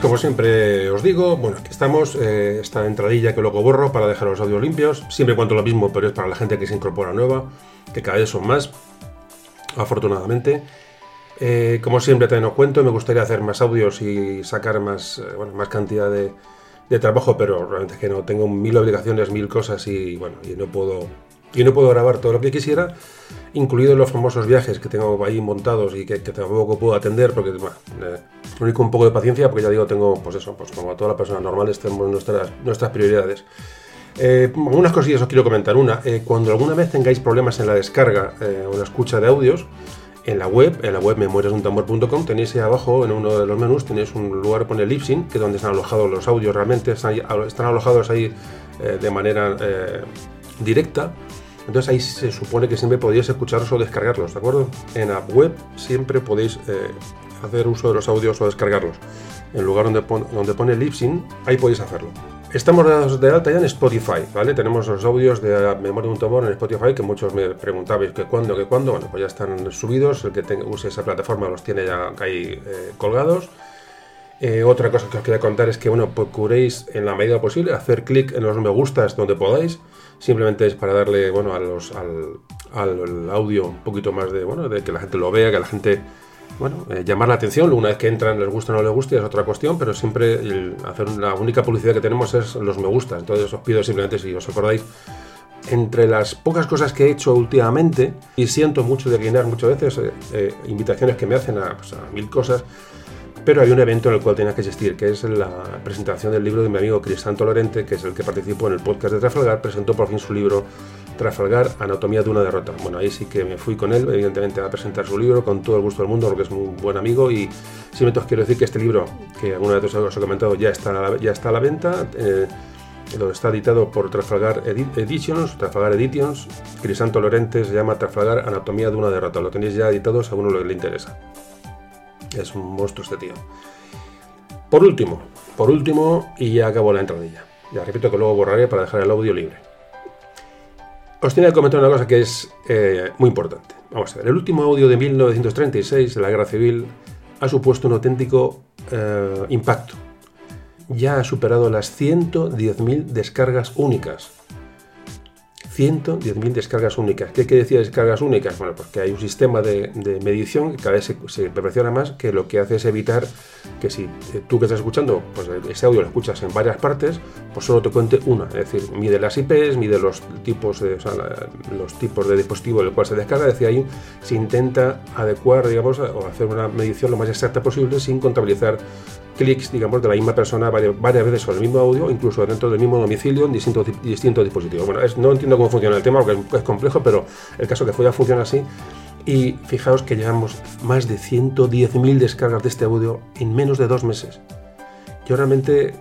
Como siempre os digo, bueno, aquí estamos, eh, esta entradilla que luego borro para dejar los audios limpios, siempre cuento lo mismo, pero es para la gente que se incorpora nueva, que cada vez son más, afortunadamente. Eh, como siempre también os cuento, me gustaría hacer más audios y sacar más, eh, bueno, más cantidad de, de, trabajo, pero realmente es que no tengo mil obligaciones, mil cosas y bueno, y no puedo y no puedo grabar todo lo que quisiera, incluidos los famosos viajes que tengo ahí montados y que, tampoco puedo atender porque bueno, eh, único un poco de paciencia porque ya digo, tengo, pues eso, pues como a todas las personas normales tenemos nuestras, nuestras prioridades. Eh, algunas cosillas os quiero comentar. Una, eh, cuando alguna vez tengáis problemas en la descarga eh, o la escucha de audios, en la web, en la web memoriasuntambor.com, tenéis ahí abajo, en uno de los menús, tenéis un lugar que pone Lipsyn, que es donde están alojados los audios realmente, están, están alojados ahí de manera directa. Entonces ahí se supone que siempre podéis escucharlos o descargarlos, ¿de acuerdo? En la web siempre podéis hacer uso de los audios o descargarlos. En lugar donde, donde pone Lipsyn, ahí podéis hacerlo. Estamos dados de alta ya en Spotify, ¿vale? Tenemos los audios de Memoria de un Tomor en Spotify, que muchos me preguntabais que cuándo, que cuándo. Bueno, pues ya están subidos. El que use esa plataforma los tiene ya ahí eh, colgados. Eh, otra cosa que os quería contar es que, bueno, procuréis en la medida posible hacer clic en los me gustas donde podáis. Simplemente es para darle, bueno, a los, al, al audio un poquito más de, bueno, de que la gente lo vea, que la gente bueno, eh, llamar la atención, una vez que entran, les gusta o no les gusta, es otra cuestión, pero siempre hacer la única publicidad que tenemos es los me gusta. Entonces os pido simplemente, si os acordáis, entre las pocas cosas que he hecho últimamente, y siento mucho declinar muchas veces eh, eh, invitaciones que me hacen pues, a, mil cosas, pero hay un evento en el cual tenía que asistir, que es la presentación del libro de mi amigo Crisanto Lorente, que es el que participó en el podcast de Trafalgar, presentó por fin su libro Trafalgar, Anatomía de una derrota. Bueno, ahí sí que me fui con él, evidentemente, a presentar su libro con todo el gusto del mundo, porque es un buen amigo. Y simplemente os quiero decir que este libro, que alguna vez os he comentado, ya está a la, ya está a la venta. Eh, está editado por Trafalgar Editions, Trafalgar Editions. Crisanto Lorente se llama Trafalgar, Anatomía de una derrota. Lo tenéis ya editado según lo que le interesa. Es un monstruo este tío. Por último, por último, y ya acabo la entradilla. Ya repito que luego borraré para dejar el audio libre. Os tenía que comentar una cosa que es eh, muy importante. Vamos a ver, el último audio de 1936 de la Guerra Civil ha supuesto un auténtico eh, impacto. Ya ha superado las 110.000 descargas únicas 110.000 descargas únicas. ¿Qué quiere decir descargas únicas? Bueno, porque hay un sistema de, medición que cada vez se, se, perfecciona más, que lo que hace es evitar que si eh, tú que estás escuchando, pues ese audio lo escuchas en varias partes, pues solo te cuente una. Es decir, mide las IPs, mide los tipos de, los tipos de dispositivo del cual se descarga. Es decir, ahí se intenta adecuar, digamos, o hacer una medición lo más exacta posible sin contabilizar clics, digamos, de la misma persona varias, veces sobre el mismo audio, incluso dentro del mismo domicilio en distintos, distintos dispositivos. Bueno, no entiendo cómo funciona el tema porque es complejo, pero el caso que fue ya funciona así. Y fijaos que llevamos más de 110.000 descargas de este audio en menos de dos meses. Yo realmente,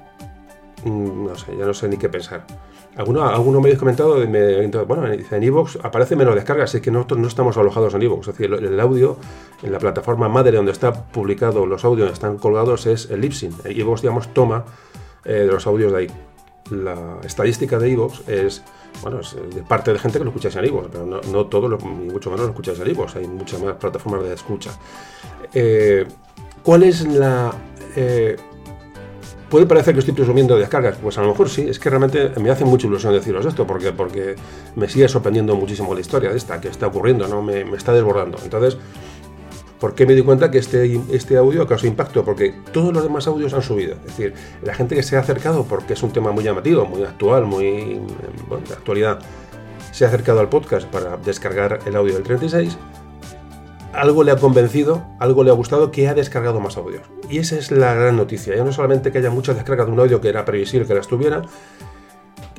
mm, no sé, ya no sé ni qué pensar. Alguno, alguno me habéis comentado, me, bueno, en Evox aparece menos descargas, es que nosotros no estamos alojados en Evox, es decir, el, audio en la plataforma madre donde está publicado los audios, están colgados, es el Libsyn. Evox, digamos, toma eh, de los audios de ahí. La estadística de Evox es, bueno, es de parte de gente que lo escucháis en Evox, pero no, no todo, ni mucho menos lo escucháis en Evox, hay muchas más plataformas de escucha. Eh, ¿Cuál es la... Eh, Puede parecer que estoy presumiendo de descargas, pues a lo mejor sí, es que realmente me hace mucha ilusión deciros esto, porque, porque me sigue sorprendiendo muchísimo la historia de esta, que está ocurriendo, ¿no? me, está desbordando. Entonces, ¿por qué me di cuenta que este, este audio causó impacto? Porque todos los demás audios han subido. Es decir, la gente que se ha acercado, porque es un tema muy llamativo, muy actual, muy de actualidad, se ha acercado al podcast para descargar el audio del 36 algo le ha convencido, algo le ha gustado, que ha descargado más audios. Y esa es la gran noticia. Ya no solamente que haya muchas descargas de un audio que era previsible que las tuviera,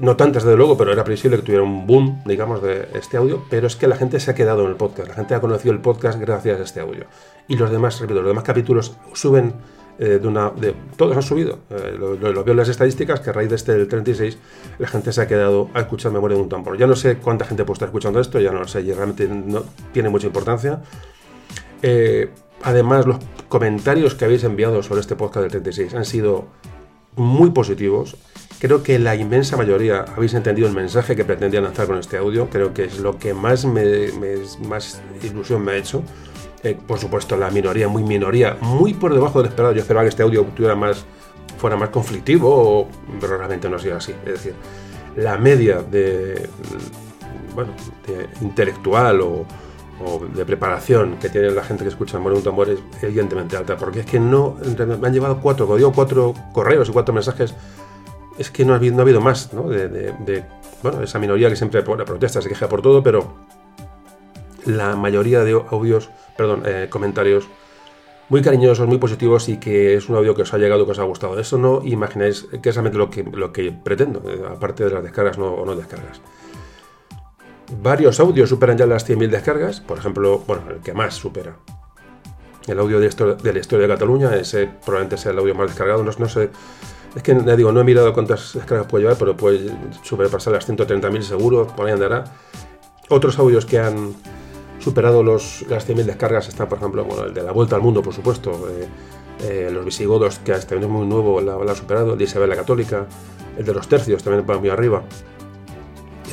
no tantas desde luego, pero era previsible que tuviera un boom, digamos, de este audio, pero es que la gente se ha quedado en el podcast, la gente ha conocido el podcast gracias a este audio. Y los demás, repito, los demás capítulos suben eh, de una... De, todos han subido. Eh, lo, veo en las estadísticas, que a raíz de este del 36 la gente se ha quedado a escuchar Memoria de un tambor. Ya no sé cuánta gente puede estar escuchando esto, ya no lo sé, y realmente no tiene mucha importancia. Eh, además, los comentarios que habéis enviado sobre este podcast del 36 han sido muy positivos. Creo que la inmensa mayoría habéis entendido el mensaje que pretendía lanzar con este audio. Creo que es lo que más, me, más ilusión me ha hecho. Eh, por supuesto, la minoría, muy minoría, muy por debajo del esperado. Yo esperaba que este audio tuviera más, fuera más conflictivo, pero realmente no ha sido así. Es decir, la media de, bueno, de intelectual o, de preparación que tiene la gente que escucha Morir un tambor es evidentemente alta, porque es que no, me han llevado cuatro, como digo, cuatro correos y cuatro mensajes, es que no ha habido, no ha habido más, ¿no? De, bueno, esa minoría que siempre protesta, se queja por todo, pero la mayoría de audios, perdón, eh, comentarios muy cariñosos, muy positivos y que es un audio que os ha llegado, que os ha gustado. Eso no imagináis que es realmente lo que, lo que pretendo, eh, aparte de las descargas no, o no descargas. Varios audios superan ya las 100.000 descargas, por ejemplo, bueno, el que más supera. El audio de, de la historia de Cataluña, ese probablemente sea el audio más descargado, no, sé, es que ya digo, no he mirado cuántas descargas puede llevar, pero puede superpasar las 130.000 seguro, por ahí andará. Otros audios que han superado los, las 100.000 descargas está, por ejemplo, el de la Vuelta al Mundo, por supuesto, eh, eh, los visigodos, que también es muy nuevo, la, ha superado, el de Isabel la Católica, el de los tercios también va muy arriba,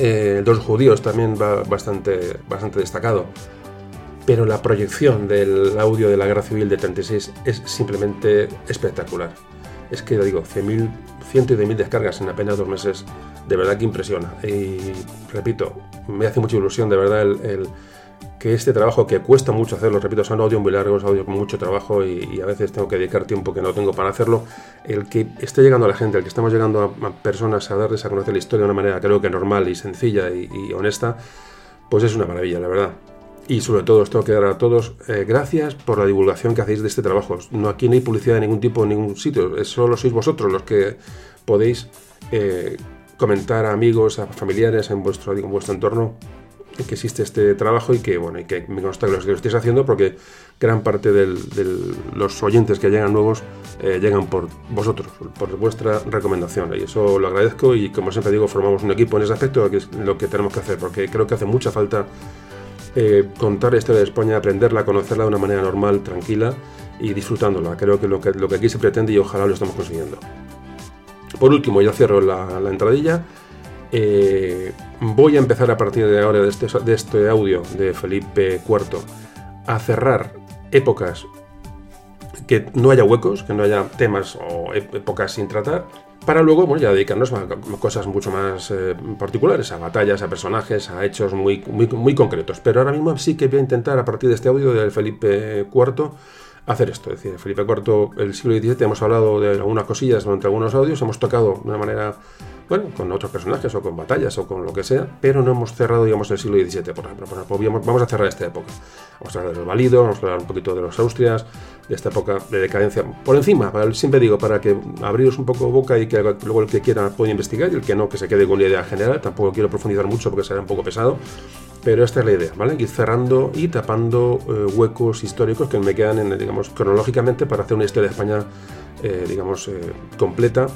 eh, los judíos también va bastante, bastante destacado. Pero la proyección del audio de la Guerra Civil de 36 es simplemente espectacular. Es que, digo, 100.000, cientos de mil descargas en apenas dos meses, de verdad que impresiona. Y repito, me hace mucha ilusión, de verdad, el que este trabajo que cuesta mucho hacerlo, repito, son audios muy largos, audios con mucho trabajo y, a veces tengo que dedicar tiempo que no tengo para hacerlo, el que esté llegando a la gente, el que estamos llegando a, personas a darles a conocer la historia de una manera creo que normal y sencilla y, honesta, pues es una maravilla, la verdad. Y sobre todo os tengo que dar a todos eh, gracias por la divulgación que hacéis de este trabajo. No aquí no hay publicidad de ningún tipo en ningún sitio, es solo sois vosotros los que podéis eh, comentar a amigos, a familiares en vuestro, en vuestro entorno que existe este trabajo y que, bueno, y que me consta que lo, estéis haciendo porque gran parte de los oyentes que llegan nuevos eh, llegan por vosotros, por vuestra recomendación. Y eso lo agradezco y como siempre digo, formamos un equipo en ese aspecto, que es lo que tenemos que hacer, porque creo que hace mucha falta eh, contar la historia de España, aprenderla, conocerla de una manera normal, tranquila y disfrutándola. Creo que lo que, lo que aquí se pretende y ojalá lo estamos consiguiendo. Por último, ya cierro la, la entradilla. Eh, voy a empezar a partir de ahora, de este, este audio de Felipe IV, a cerrar épocas que no haya huecos, que no haya temas o épocas sin tratar, para luego bueno, ya dedicarnos a cosas mucho más eh, particulares, a batallas, a personajes, a hechos muy, muy, muy, concretos. Pero ahora mismo sí que voy a intentar, a partir de este audio de Felipe IV, hacer esto. Es decir, Felipe IV, el siglo XVII, hemos hablado de algunas cosillas durante algunos audios, hemos tocado de una manera bueno, con otros personajes o con batallas o con lo que sea, pero no hemos cerrado, digamos, el siglo XVII, por ejemplo. vamos a cerrar esta época. Vamos a hablar de los vamos a hablar un poquito de los Austrias, de esta época de decadencia. Por encima, siempre digo, para que abriros un poco boca y que luego el que quiera pueda investigar y el que no, que se quede con la idea general. Tampoco quiero profundizar mucho porque será un poco pesado, pero esta es la idea, ¿vale? Ir cerrando y tapando eh, huecos históricos que me quedan, en, digamos, cronológicamente para hacer una historia de España, eh, digamos, eh, completa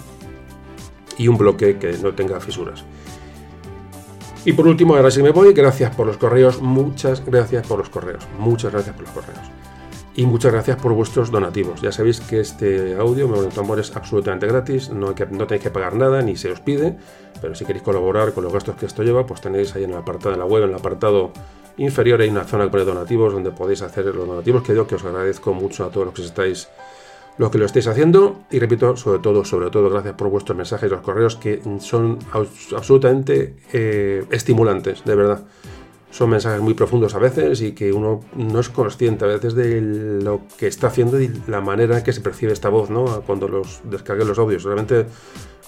y un bloque que no tenga fisuras. Y por último, ahora sí me voy, gracias por los correos, muchas gracias por los correos, muchas gracias por los correos. Y muchas gracias por vuestros donativos. Ya sabéis que este audio, Me tu Amor, es absolutamente gratis, no, que, no tenéis que pagar nada, ni se os pide, pero si queréis colaborar con los gastos que esto lleva, pues tenéis ahí en el apartado de la web, en el apartado inferior, hay una zona pone donativos, donde podéis hacer los donativos, que yo que os agradezco mucho a todos los que estáis los que lo estéis haciendo y repito, sobre todo, sobre todo, gracias por vuestros mensajes y los correos que son absolutamente eh, estimulantes, de verdad. Son mensajes muy profundos a veces y que uno no es consciente a veces de lo que está haciendo y la manera en que se percibe esta voz, ¿no? Cuando los descargué los audios. Realmente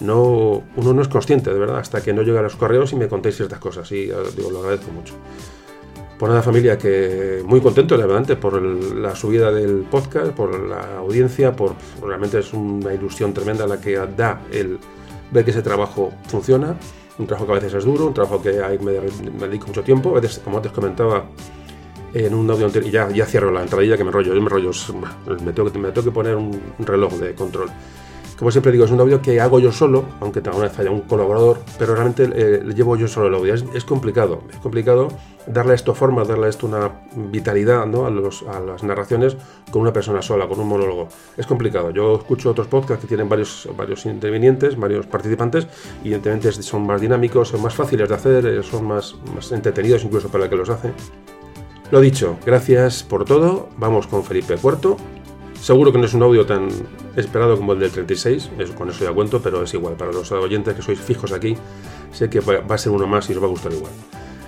no, uno no es consciente, de verdad, hasta que no llega a los correos y me contéis ciertas cosas. Y digo, lo agradezco mucho por una familia que muy contento, realmente, por la subida del podcast, por la audiencia, por realmente es una ilusión tremenda la que da el ver que ese trabajo funciona. Un trabajo que a veces es duro, un trabajo que me, dedico mucho tiempo. A veces, como antes comentaba en un audio anterior, y ya, ya cierro la entradilla que me rollo, yo me rollo, me tengo me tengo que poner un reloj de control. Como siempre digo, es un audio que hago yo solo, aunque alguna vez haya un colaborador, pero realmente eh, le llevo yo solo el audio. Es, complicado, es complicado darle esto forma, darle esto una vitalidad ¿no? a, a, las narraciones con una persona sola, con un monólogo. Es complicado. Yo escucho otros podcasts que tienen varios, varios intervinientes, varios participantes, y evidentemente son más dinámicos, son más fáciles de hacer, eh, son más, más entretenidos incluso para el que los hace. Lo dicho, gracias por todo. Vamos con Felipe IV Seguro que no es un audio tan esperado como el del 36, con eso ya cuento, pero es igual. Para los oyentes que sois fijos aquí, sé que va a ser uno más y os va a gustar igual.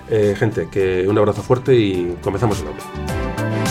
Eh, gente, que un abrazo fuerte y comenzamos el audio.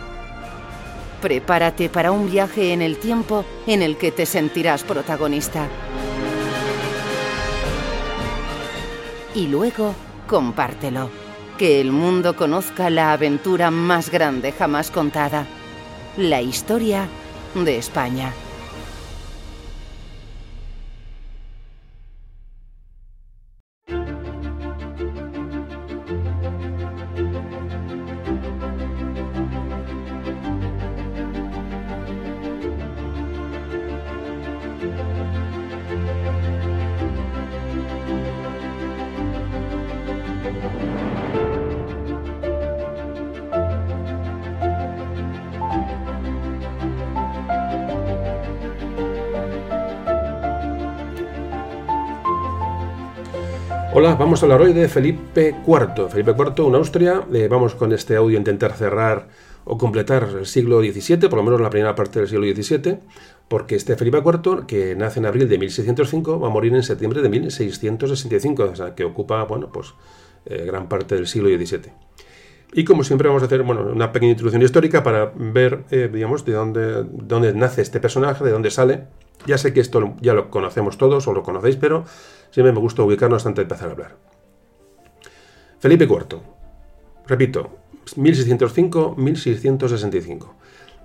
Prepárate para un viaje en el tiempo en el que te sentirás protagonista. Y luego, compártelo. Que el mundo conozca la aventura más grande jamás contada. La historia de España. Vamos a hablar hoy de Felipe IV. Felipe IV, en Austria. Eh, vamos con este audio a intentar cerrar o completar el siglo XVII, por lo menos la primera parte del siglo XVII, porque este Felipe IV, que nace en abril de 1605, va a morir en septiembre de 1665, o sea, que ocupa, bueno, pues eh, gran parte del siglo XVII. Y como siempre vamos a hacer bueno, una pequeña introducción histórica para ver, eh, digamos, de dónde, dónde nace este personaje, de dónde sale. Ya sé que esto ya lo conocemos todos o lo conocéis, pero siempre me gusta ubicarnos antes de empezar a hablar. Felipe IV. Repito, 1605-1665.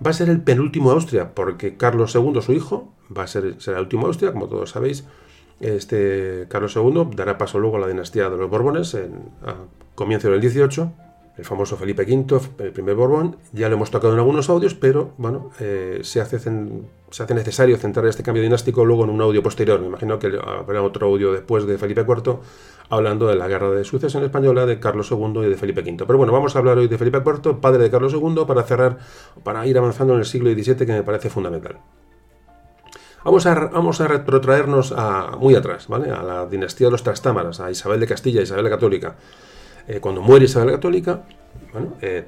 Va a ser el penúltimo Austria, porque Carlos II, su hijo, va a ser será el último Austria, como todos sabéis. Este Carlos II dará paso luego a la dinastía de los Borbones en, a comienzo del 18 el famoso Felipe V, el primer Borbón, ya lo hemos tocado en algunos audios, pero bueno, eh, se, hace necesario centrar este cambio dinástico luego en un audio posterior. Me imagino que habrá otro audio después de Felipe IV hablando de la guerra de sucesión española de Carlos II y de Felipe V. Pero bueno, vamos a hablar hoy de Felipe IV, padre de Carlos II, para cerrar, para ir avanzando en el siglo XVII, que me parece fundamental. Vamos a, vamos a retrotraernos a, muy atrás, ¿vale? A la dinastía de los Trastámaras, a Isabel de Castilla, Isabel la Católica. Eh, cuando muere Isabel la Católica, bueno, eh,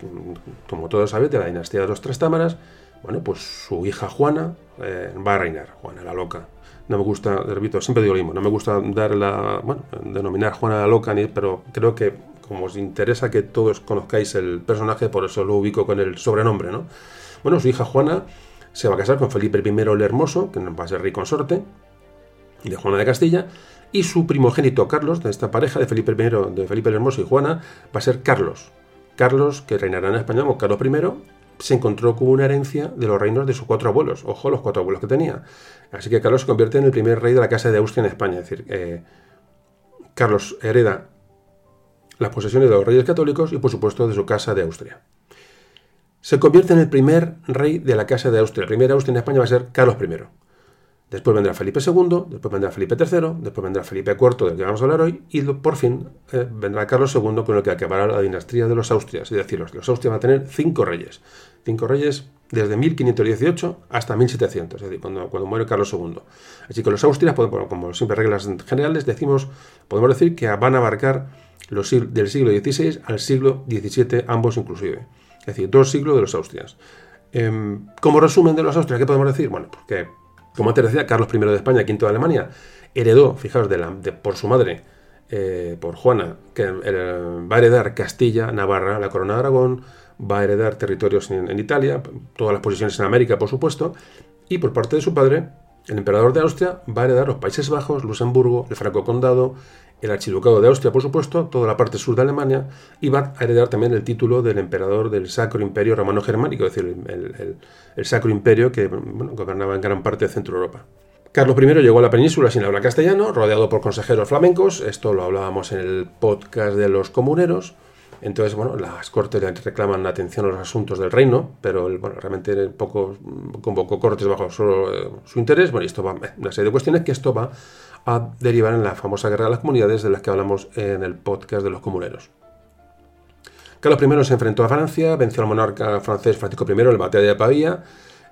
como todos sabéis, de la dinastía de los Tres Támaras, bueno, pues su hija Juana eh, va a reinar, Juana la Loca. No me gusta, repito, siempre digo lo mismo, no me gusta dar la, bueno, denominar Juana la Loca, pero creo que como os interesa que todos conozcáis el personaje, por eso lo ubico con el sobrenombre, ¿no? Bueno, su hija Juana se va a casar con Felipe I el Hermoso, que va a ser rey consorte, de Juana de Castilla, y su primogénito Carlos, de esta pareja de Felipe I, de Felipe el Hermoso y Juana, va a ser Carlos. Carlos, que reinará en España como Carlos I, se encontró con una herencia de los reinos de sus cuatro abuelos. Ojo, los cuatro abuelos que tenía. Así que Carlos se convierte en el primer rey de la Casa de Austria en España. Es decir, eh, Carlos hereda las posesiones de los reyes católicos y por supuesto de su casa de Austria. Se convierte en el primer rey de la casa de Austria. El primer Austria en España va a ser Carlos I. Después vendrá Felipe II, después vendrá Felipe III, después vendrá Felipe IV, del que vamos a hablar hoy, y por fin eh, vendrá Carlos II, con el que acabará la dinastía de los Austrias. Es decir, los, los Austrias van a tener cinco reyes. Cinco reyes desde 1518 hasta 1700, es decir, cuando, muere Carlos II. Así que los Austrias, como siempre reglas generales, decimos, podemos decir que van a abarcar los, del siglo XVI al siglo XVII, ambos inclusive. Es decir, dos siglos de los Austrias. Em, como resumen de los Austrias, ¿qué podemos decir? Bueno, porque como antes decía, Carlos I de España, quinto de Alemania, heredó, fijaos, de por su madre, eh, por Juana, que va a heredar Castilla, Navarra, la corona de Aragón, va a heredar territorios en, Italia, todas las posiciones en América, por supuesto, y por parte de su padre, el emperador de Austria, va a heredar los Países Bajos, Luxemburgo, el Franco Condado, el Archiducado de Austria, por supuesto, toda la parte sur de Alemania, va a heredar también el título del emperador del Sacro Imperio Romano Germánico, es decir, el, Sacro Imperio que gobernaba en gran parte de Centro Europa. Carlos I llegó a la península sin hablar castellano, rodeado por consejeros flamencos, esto lo hablábamos en el podcast de los comuneros, entonces, bueno, las cortes reclaman atención a los asuntos del reino, pero realmente poco, convocó cortes bajo solo eh, su interés. Bueno, y esto va, una serie de cuestiones que esto va a derivar en la famosa guerra de las comunidades de las que hablamos en el podcast de los comuneros. Carlos I se enfrentó a Francia, venció al monarca francés Francisco I en la batalla de Pavía,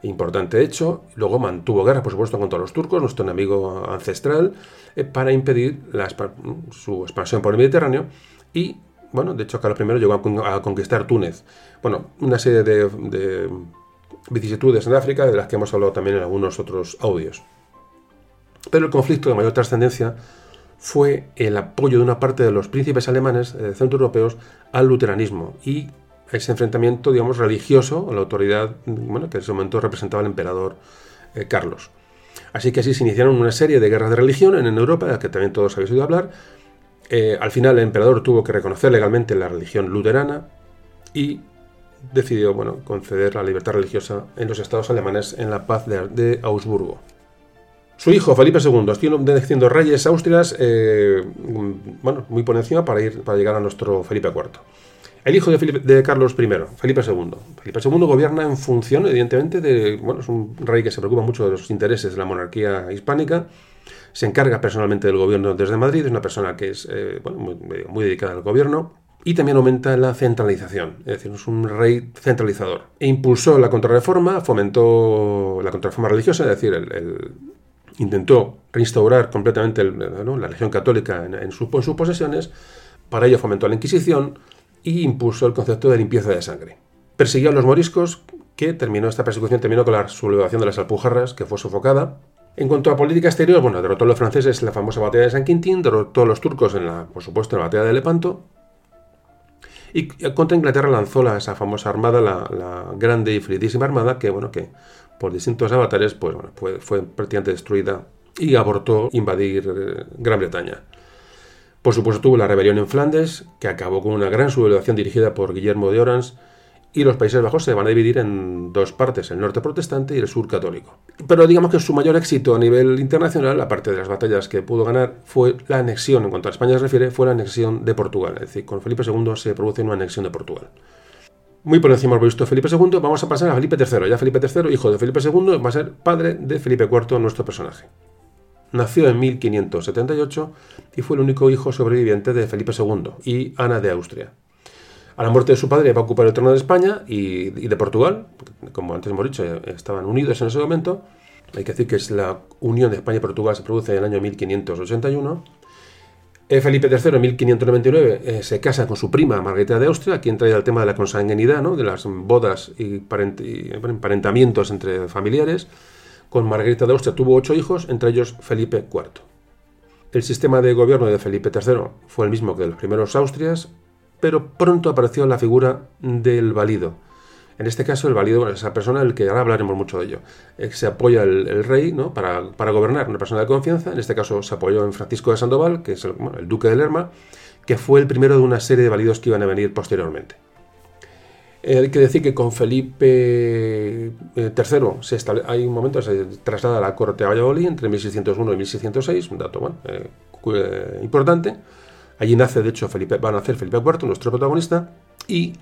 importante hecho, luego mantuvo guerra, por supuesto, contra los turcos, nuestro enemigo ancestral, eh, para impedir su expansión por el Mediterráneo y bueno, de hecho, Carlos I llegó a, conquistar Túnez. Bueno, una serie de, vicisitudes en África, de las que hemos hablado también en algunos otros audios. Pero el conflicto de mayor trascendencia fue el apoyo de una parte de los príncipes alemanes eh, centroeuropeos al luteranismo y ese enfrentamiento, digamos, religioso a la autoridad bueno, que en ese momento representaba el emperador eh, Carlos. Así que así se iniciaron una serie de guerras de religión en Europa, de las que también todos habéis oído hablar, eh, al final el emperador tuvo que reconocer legalmente la religión luterana y decidió bueno, conceder la libertad religiosa en los estados alemanes en la paz de, Augsburgo. Su hijo, Felipe II, siendo reyes austrias, eh, bueno, muy por encima para, ir, para llegar a nuestro Felipe IV. El hijo de, de, Carlos I, Felipe II. Felipe II gobierna en función, evidentemente, de. Bueno, es un rey que se preocupa mucho de los intereses de la monarquía hispánica se encarga personalmente del gobierno desde Madrid, es una persona que es eh, muy, dedicada al gobierno y también aumenta la centralización, es decir, es un rey centralizador. E impulsó la contrarreforma, fomentó la contrarreforma religiosa, es decir, el, intentó reinstaurar completamente la religión católica en, sus posesiones, para ello fomentó la Inquisición y impuso el concepto de limpieza de sangre. Persiguió a los moriscos, que terminó esta persecución terminó con la sublevación de las Alpujarras, que fue sofocada, en cuanto a política exterior, bueno, derrotó a los franceses en la famosa batalla de San Quintín, derrotó a los turcos en la, por supuesto, en la batalla de Lepanto, y contra Inglaterra lanzó la, esa famosa armada, la, grande y felicísima armada, que, bueno, que por distintos avatares, pues, bueno, fue, prácticamente destruida y abortó invadir eh, Gran Bretaña. Por supuesto, tuvo la rebelión en Flandes, que acabó con una gran sublevación dirigida por Guillermo de Orange, y los Países Bajos se van a dividir en dos partes, el norte protestante y el sur católico. Pero digamos que su mayor éxito a nivel internacional, aparte de las batallas que pudo ganar, fue la anexión, en cuanto a España se refiere, fue la anexión de Portugal. Es decir, con Felipe II se produce una anexión de Portugal. Muy por encima hemos visto Felipe II, vamos a pasar a Felipe III. Ya Felipe III, hijo de Felipe II, va a ser padre de Felipe IV, nuestro personaje. Nació en 1578 y fue el único hijo sobreviviente de Felipe II y Ana de Austria. A la muerte de su padre va a ocupar el trono de España y, de Portugal, como antes hemos dicho, estaban unidos en ese momento. Hay que decir que es la unión de España y Portugal se produce en el año 1581. Eh, Felipe III en 1599 eh, se casa con su prima Margarita de Austria, quien trae el tema de la consanguinidad, de las bodas y, emparentamientos entre familiares. Con Margarita de Austria tuvo ocho hijos, entre ellos Felipe IV. El sistema de gobierno de Felipe III fue el mismo que de los primeros Austrias, pero pronto apareció la figura del valido. En este caso, el valido es esa persona del que ahora hablaremos mucho de ello. Eh, se apoya el, rey ¿no? para, gobernar, una persona de confianza. En este caso, se apoyó en Francisco de Sandoval, que es el, duque de Lerma, que fue el primero de una serie de validos que iban a venir posteriormente. Eh, hay que decir que con Felipe III eh, se hay un momento se traslada a la corte a Valladolid entre 1601 y 1606, un dato bueno, importante Allí nace, de hecho, Felipe, va a nacer Felipe IV, nuestro protagonista, y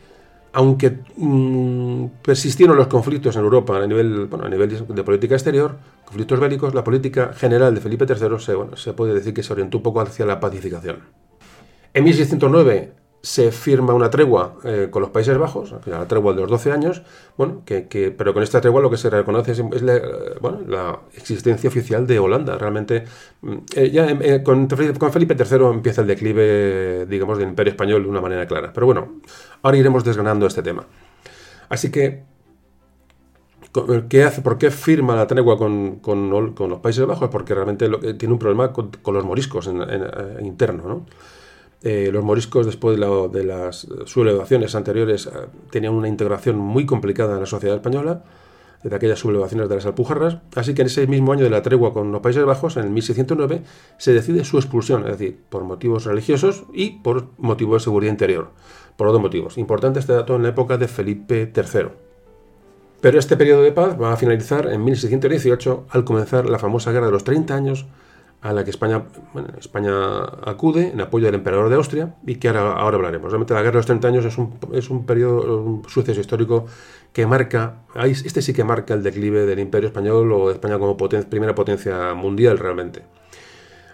aunque mm, persistieron los conflictos en Europa a nivel, nivel de política exterior, conflictos bélicos, la política general de Felipe III se, se puede decir que se orientó un poco hacia la pacificación. En 1609 se firma una tregua eh, con los Países Bajos, la tregua de los 12 años, bueno, que, pero con esta tregua lo que se reconoce es, la, bueno, la, existencia oficial de Holanda. Realmente, mm, eh, ya eh, con, con, Felipe III empieza el declive, digamos, del Imperio Español de una manera clara. Pero bueno, ahora iremos desgranando este tema. Así que, ¿qué hace? ¿Por qué firma la tregua con, con, los Países Bajos? Porque realmente tiene un problema con, los moriscos en, en, interno, ¿no? Eh, los moriscos, después de, las sublevaciones anteriores, eh, tenían una integración muy complicada en la sociedad española, de aquellas sublevaciones de las Alpujarras. Así que en ese mismo año de la tregua con los Países Bajos, en el 1609, se decide su expulsión, es decir, por motivos religiosos y por motivos de seguridad interior. Por dos motivos. Importante este dato en la época de Felipe III. Pero este periodo de paz va a finalizar en 1618 al comenzar la famosa Guerra de los 30 años a la que España, España acude en apoyo del emperador de Austria y que ahora, ahora hablaremos. Realmente la Guerra de los 30 años es un, es un periodo, un suceso histórico que marca, este sí que marca el declive del imperio español o de España como primera potencia mundial realmente.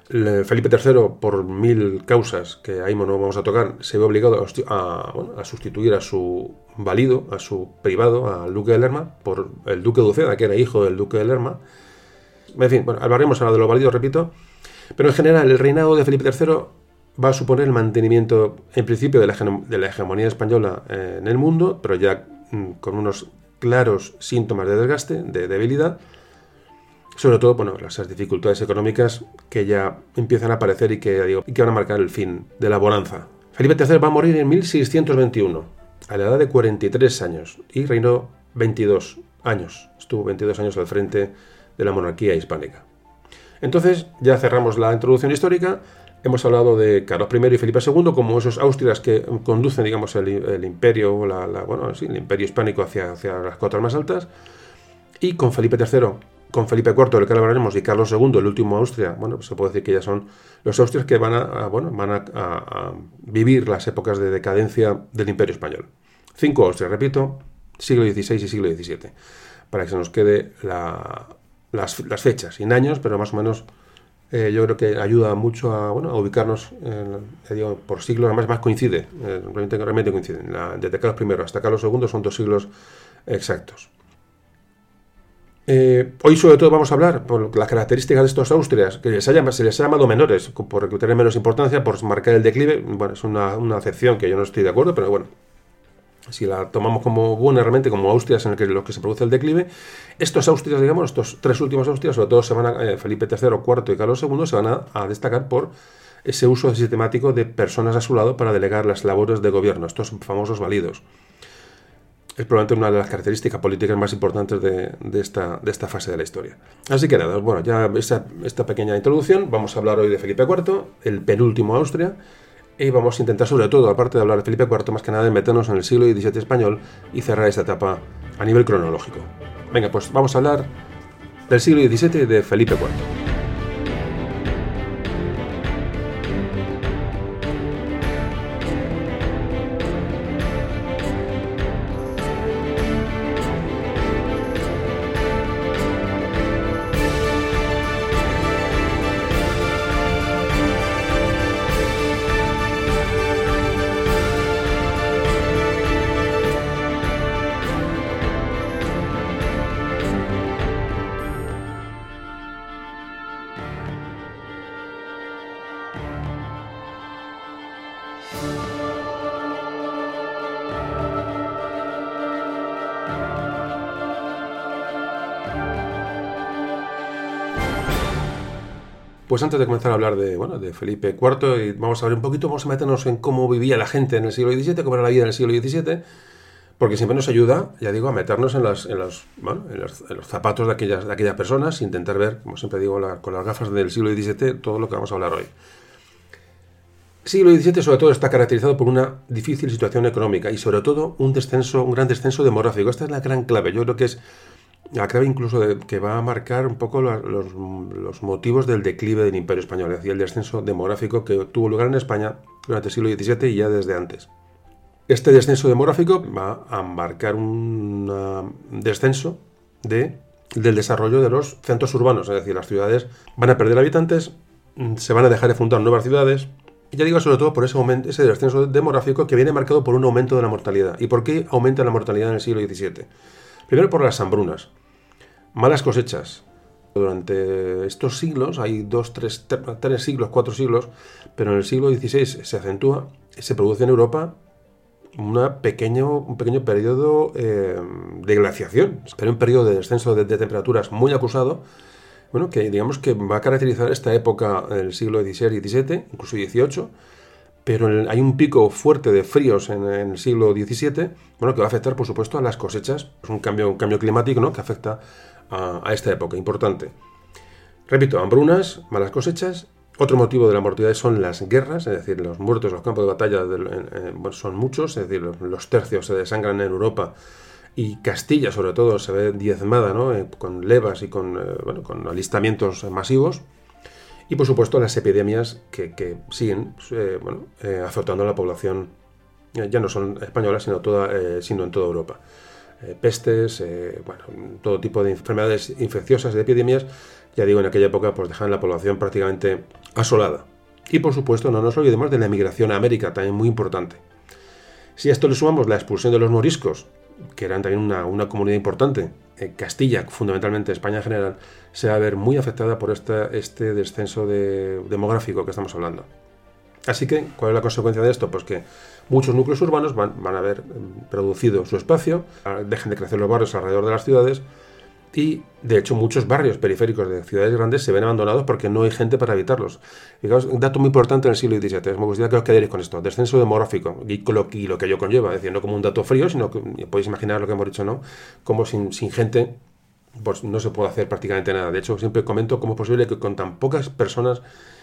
Felipe III, por mil causas que ahí no vamos a tocar, se ve obligado a, sustituir a su valido, a su privado, al duque de Lerma, por el duque de Uceda, que era hijo del duque de Lerma, en fin, bueno, hablaremos ahora de lo válido, repito. Pero en general, el reinado de Felipe III va a suponer el mantenimiento, en principio, de la, hegemonía española eh, en el mundo, pero ya mm, con unos claros síntomas de desgaste, de debilidad. Sobre todo, bueno, las dificultades económicas que ya empiezan a aparecer y que, y que van a marcar el fin de la bonanza. Felipe III va a morir en 1621, a la edad de 43 años, y reinó 22 años. Estuvo 22 años al frente de la monarquía hispánica. Entonces, ya cerramos la introducción histórica. Hemos hablado de Carlos I y Felipe II como esos austrias que conducen, digamos, el, imperio, bueno, el imperio hispánico hacia, las cotas más altas. Y con Felipe III, con Felipe IV, del que hablaremos, y Carlos II, el último Austria, bueno, se puede decir que ya son los austrias que van a, bueno, van a, vivir las épocas de decadencia del imperio español. Cinco Austrias, repito, siglo XVI y siglo XVII, para que se nos quede la, las, fechas, sin años, pero más o menos eh, yo creo que ayuda mucho a, bueno, a ubicarnos por siglos, además más coincide, eh, realmente, realmente coinciden. desde Carlos I hasta Carlos II son dos siglos exactos. Eh, hoy sobre todo vamos a hablar por las características de estos Austrias, que se, llama, se les ha llamado menores, por tener menos importancia, por marcar el declive. Bueno, es una, una acepción que yo no estoy de acuerdo, pero bueno, si la tomamos como buena realmente, como Austrias en el que, los que se produce el declive, estos Austrias, digamos, estos tres últimos Austrias, sobre todo se van eh, Felipe III, IV y Carlos II, se van a, destacar por ese uso sistemático de personas a su lado para delegar las labores de gobierno, estos famosos validos. Es probablemente una de las características políticas más importantes de, esta, de esta, fase de la historia. Así que nada, bueno, ya esta, esta pequeña introducción, vamos a hablar hoy de Felipe IV, el penúltimo Austria, y vamos a intentar sobre todo, aparte de hablar de Felipe IV, más que nada de meternos en el siglo XVII español y cerrar esta etapa a nivel cronológico. Venga, pues vamos a hablar del siglo XVII de Felipe IV. Antes de comenzar a hablar de, bueno, de Felipe IV, y vamos a ver un poquito, vamos a meternos en cómo vivía la gente en el siglo XVII, cómo era la vida en el siglo XVII, porque siempre nos ayuda, ya digo, a meternos en, las, en, los, en, los, zapatos de aquellas, de aquellas personas, intentar ver, como siempre digo, con las gafas del siglo XVII, todo lo que vamos a hablar hoy. Siglo XVII sobre todo está caracterizado por una difícil situación económica y sobre todo un descenso, un gran descenso demográfico. Esta es la gran clave. Yo creo que es la clave incluso de, que va a marcar un poco los, motivos del declive del Imperio Español, es decir, el descenso demográfico que tuvo lugar en España durante el siglo XVII y ya desde antes. Este descenso demográfico va a marcar un descenso de, del desarrollo de los centros urbanos, es decir, las ciudades van a perder habitantes, se van a dejar de fundar nuevas ciudades, y ya digo sobre todo por ese, ese descenso demográfico que viene marcado por un aumento de la mortalidad. ¿Y por qué aumenta la mortalidad en el siglo XVII? Primero por las hambrunas malas cosechas. Durante estos siglos, hay dos, tres, tres siglos, cuatro siglos, pero en el siglo XVI se acentúa, se produce en Europa una pequeño, un pequeño periodo eh, de glaciación, pero un periodo de descenso de, temperaturas muy acusado, bueno, que digamos que va a caracterizar esta época del siglo XVI XVII, incluso XVIII, pero hay un pico fuerte de fríos en, el siglo XVII, bueno, que va a afectar, por supuesto, a las cosechas. Es un cambio, un cambio climático, ¿no? Que afecta a, esta época, importante. Repito, hambrunas, malas cosechas. Otro motivo de la mortalidad son las guerras, es decir, los muertos en los campos de batalla son muchos, es decir, los, tercios se desangran en Europa y Castilla, sobre todo, se ve diezmada ¿no? Eh, con levas y con, eh, bueno, con alistamientos masivos. Y por supuesto las epidemias que, siguen eh, bueno, azotando a la población, ya no son españolas, sino, toda, sino en toda Europa. Eh, pestes, eh, bueno, todo tipo de enfermedades infecciosas, de epidemias, ya digo, en aquella época pues dejaban la población prácticamente asolada. Y por supuesto no nos olvidemos de la emigración a América, también muy importante. Si a esto le sumamos la expulsión de los moriscos, que eran también una, comunidad importante, eh, Castilla, fundamentalmente España en general, se va a ver muy afectada por este, este descenso demográfico que estamos hablando. Así que, ¿cuál es la consecuencia de esto? Pues que muchos núcleos urbanos van, a haber mm, producido su espacio, dejen de crecer los barrios alrededor de las ciudades y, de hecho, muchos barrios periféricos de ciudades grandes se ven abandonados porque no hay gente para habitarlos. Un dato muy importante en el siglo XVII, me gustaría que os quedéis con esto, descenso demográfico y lo, que ello conlleva, es decir, no como un dato frío, sino que podéis imaginar lo que hemos dicho, ¿no? Como sin, sin gente pues no se puede hacer prácticamente nada. De hecho, siempre comento cómo es posible que con tan pocas personas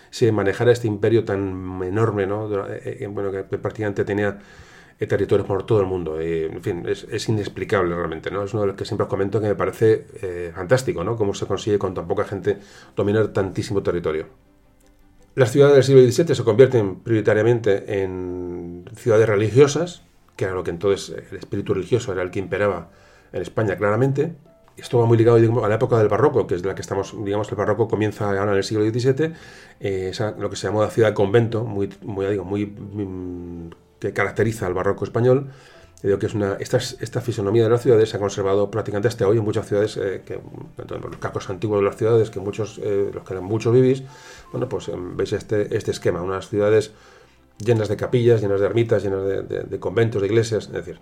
se manejara este imperio tan enorme, ¿no? Eh, eh, bueno, que prácticamente tenía eh, territorios por todo el mundo. en fin, es, inexplicable realmente, ¿no? Es uno de los que siempre os comento que me parece fantástico, ¿no? Cómo se consigue con tan poca gente dominar tantísimo territorio. Las ciudades del siglo XVII se convierten prioritariamente en ciudades religiosas, que era lo que entonces el espíritu religioso era el que imperaba en España claramente, esto va muy ligado a la época del barroco, que es la que estamos, digamos, el barroco comienza ahora en el siglo XVII, eh, lo que se llamó la ciudad convento, muy, muy, digo, muy, mm, que caracteriza al barroco español. Digo que es una, esta, esta fisonomía de las ciudades se ha conservado prácticamente hasta hoy en muchas ciudades, eh, que, los cascos antiguos de las ciudades, que muchos, eh, los que muchos vivís, bueno, pues em, veis este, este esquema, unas ciudades llenas de capillas, llenas de ermitas, llenas de, de conventos, de iglesias, es decir,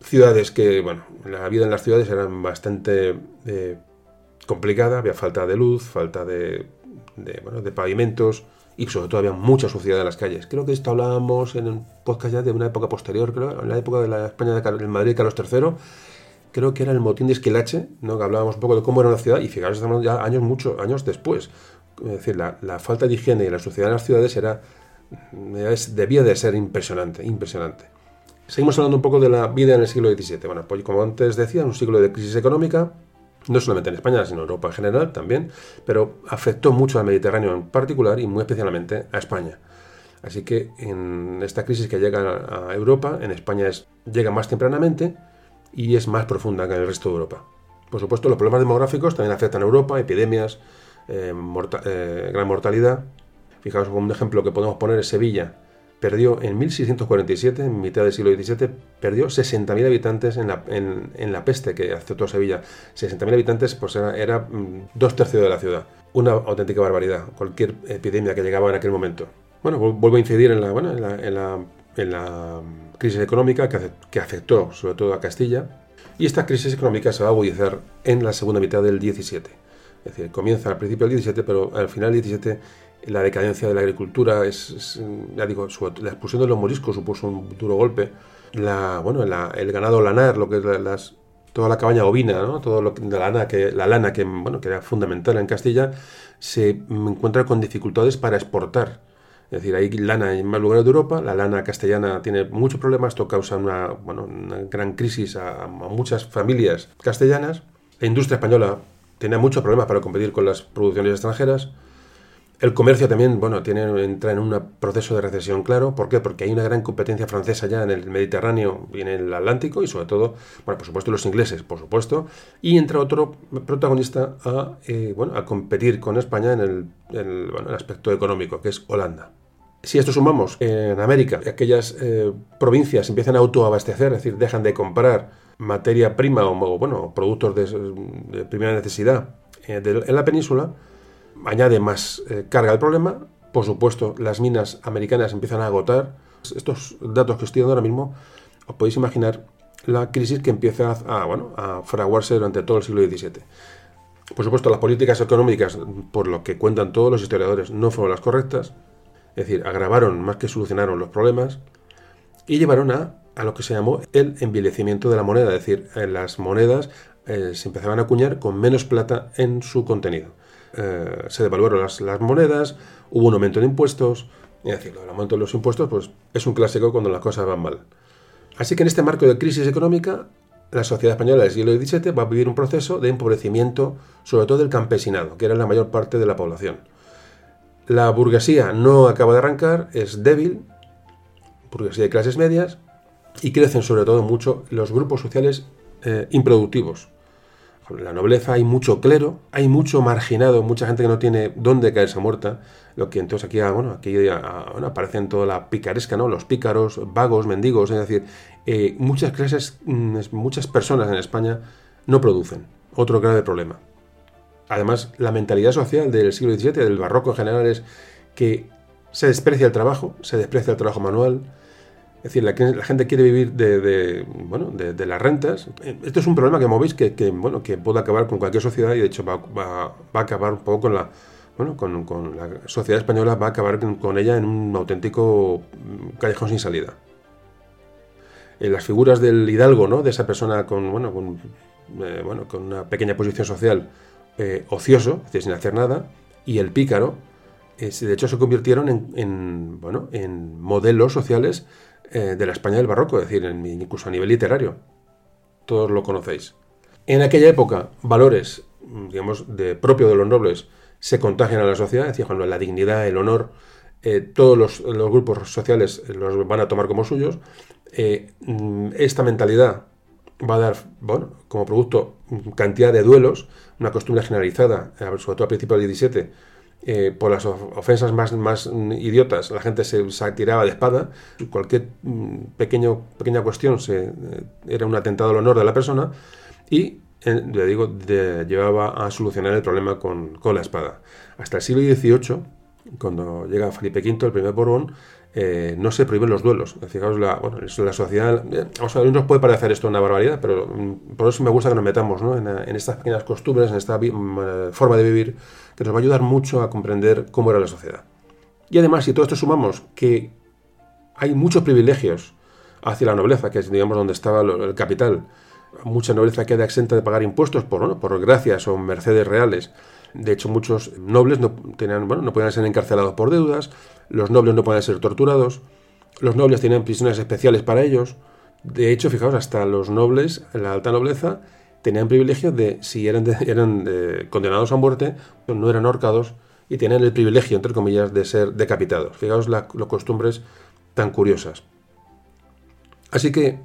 ciudades que, bueno, la vida en las ciudades era bastante eh, complicada, había falta de luz, falta de, bueno, de pavimentos y sobre todo había mucha suciedad en las calles. Creo que esto hablábamos en un podcast ya de una época posterior, creo, en la época de la España de Madrid Carlos III, creo que era el motín de Esquilache, ¿no? que hablábamos un poco de cómo era la ciudad y fijaros, estamos ya años, muchos años después. Es decir, la, la, falta de higiene y la suciedad en las ciudades era, debía de ser impresionante, impresionante. Seguimos hablando un poco de la vida en el siglo XVII. Bueno, pues como antes decía, un siglo de crisis económica, no solamente en España, sino en Europa en general también, pero afectó mucho al Mediterráneo en particular y muy especialmente a España. Así que en esta crisis que llega a Europa, en España es, llega más tempranamente y es más profunda que en el resto de Europa. Por supuesto, los problemas demográficos también afectan a Europa, epidemias, eh, eh, gran mortalidad. Fijaos, un ejemplo que podemos poner es Sevilla, perdió en 1647, en mitad del siglo XVII, perdió 60.000 habitantes en la, en, la, peste que aceptó Sevilla. 60.000 habitantes pues era, mm, dos tercios de la ciudad. Una auténtica barbaridad, cualquier epidemia que llegaba en aquel momento. Bueno, vuelvo a incidir en la, bueno, en la, en la, crisis económica que, que afectó sobre todo a Castilla. Y esta crisis económica se va a agudizar en la segunda mitad del XVII. Es decir, comienza al principio del XVII, pero al final del XVII la decadencia de la agricultura, es, la expulsión de los moriscos supuso un duro golpe. La, bueno, el ganado lanar, lo que es las, toda la cabaña ovina, ¿no? todo lo la lana que la lana que bueno que era fundamental en Castilla se encuentra con dificultades para exportar. Es decir, hay lana en más lugares de Europa, la lana castellana tiene muchos problemas, esto causa una, bueno, una gran crisis a, muchas familias castellanas La industria española tenía muchos problemas para competir con las producciones extranjeras. El comercio también, bueno, tiene, entra en un proceso de recesión claro. ¿Por qué? Porque hay una gran competencia francesa ya en el Mediterráneo y en el Atlántico y sobre todo, bueno, por supuesto los ingleses, por supuesto. Y entra otro protagonista a, eh, bueno, a competir con España en el, aspecto económico, que es Holanda. Si esto sumamos en América, aquellas eh, provincias empiezan a autoabastecer, es decir, dejan de comprar materia prima o, bueno, productos de, primera necesidad eh, en la península, añade más eh, carga al problema. Por supuesto, las minas americanas empiezan a agotar. Estos datos que estoy dando ahora mismo, os podéis imaginar la crisis que empieza a, bueno, a fraguarse durante todo el siglo XVII. Por supuesto, las políticas económicas, por lo que cuentan todos los historiadores, no fueron las correctas. Es decir, agravaron más que solucionaron los problemas y llevaron a, a lo que se llamó el envilecimiento de la moneda. Es decir, las monedas eh, se empezaban a acuñar con menos plata en su contenido. Eh, se devaluaron las, monedas, hubo un aumento de impuestos. Es decir, el aumento de los impuestos pues, es un clásico cuando las cosas van mal. Así que en este marco de crisis económica, la sociedad española del siglo XVII va a vivir un proceso de empobrecimiento, sobre todo del campesinado, que era la mayor parte de la población. La burguesía no acaba de arrancar, es débil, burguesía de clases medias, y crecen sobre todo mucho los grupos sociales eh, improductivos. En la nobleza hay mucho clero, hay mucho marginado, mucha gente que no tiene dónde caerse muerta, lo que entonces aquí, ah, bueno, aquí ah, bueno, aparecen toda la picaresca, ¿no? Los pícaros, vagos, mendigos, es decir, eh, muchas clases, mm, muchas personas en España no producen. Otro grave problema. Además, la mentalidad social del siglo XVII, del barroco en general, es que se desprecia el trabajo, se desprecia el trabajo manual. Es decir, la, gente quiere vivir de, bueno, de, las rentas. Esto es un problema que movéis que, bueno, que puede acabar con cualquier sociedad y de hecho va, a acabar un poco con la, bueno, con, la sociedad española, va a acabar con, ella en un auténtico callejón sin salida. En eh, las figuras del hidalgo, ¿no? de esa persona con, bueno, con, eh, bueno, con una pequeña posición social, eh, ocioso, sin hacer nada, y el pícaro, de hecho se convirtieron en, bueno, en modelos sociales eh, de la España del barroco, es decir, incluso a nivel literario. Todos lo conocéis. En aquella época, valores, digamos, de propio de los nobles se contagian a la sociedad, es decir, cuando la dignidad, el honor, todos los, grupos sociales los van a tomar como suyos. esta mentalidad va a dar, bueno, como producto cantidad de duelos, una costumbre generalizada, eh, sobre todo a principios del 17, eh, por las ofensas más, más idiotas, la gente se, tiraba de espada, cualquier mm, pequeño, pequeña cuestión eh, era un atentado al honor de la persona y, le digo, llevaba a solucionar el problema con, con la espada. Hasta el siglo XVIII, cuando llega Felipe V, el primer Borbón, eh, no se prohíben los duelos. Fijaos, la, bueno, la sociedad. Eh, a nos puede parecer esto una barbaridad, pero mm, por eso me gusta que nos metamos ¿no? en, estas pequeñas costumbres, en esta mm, eh, forma de vivir, que nos va a ayudar mucho a comprender cómo era la sociedad. Y además, si todo esto sumamos que hay muchos privilegios hacia la nobleza, que es, digamos, donde estaba el capital, mucha nobleza queda exenta de pagar impuestos por, por gracias o mercedes reales. De hecho, muchos nobles no, tenían, bueno, no podían ser encarcelados por deudas, los nobles no podían ser torturados, los nobles tenían prisiones especiales para ellos. De hecho, fijaos, hasta los nobles, la alta nobleza, tenían privilegio de, si eran, eran condenados a muerte, no eran ahorcados y tenían el privilegio, entre comillas, de ser decapitados. Fijaos las costumbres tan curiosas. Así que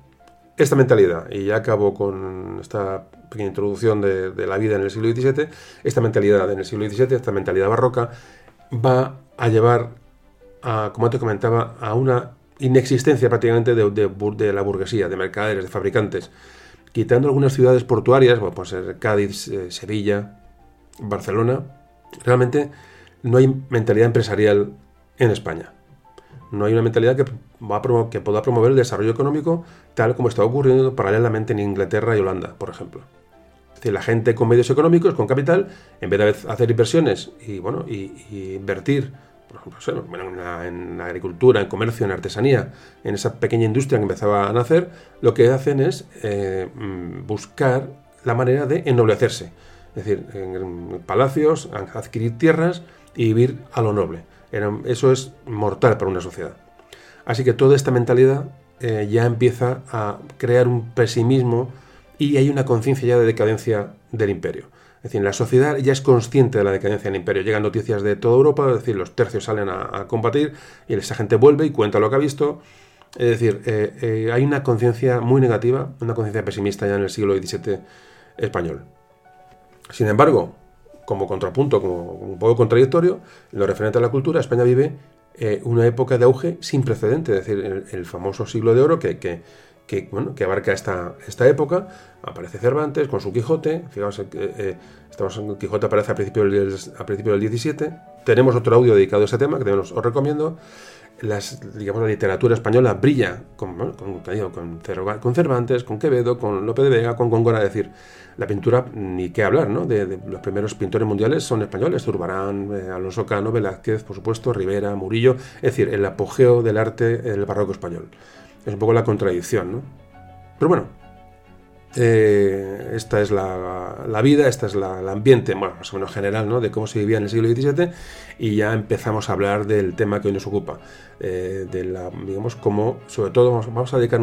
esta mentalidad, y ya acabo con esta pequeña introducción de, la vida en el siglo XVII, esta mentalidad en el siglo XVII, esta mentalidad barroca, va a llevar, a, como te comentaba, a una inexistencia prácticamente de, la burguesía, de mercaderes, de fabricantes. Quitando algunas ciudades portuarias, como puede ser Cádiz, eh, Sevilla, Barcelona, realmente no hay mentalidad empresarial en España. No hay una mentalidad que, pueda promover el desarrollo económico tal como está ocurriendo paralelamente en Inglaterra y Holanda, por ejemplo. Es decir, la gente con medios económicos, con capital, en vez de hacer inversiones y, bueno, y, invertir por ejemplo, en, la, agricultura, en comercio, en artesanía, en esa pequeña industria que empezaba a nacer, lo que hacen es eh, mm, buscar la manera de ennoblecerse. Es decir, en palacios, adquirir tierras y vivir a lo noble eso es mortal para una sociedad. Así que toda esta mentalidad eh, ya empieza a crear un pesimismo y hay una conciencia ya de decadencia del imperio. Es decir, la sociedad ya es consciente de la decadencia del imperio. Llegan noticias de toda Europa, es decir, los tercios salen a, combatir y esa gente vuelve y cuenta lo que ha visto. Es decir, eh, eh, hay una conciencia muy negativa, una conciencia pesimista ya en el siglo XVII español. Sin embargo, como contrapunto, como un poco contradictorio, lo referente a la cultura, España vive eh, una época de auge sin precedente, es decir, el, famoso siglo de oro que, que, bueno, que abarca esta, esta época. Aparece Cervantes con su Quijote, fijaos, eh, eh, estamos en Quijote aparece a principio, del, principio del 17. Tenemos otro audio dedicado a ese tema que os, os recomiendo las, digamos, la literatura española brilla con, Cervantes, con Quevedo, con Lope de Vega, con Góngora, es decir, la pintura, ni qué hablar, ¿no? De, los primeros pintores mundiales son españoles, Zurbarán, eh, Alonso Cano, Velázquez, por supuesto, Rivera, Murillo, es decir, el apogeo del arte del barroco español. Es un poco la contradicción, ¿no? Pero bueno, eh, esta es la, vida, esta es la, el ambiente, bueno, más o menos general, ¿no? De cómo se vivía en el siglo XVII y ya empezamos a hablar del tema que hoy nos ocupa, eh, de la, digamos, como, sobre todo vamos, a dedicar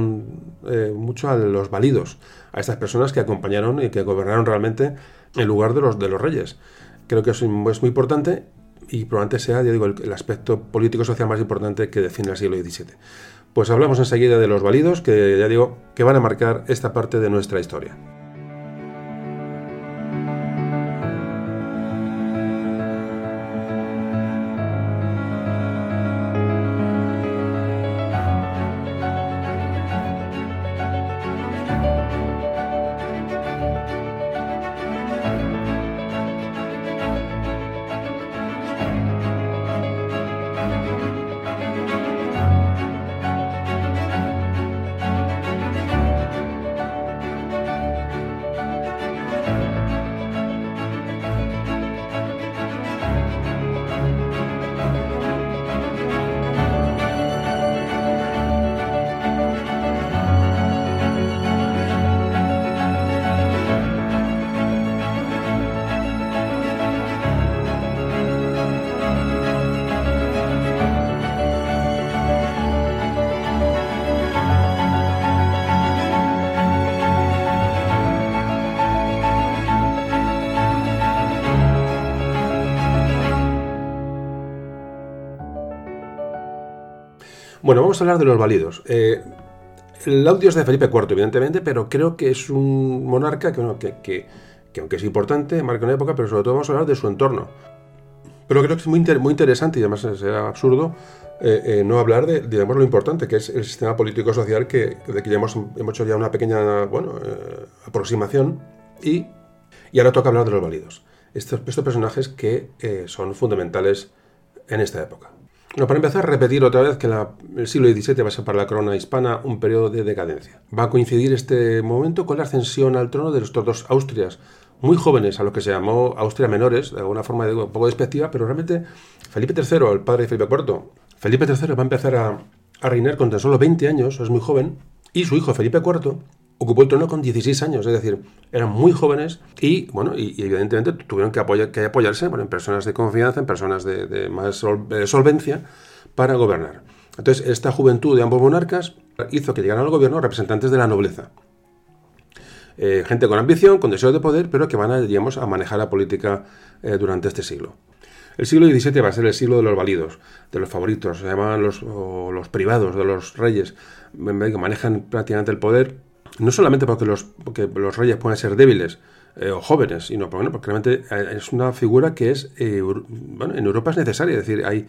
eh, mucho a los válidos, a estas personas que acompañaron y que gobernaron realmente en lugar de los, de los reyes. Creo que eso es muy importante y probablemente sea, ya digo, el, el aspecto político-social más importante que define el siglo XVII. Pues hablamos enseguida de los válidos, que ya digo, que van a marcar esta parte de nuestra historia. A hablar de los válidos. Eh, el audio es de Felipe IV, evidentemente, pero creo que es un monarca que, que, aunque es importante, marca una época, pero sobre todo vamos a hablar de su entorno. Pero creo que es muy, interesante y además será absurdo eh, eh, no hablar de, digamos, lo importante que es el sistema político-social que, de que ya hemos, hecho ya una pequeña bueno, aproximación y, y, ahora toca hablar de los válidos. Estos, estos personajes que son fundamentales en esta época. Bueno, para empezar, repetir otra vez que el siglo XVII va a ser para la corona hispana un periodo de decadencia. Va a coincidir este momento con la ascensión al trono de los dos Austrias, muy jóvenes, a lo que se llamó Austria menores, de alguna forma un poco despectiva, pero realmente Felipe III, el padre de Felipe IV, Felipe III va a empezar a, a reinar con tan solo 20 años, es muy joven, y su hijo Felipe IV ocupó el trono con 16 años, es decir, eran muy jóvenes y, bueno, y, evidentemente tuvieron que, apoyarse en personas de confianza, en personas de, más solvencia para gobernar. Entonces, esta juventud de ambos monarcas hizo que llegaran al gobierno representantes de la nobleza. Eh, gente con ambición, con deseo de poder, pero que van a, digamos, a manejar la política eh, durante este siglo. El siglo XVII va a ser el siglo de los válidos, de los favoritos, se llaman los, los privados, de los reyes, que manejan prácticamente el poder no solamente porque los, los reyes pueden ser débiles eh, o jóvenes, sino porque, porque realmente eh, es una figura que es, eh, bueno, en Europa es necesaria, es decir, hay,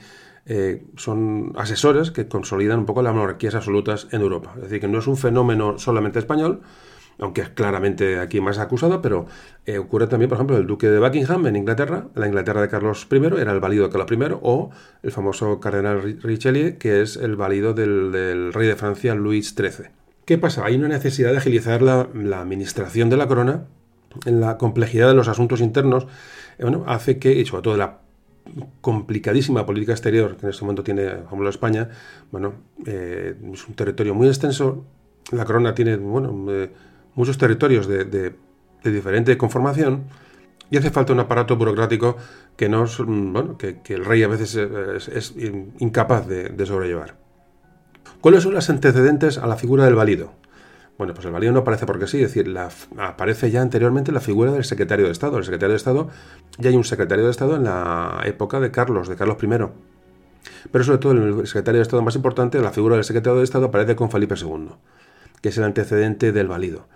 son asesores que consolidan un poco las monarquías absolutas en Europa. Es decir, que no es un fenómeno solamente español, aunque es claramente aquí más acusado, pero ocurre también, por ejemplo, el duque de Buckingham en Inglaterra, la Inglaterra de Carlos I era el válido de Carlos I, o el famoso cardenal Richelieu, que es el válido del, del rey de Francia Luis XIII. ¿Qué pasa? Hay una necesidad de agilizar la, administración de la corona, en la complejidad de los asuntos internos, eh, bueno, hace que, y sobre todo la complicadísima política exterior que en este momento tiene, España, bueno, eh, es un territorio muy extenso, la corona tiene, bueno, eh, muchos territorios de, diferente conformación, y hace falta un aparato burocrático que, nos, bueno, que, el rey a veces es, incapaz de sobrellevar. ¿Cuáles son los antecedentes a la figura del válido? Bueno, pues el válido no aparece porque sí, es decir, aparece ya anteriormente la figura del secretario de Estado. El secretario de Estado, ya hay un secretario de Estado en la época de Carlos, de Carlos I. Pero sobre todo el secretario de Estado más importante, la figura del secretario de Estado aparece con Felipe II, que es el antecedente del válido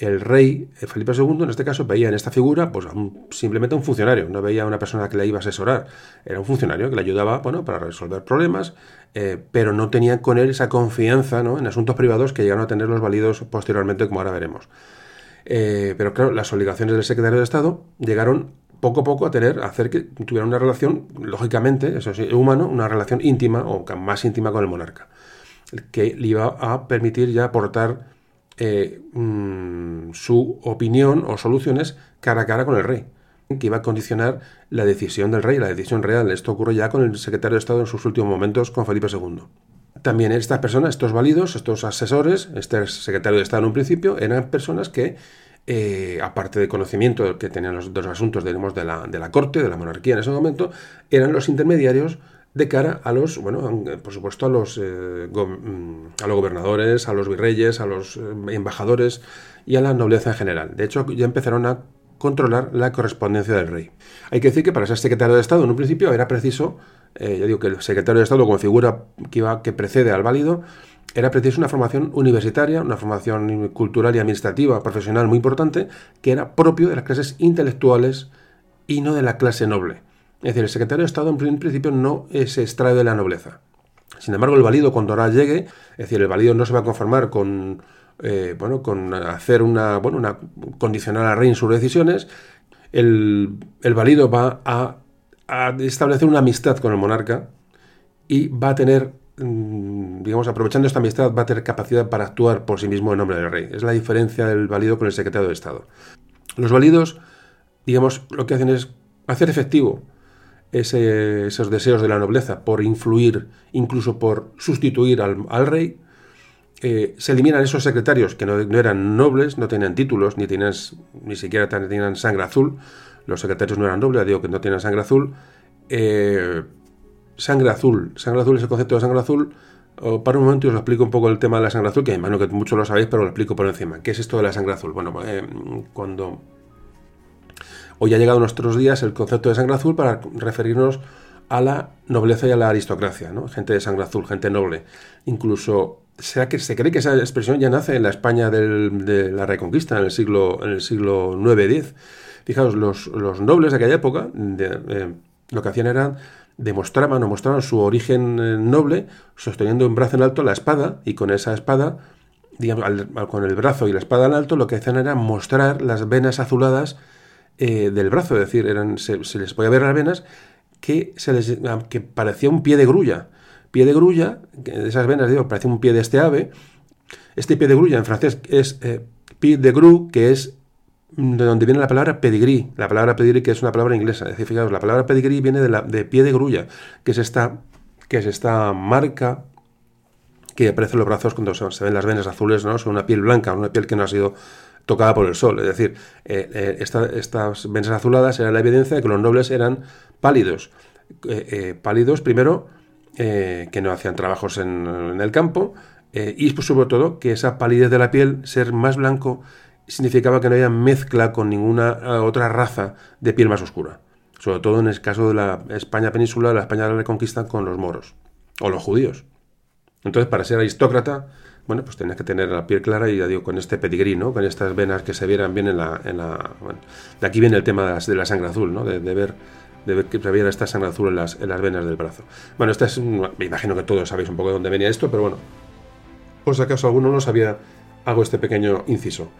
el rey eh, Felipe II, en este caso, veía en esta figura pues, simplemente un funcionario, no veía a una persona que le iba a asesorar, era un funcionario que le ayudaba bueno, para resolver problemas, eh, pero no tenía con él esa confianza ¿no? en asuntos privados que llegaron a tener los válidos posteriormente, como ahora veremos. Eh, pero claro, las obligaciones del secretario de Estado llegaron poco a poco a tener, a hacer que tuviera una relación, lógicamente, eso sí, humano, una relación íntima o más íntima con el monarca, que le iba a permitir ya aportar eh, mm, su opinión o soluciones cara a cara con el rey, que iba a condicionar la decisión del rey, la decisión real. Esto ocurre ya con el secretario de Estado en sus últimos momentos con Felipe II. También estas personas, estos válidos, estos asesores, este secretario de Estado en un principio, eran personas que, eh, aparte de conocimiento que tenían los, dos asuntos de la, de la corte, de la monarquía en ese momento, eran los intermediarios de cara a los, bueno, por supuesto a los, eh, mm, a los gobernadores, a los virreyes, a los eh, embajadores y a la nobleza en general. De hecho, ya empezaron a controlar la correspondencia del rey. Hay que decir que para ser secretario de Estado en un principio era preciso, eh, ya digo que el secretario de Estado como figura que, iba, que precede al válido, era preciso una formación universitaria, una formación cultural y administrativa, profesional muy importante, que era propio de las clases intelectuales y no de la clase noble. Es decir, el secretario de Estado en principio no se extrae de la nobleza. Sin embargo, el válido cuando ahora llegue, es decir, el válido no se va a conformar con, eh, bueno, con hacer una, bueno, una, condicionar al rey en sus decisiones, el, el válido va a, establecer una amistad con el monarca y va a tener, mm, digamos, aprovechando esta amistad, va a tener capacidad para actuar por sí mismo en nombre del rey. Es la diferencia del válido con el secretario de Estado. Los válidos, digamos, lo que hacen es hacer efectivo esos deseos de la nobleza por influir, incluso por sustituir al, rey, eh, se eliminan esos secretarios que no, eran nobles, no tenían títulos, ni, tenían, ni siquiera tenían sangre azul. Los secretarios no eran nobles, digo que no tenían sangre azul. Eh, sangre azul. Sangre azul es el concepto de sangre azul. para un momento os explico un poco el tema de la sangre azul, que imagino que muchos lo sabéis, pero lo explico por encima. ¿Qué es esto de la sangre azul? Bueno, eh, cuando Hoy ha llegado a nuestros días el concepto de sangre azul para referirnos a la nobleza y a la aristocracia, ¿no? gente de sangre azul, gente noble. Incluso que, se cree que esa expresión ya nace en la España de la Reconquista, en el siglo, en el siglo IX-X. Fijaos, los, nobles de aquella época eh, lo que hacían era demostraban o mostraban su origen eh, noble sosteniendo en brazo en alto la espada y con esa espada, digamos, con el brazo y la espada en alto, lo que hacían era mostrar las venas azuladas eh, del brazo, es decir, eran, se, les podía ver las venas que, se les, ah, que parecía un pie de grulla. Pie de grulla, de esas venas, digo, parecía un pie de este ave. Este pie de grulla en francés es eh, pied de gru, que es de donde viene la palabra pedigrí. La palabra pedigrí, que es una palabra inglesa. Es decir, fijaos, la palabra pedigrí viene de, la, de pie de grulla, que es esta, que es esta marca que aparece en los brazos cuando se, ven las venas azules, ¿no? Son una piel blanca, una piel que no ha sido tocada por el sol. Es decir, eh, eh, estas venas azuladas eran la evidencia de que los nobles eran pálidos. Eh, pálidos, primero, que no hacían trabajos en, el campo, y pues, sobre todo que esa palidez de la piel, ser más blanco, significaba que no había mezcla con ninguna otra raza de piel más oscura. Sobre todo en el caso de la España peninsular, la España la Reconquista con los moros o los judíos. Entonces, para ser aristócrata, bueno, pues tenías que tener la piel clara y ya digo, con este pedigrí, ¿no? Con estas venas que se vieran bien en la... En la de aquí viene el tema de la, sangre azul, ¿no? De, ver de ver que se esta sangre azul en las, en las venas del brazo. Bueno, esta es me imagino que todos sabéis un poco de dónde venía esto, pero bueno, por si acaso alguno no sabía, hago este pequeño inciso.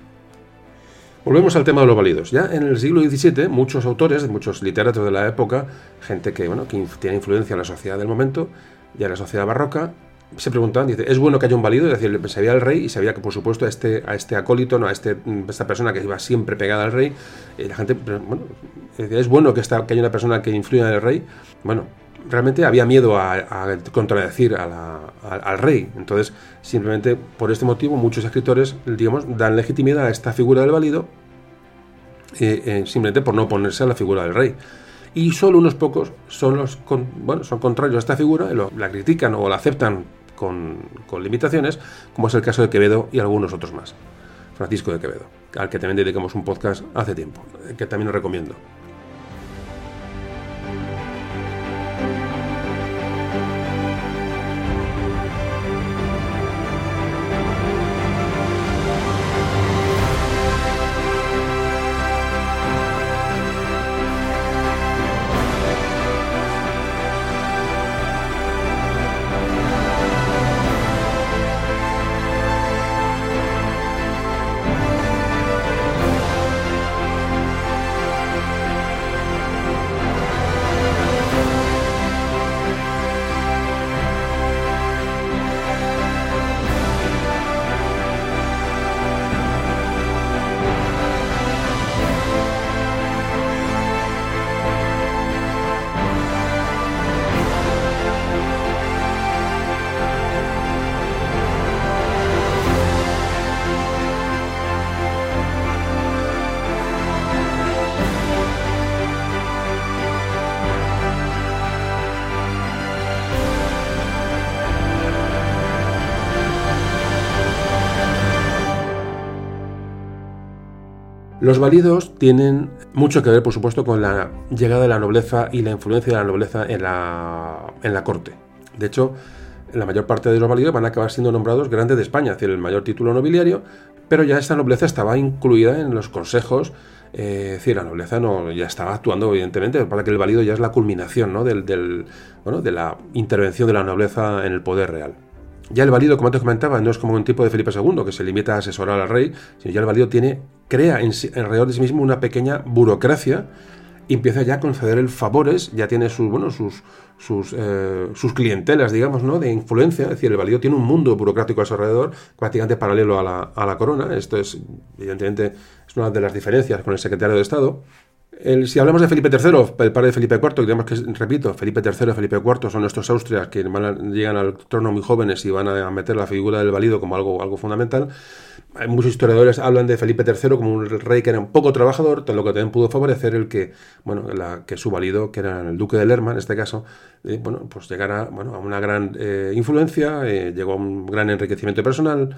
Volvemos al tema de los válidos. Ya en el siglo XVII, muchos autores, muchos literatos de la época, gente que, bueno, que tiene influencia en la sociedad del momento y en la sociedad barroca, se preguntaban, dice, ¿es bueno que haya un válido? Es decir, sabía al rey y sabía que, por supuesto, a este, a este acólito, ¿no? a, este, esta persona que iba siempre pegada al rey, y la gente, bueno, ¿es bueno que, esta, que haya una persona que influya en el rey? Bueno, realmente había miedo a, contradecir al rey. Entonces, simplemente por este motivo, muchos escritores, digamos, dan legitimidad a esta figura del válido, eh, eh, simplemente por no oponerse a la figura del rey y solo unos pocos son los bueno son contrarios a esta figura la critican o la aceptan con, limitaciones, como es el caso de Quevedo y algunos otros más. Francisco de Quevedo, al que también dedicamos un podcast hace tiempo, que también lo recomiendo. Los válidos tienen mucho que ver, por supuesto, con la llegada de la nobleza y la influencia de la nobleza en la, en la corte. De hecho, la mayor parte de los válidos van a acabar siendo nombrados grandes de España, es decir, el mayor título nobiliario, pero ya esta nobleza estaba incluida en los consejos, eh, es decir, la nobleza no, ya estaba actuando, evidentemente, para que el válido ya es la culminación ¿no? del, del, bueno, de la intervención de la nobleza en el poder real. Ya el valido, como antes comentaba, no es como un tipo de Felipe II, que se limita a asesorar al rey, sino ya el valido tiene, crea en, alrededor de sí mismo una pequeña burocracia y empieza ya a conceder favores, ya tiene sus, bueno, sus, sus, eh, sus clientelas, digamos, ¿no? de influencia. Es decir, el valido tiene un mundo burocrático a su alrededor, prácticamente paralelo a la, a la corona. Esto es, evidentemente, es una de las diferencias con el secretario de Estado si hablamos de Felipe III, el padre de Felipe IV, digamos que, repito, Felipe III y Felipe IV son nuestros Austrias que llegan al trono muy jóvenes y van a meter la figura del valido como algo, algo fundamental. Muchos historiadores hablan de Felipe III como un rey que era un poco trabajador, lo que también pudo favorecer el que, bueno, que su valido, que era el duque de Lerma en este caso, eh, bueno, pues llegara bueno, a una gran eh, influencia, eh, llegó a un gran enriquecimiento personal,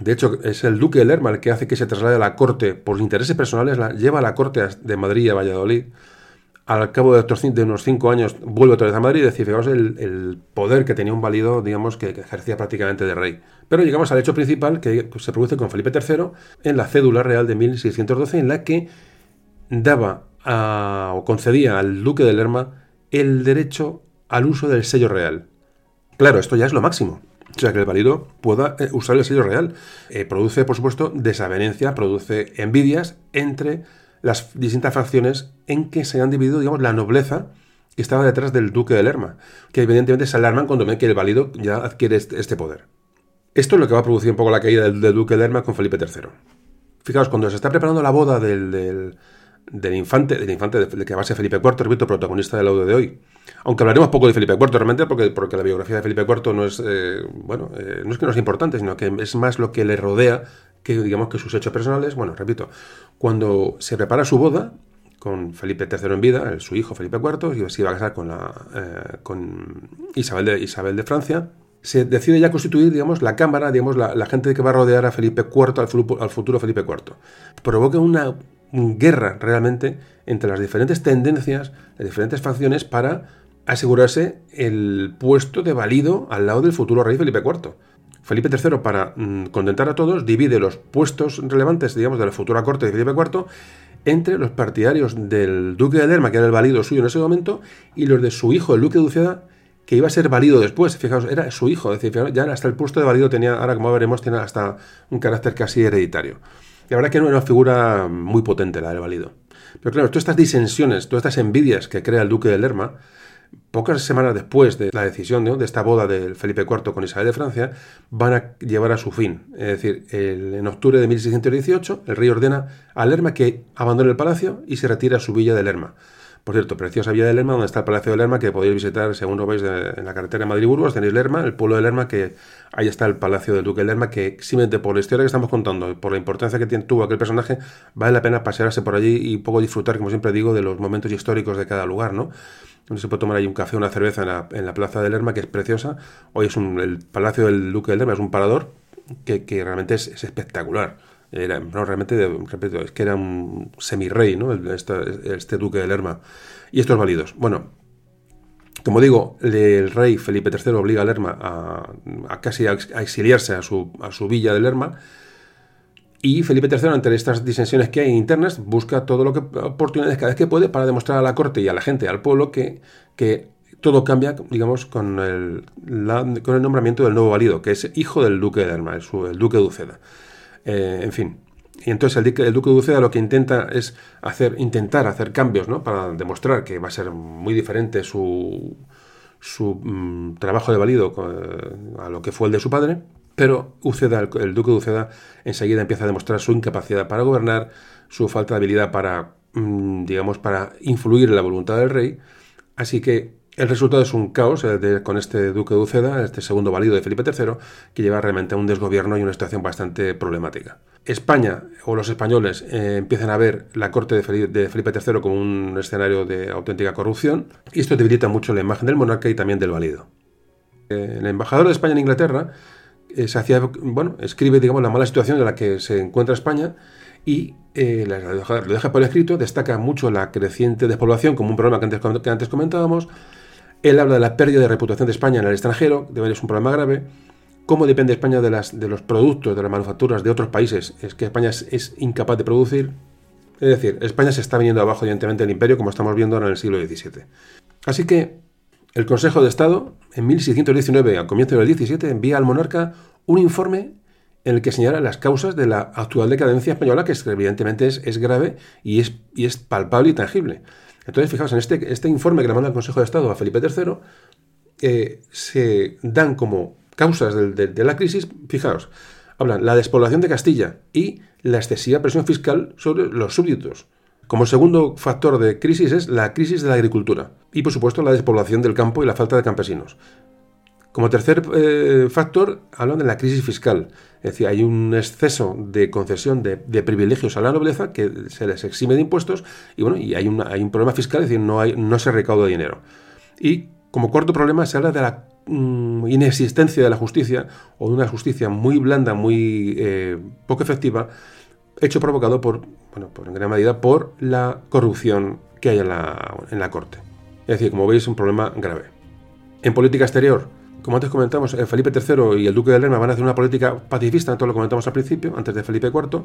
de hecho, es el duque de Lerma el que hace que se traslade a la corte por intereses personales, la, lleva a la corte de Madrid a Valladolid. Al cabo de, unos cinco años vuelve otra vez a Madrid y decir, fijaos el, poder que tenía un válido, digamos, que, ejercía prácticamente de rey. Pero llegamos al hecho principal que pues, se produce con Felipe III en la cédula real de 1612, en la que daba o concedía al duque de Lerma el derecho al uso del sello real. Claro, esto ya es lo máximo. O sea, que el válido pueda eh, usar el sello real. Eh, produce, por supuesto, desavenencia, produce envidias entre las distintas facciones en que se han dividido, digamos, la nobleza que estaba detrás del duque de Lerma, que evidentemente se alarman cuando ven que el válido ya adquiere este, este poder. Esto es lo que va a producir un poco la caída del, duque de Lerma con Felipe III. Fijaos, cuando se está preparando la boda del del infante, del infante de, que va a ser Felipe IV, repito, protagonista del audio de hoy. Aunque hablaremos poco de Felipe IV realmente, porque, porque la biografía de Felipe IV no es, eh, bueno, eh, no es que no es importante, sino que es más lo que le rodea que, digamos, que sus hechos personales. Bueno, repito, cuando se prepara su boda con Felipe III en vida, su hijo Felipe IV, y se iba a casar con, la, eh, con Isabel, de, Isabel de Francia, se decide ya constituir, digamos, la cámara, digamos, la, gente que va a rodear a Felipe IV, al futuro Felipe IV. Provoca una guerra realmente entre las diferentes tendencias, las diferentes facciones para asegurarse el puesto de valido al lado del futuro rey Felipe IV. Felipe III, para mm, contentar a todos, divide los puestos relevantes, digamos, de la futura corte de Felipe IV entre los partidarios del duque de Lerma, que era el valido suyo en ese momento, y los de su hijo, el duque de Uceda, que iba a ser valido después. Fijaos, era su hijo, es decir, ya hasta el puesto de valido tenía, ahora como veremos, tiene hasta un carácter casi hereditario. La verdad que no era una figura muy potente la del válido. Pero claro, todas estas disensiones, todas estas envidias que crea el duque de Lerma, pocas semanas después de la decisión de esta boda de Felipe IV con Isabel de Francia, van a llevar a su fin. Es decir, en octubre de 1618, el rey ordena a Lerma que abandone el palacio y se retire a su villa de Lerma. Por cierto, preciosa Villa de Lerma, donde está el Palacio de Lerma, que podéis visitar según lo veis en la carretera Madrid-Burgos, tenéis Lerma, el pueblo de Lerma, que ahí está el Palacio del Duque de Lerma, que simplemente por la historia que estamos contando, por la importancia que tuvo aquel personaje, vale la pena pasearse por allí y poco disfrutar, como siempre digo, de los momentos históricos de cada lugar, ¿no? Se puede tomar ahí un café, una cerveza en la, Plaza de Lerma, que es preciosa. Hoy es un, el Palacio del Duque de Lerma, es un parador que, realmente es, espectacular. Era, no, realmente, repito, es que era un semirrey, ¿no? Este, duque de Lerma y estos válidos. Bueno, como digo, el rey Felipe III obliga a Lerma a, casi a, exiliarse a su, a su, villa de Lerma. Y Felipe III, ante estas disensiones que hay internas, busca todo lo que oportunidades cada vez que puede para demostrar a la corte y a la gente, al pueblo, que, que todo cambia, digamos, con el, con el nombramiento del nuevo válido, que es hijo del duque de Lerma, el, el duque de Uceda. Eh, en fin, y entonces el, duque de Uceda lo que intenta es hacer, intentar hacer cambios, ¿no? Para demostrar que va a ser muy diferente su, su mm, trabajo de valido a lo que fue el de su padre. Pero Uceda, el, duque de Uceda, enseguida empieza a demostrar su incapacidad para gobernar, su falta de habilidad para, mm, digamos, para influir en la voluntad del rey. Así que el resultado es un caos eh, con este duque de Uceda, este segundo valido de Felipe III, que lleva realmente a un desgobierno y una situación bastante problemática. España o los españoles eh, empiezan a ver la corte de Felipe, III como un escenario de auténtica corrupción y esto debilita mucho la imagen del monarca y también del valido. Eh, el embajador de España en Inglaterra se hacía, bueno, escribe la mala situación en la que se encuentra España y lo, deja, por escrito, destaca mucho la creciente despoblación como un problema que antes comentábamos, él habla de la pérdida de reputación de España en el extranjero, de es un problema grave. ¿Cómo depende España de, las, de los productos, de las manufacturas de otros países? Es que España es, incapaz de producir. Es decir, España se está viniendo abajo, evidentemente, del imperio, como estamos viendo ahora en el siglo XVII. Así que el Consejo de Estado, en 1619, al comienzo del XVII, envía al monarca un informe en el que señala las causas de la actual decadencia española, que evidentemente es, grave y es palpable y tangible. Entonces, fijaos, en este, este informe que le manda el Consejo de Estado a Felipe III, eh, se dan como causas de, la crisis, fijaos, hablan la despoblación de Castilla y la excesiva presión fiscal sobre los súbditos. Como segundo factor de crisis es la crisis de la agricultura y, por supuesto, la despoblación del campo y la falta de campesinos. Como tercer eh, factor, hablan de la crisis fiscal. Es decir, hay un exceso de concesión de, privilegios a la nobleza que se les exime de impuestos y bueno, y hay, un problema fiscal, es decir, no se recauda dinero. Y como cuarto problema se habla de la mm, inexistencia de la justicia o de una justicia muy blanda, muy eh, poco efectiva, hecho provocado por, bueno, por en gran medida por la corrupción que hay en la, en la corte. Es decir, como veis, un problema grave. En política exterior, como antes comentamos, eh, Felipe III y el Duque de Lerma van a hacer una política pacifista, todo lo comentamos al principio, antes de Felipe IV.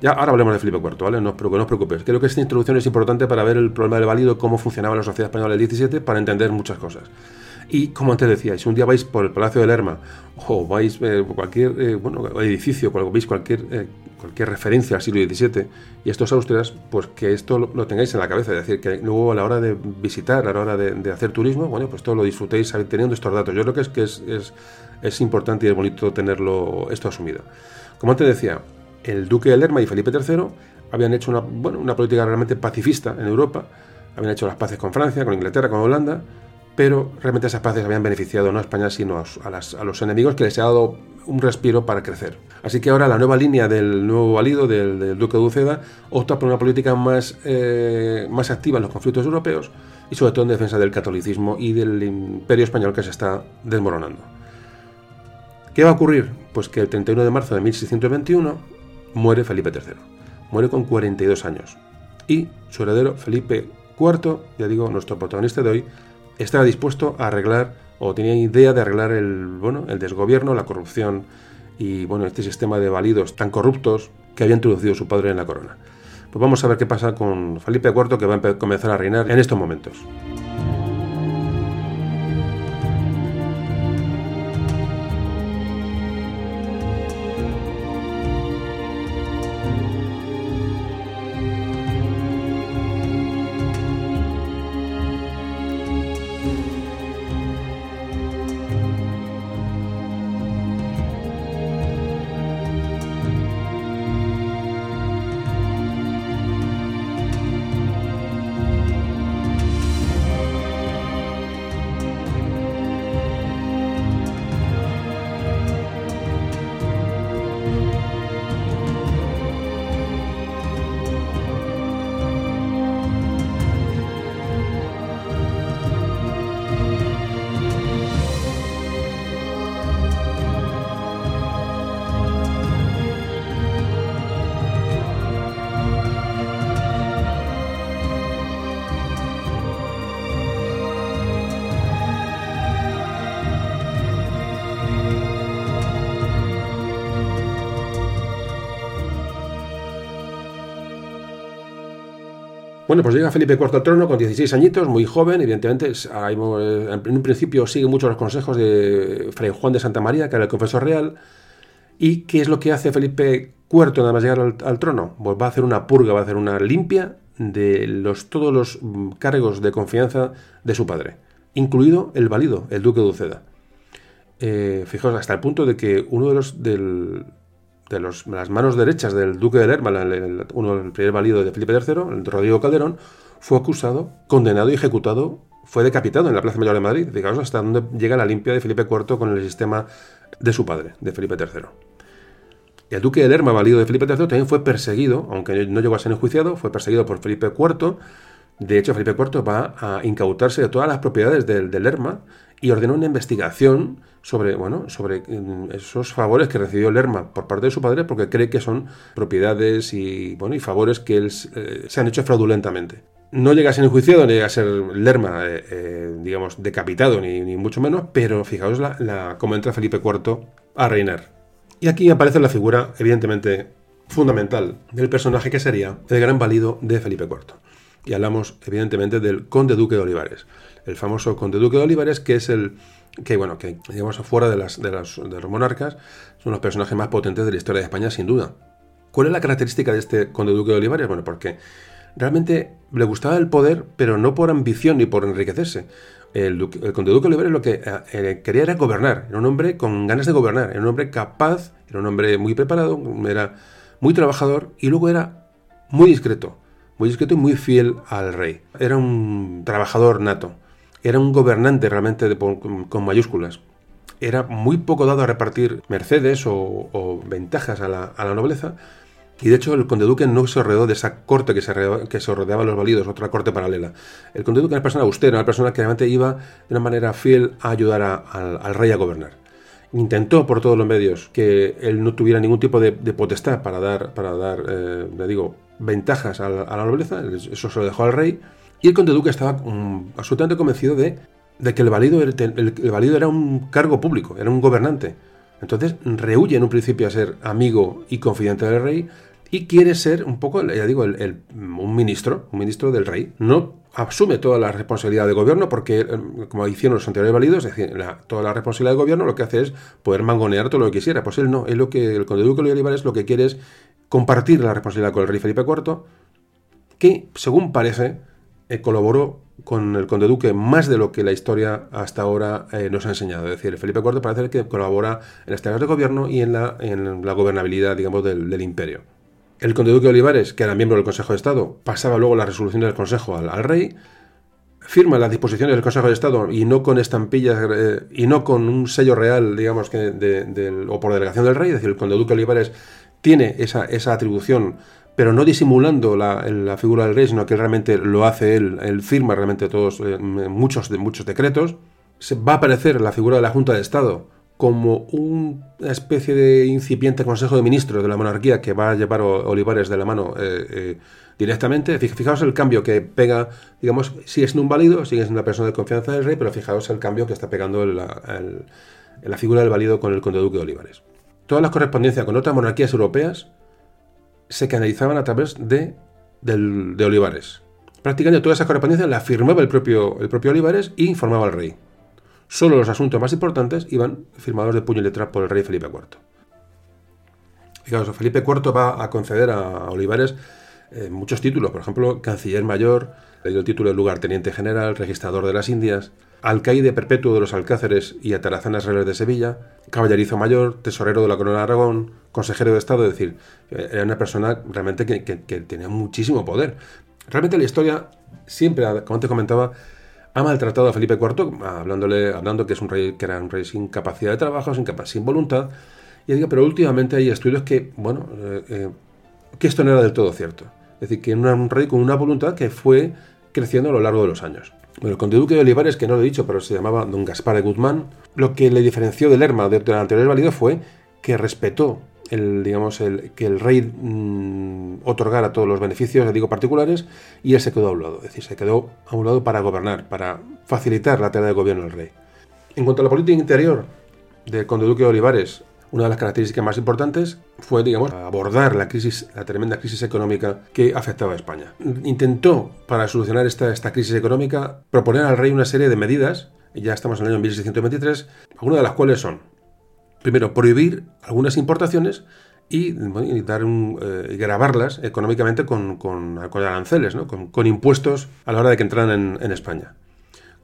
Ya, ahora hablemos de Felipe IV, ¿vale? No, os preocupéis. Creo que esta introducción es importante para ver el problema del válido, cómo funcionaba la sociedad española del XVII, para entender muchas cosas. Y como antes decía, si un día vais por el Palacio de Lerma o vais eh, por cualquier eh, bueno, edificio, cuando veis cualquier, eh, cualquier referencia al siglo XVII y estos Austrias, pues que esto lo, tengáis en la cabeza. Es decir, que luego a la hora de visitar, a la hora de, hacer turismo, bueno, pues todo lo disfrutéis teniendo estos datos. Yo creo que es que es, es, es importante y es bonito tenerlo esto asumido. Como antes decía, el duque de Lerma y Felipe III habían hecho una, bueno, una política realmente pacifista en Europa, habían hecho las paces con Francia, con Inglaterra, con Holanda, pero realmente esas paces habían beneficiado no a España, sino a, los enemigos que les ha dado un respiro para crecer. Así que ahora la nueva línea del nuevo valido, del, duque de Uceda, opta por una política más, eh, más activa en los conflictos europeos y sobre todo en defensa del catolicismo y del imperio español que se está desmoronando. ¿Qué va a ocurrir? Pues que el 31 de marzo de 1621 muere Felipe III. Muere con 42 años. Y su heredero, Felipe IV, ya digo, nuestro protagonista de hoy, estaba dispuesto a arreglar o tenía idea de arreglar el, bueno, el desgobierno, la corrupción y bueno, este sistema de validos tan corruptos que había introducido su padre en la corona. Pues vamos a ver qué pasa con Felipe IV que va a comenzar a reinar en estos momentos. Bueno, pues llega Felipe IV al trono con 16 añitos, muy joven, evidentemente. Eh, en un principio sigue mucho los consejos de Fray Juan de Santa María, que era el confesor real. ¿Y qué es lo que hace Felipe IV nada más llegar al, trono? Pues va a hacer una purga, va a hacer una limpia de los, todos los mm, cargos de confianza de su padre, incluido el válido, el duque de Uceda. Eh, fijaos, hasta el punto de que uno de los, del, de las manos derechas del duque de Lerma, uno del primer valido de Felipe III, el Rodrigo Calderón, fue acusado, condenado y ejecutado, fue decapitado en la Plaza Mayor de Madrid. Fijaos hasta dónde llega la limpia de Felipe IV con el sistema de su padre, de Felipe III. El duque de Lerma, valido de Felipe III, también fue perseguido, aunque no llegó a ser enjuiciado, fue perseguido por Felipe IV. De hecho, Felipe IV va a incautarse de todas las propiedades del de Lerma y ordenó una investigación sobre, bueno, sobre mm, esos favores que recibió Lerma por parte de su padre porque cree que son propiedades y, bueno, y favores que eh, se han hecho fraudulentamente. No llega a ser enjuiciado, no llega a ser Lerma, eh, eh, digamos, decapitado, ni, mucho menos, pero fijaos la, la, cómo entra Felipe IV a reinar. Y aquí aparece la figura, evidentemente, fundamental del personaje que sería el gran valido de Felipe IV. Y hablamos, evidentemente, del conde duque de Olivares el famoso conde duque de Olivares, que es el que, bueno, que digamos fuera de, las, de, los monarcas, son los personajes más potentes de la historia de España, sin duda. ¿Cuál es la característica de este conde duque de Olivares? Bueno, porque realmente le gustaba el poder, pero no por ambición ni por enriquecerse. El, conde duque de Olivares lo que eh, eh, quería era gobernar, era un hombre con ganas de gobernar, era un hombre capaz, era un hombre muy preparado, era muy trabajador y luego era muy discreto, y muy fiel al rey. Era un trabajador nato era un gobernante realmente con, mayúsculas. Era muy poco dado a repartir mercedes o, ventajas a la, nobleza. Y de hecho el conde duque no se rodeó de esa corte que se, que se rodeaba los validos, otra corte paralela. El conde duque era una persona austera, una persona que realmente iba de una manera fiel a ayudar al rey a gobernar. Intentó por todos los medios que él no tuviera ningún tipo de, potestad para dar, para dar eh, le digo, ventajas a la nobleza, eso se lo dejó al rey y el conde duque estaba absolutamente convencido de, que el valido, el, era un cargo público, era un gobernante. Entonces rehuye en un principio a ser amigo y confidente del rey y quiere ser un poco, ya digo, un ministro, un ministro del rey. No asume toda la responsabilidad de gobierno porque, eh, como hicieron los anteriores validos, es decir, toda la responsabilidad de gobierno lo que hace es poder mangonear todo lo que quisiera. Pues él no, él lo que el conde duque de Olivares lo que quiere es compartir la responsabilidad con el rey Felipe IV, que, según parece, eh, colaboró con el conde duque más de lo que la historia hasta ahora eh, nos ha enseñado. Es decir, Felipe IV parece que colabora en las tareas de gobierno y en la, en la gobernabilidad, digamos, del, imperio. El conde duque Olivares, que era miembro del Consejo de Estado, pasaba luego las resoluciones del Consejo al, rey, firma las disposiciones del Consejo de Estado y no con estampillas eh, y no con un sello real, digamos, que o por delegación del rey, es decir, el conde duque Olivares tiene esa, esa atribución pero no disimulando la, figura del rey, sino que realmente lo hace él, él firma realmente todos, eh, muchos, muchos decretos. Va a aparecer la figura de la Junta de Estado como una especie de incipiente Consejo de Ministros de la monarquía que va a llevar Olivares de la mano eh, eh, directamente. Fijaos el cambio que pega, digamos, sigue siendo un válido, sigue siendo una persona de confianza del rey, pero fijaos el cambio que está pegando en la figura del válido con el conde duque de Olivares. Todas las correspondencias con otras monarquías europeas se canalizaban a través de, de Olivares. Prácticamente todas esas correspondencias las firmaba el propio, el propio Olivares y informaba al rey. Solo los asuntos más importantes iban firmados de puño y letra por el rey Felipe IV. Fijaos, Felipe IV va a conceder a Olivares eh, muchos títulos, por ejemplo, canciller mayor, le dio el título de lugarteniente general, registrador de las Indias, alcaide perpetuo de los alcáceres y atarazanas reales de Sevilla, caballerizo mayor, tesorero de la corona de Aragón, consejero de Estado, es decir, era una persona realmente que, tenía muchísimo poder. Realmente la historia siempre, como te comentaba, ha maltratado a Felipe IV, hablándole, hablando que es un rey que era un rey sin capacidad de trabajo, sin, sin voluntad. Y digo, pero últimamente hay estudios que, bueno, eh, eh, que esto no era del todo cierto. Es decir, que era un rey con una voluntad que fue creciendo a lo largo de los años. Bueno, el conde duque de Olivares, que no lo he dicho, pero se llamaba don Gaspar de Guzmán, lo que le diferenció del Lerma del anterior válido fue que respetó el, digamos, el, que el rey mm, otorgara todos los beneficios, digo, particulares, y él se quedó a un lado. Es decir, se quedó a un lado para gobernar, para facilitar la tarea de gobierno del rey. En cuanto a la política interior del conde duque de Olivares, Una de las características más importantes fue, digamos, abordar la crisis, la tremenda crisis económica que afectaba a España. Intentó, para solucionar esta, esta crisis económica, proponer al rey una serie de medidas, ya estamos en el año 1623, algunas de las cuales son, primero, prohibir algunas importaciones y, eh, grabarlas económicamente con, con, aranceles, ¿no? con, impuestos a la hora de que entraran en España.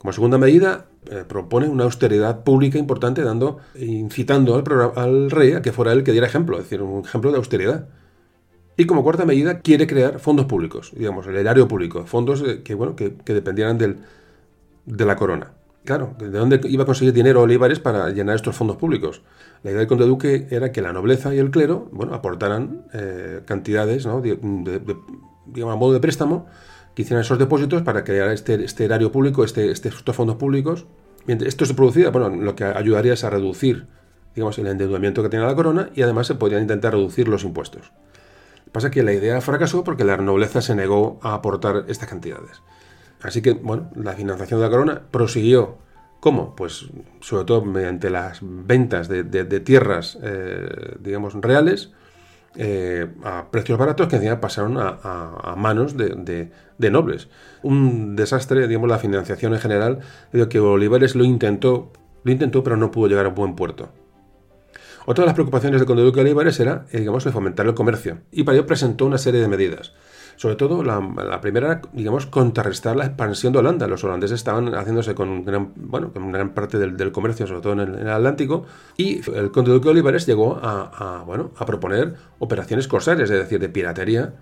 Como segunda medida, eh, propone una austeridad pública importante, dando, incitando al, al, rey a que fuera él que diera ejemplo, es decir, un ejemplo de austeridad. Y como cuarta medida, quiere crear fondos públicos, digamos, el erario público, fondos eh, que, bueno, que, dependieran del, de la corona. Claro, ¿de dónde iba a conseguir dinero Olivares para llenar estos fondos públicos? La idea del conde duque era que la nobleza y el clero, bueno, aportaran eh, cantidades, ¿no? digamos, a modo de préstamo, que hicieran esos depósitos para crear este, este erario público, este, estos fondos públicos. Mientras esto se producía, bueno, lo que ayudaría es a reducir, digamos, el endeudamiento que tiene la corona y además se podrían intentar reducir los impuestos. Pasa que la idea fracasó porque la nobleza se negó a aportar estas cantidades. Así que, bueno, la financiación de la corona prosiguió. ¿Cómo? Pues sobre todo mediante las ventas de, tierras, eh, digamos, reales, eh, a precios baratos que encima pasaron a, manos de, nobles. Un desastre, digamos, la financiación en general, de que Olivares lo intentó, lo intentó, pero no pudo llegar a buen puerto. Otra de las preocupaciones del conde duque Olivares era, eh, digamos, fomentar el comercio, y para ello presentó una serie de medidas. Sobre todo, la, primera digamos, contrarrestar la expansión de Holanda. Los holandeses estaban haciéndose con gran, bueno, con gran parte del, comercio, sobre todo en el, Atlántico, y el conde duque Olivares llegó a, bueno, a proponer operaciones corsarias, es decir, de piratería,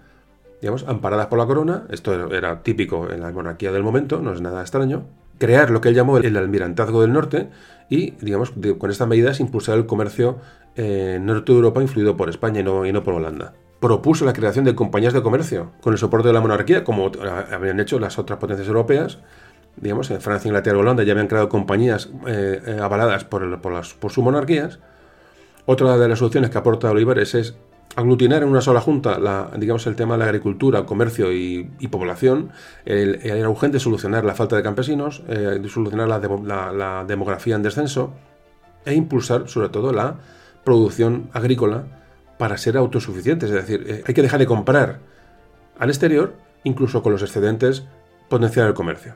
digamos, amparadas por la corona. Esto era típico en la monarquía del momento, no es nada extraño. Crear lo que él llamó el almirantazgo del norte y, digamos, con estas medidas impulsar el comercio en norte de Europa influido por España y no, y no por Holanda propuso la creación de compañías de comercio con el soporte de la monarquía, como habían hecho las otras potencias europeas. Digamos, en Francia, Inglaterra y Holanda ya habían creado compañías eh, eh, avaladas por, por, las, por, sus monarquías. Otra de las soluciones que aporta Olivares es aglutinar en una sola junta digamos, el tema de la agricultura, comercio y, población. era urgente solucionar la falta de campesinos, eh, solucionar la demografía en descenso e impulsar sobre todo la producción agrícola para ser autosuficientes. Es decir, eh, hay que dejar de comprar al exterior, incluso con los excedentes, potenciar el comercio.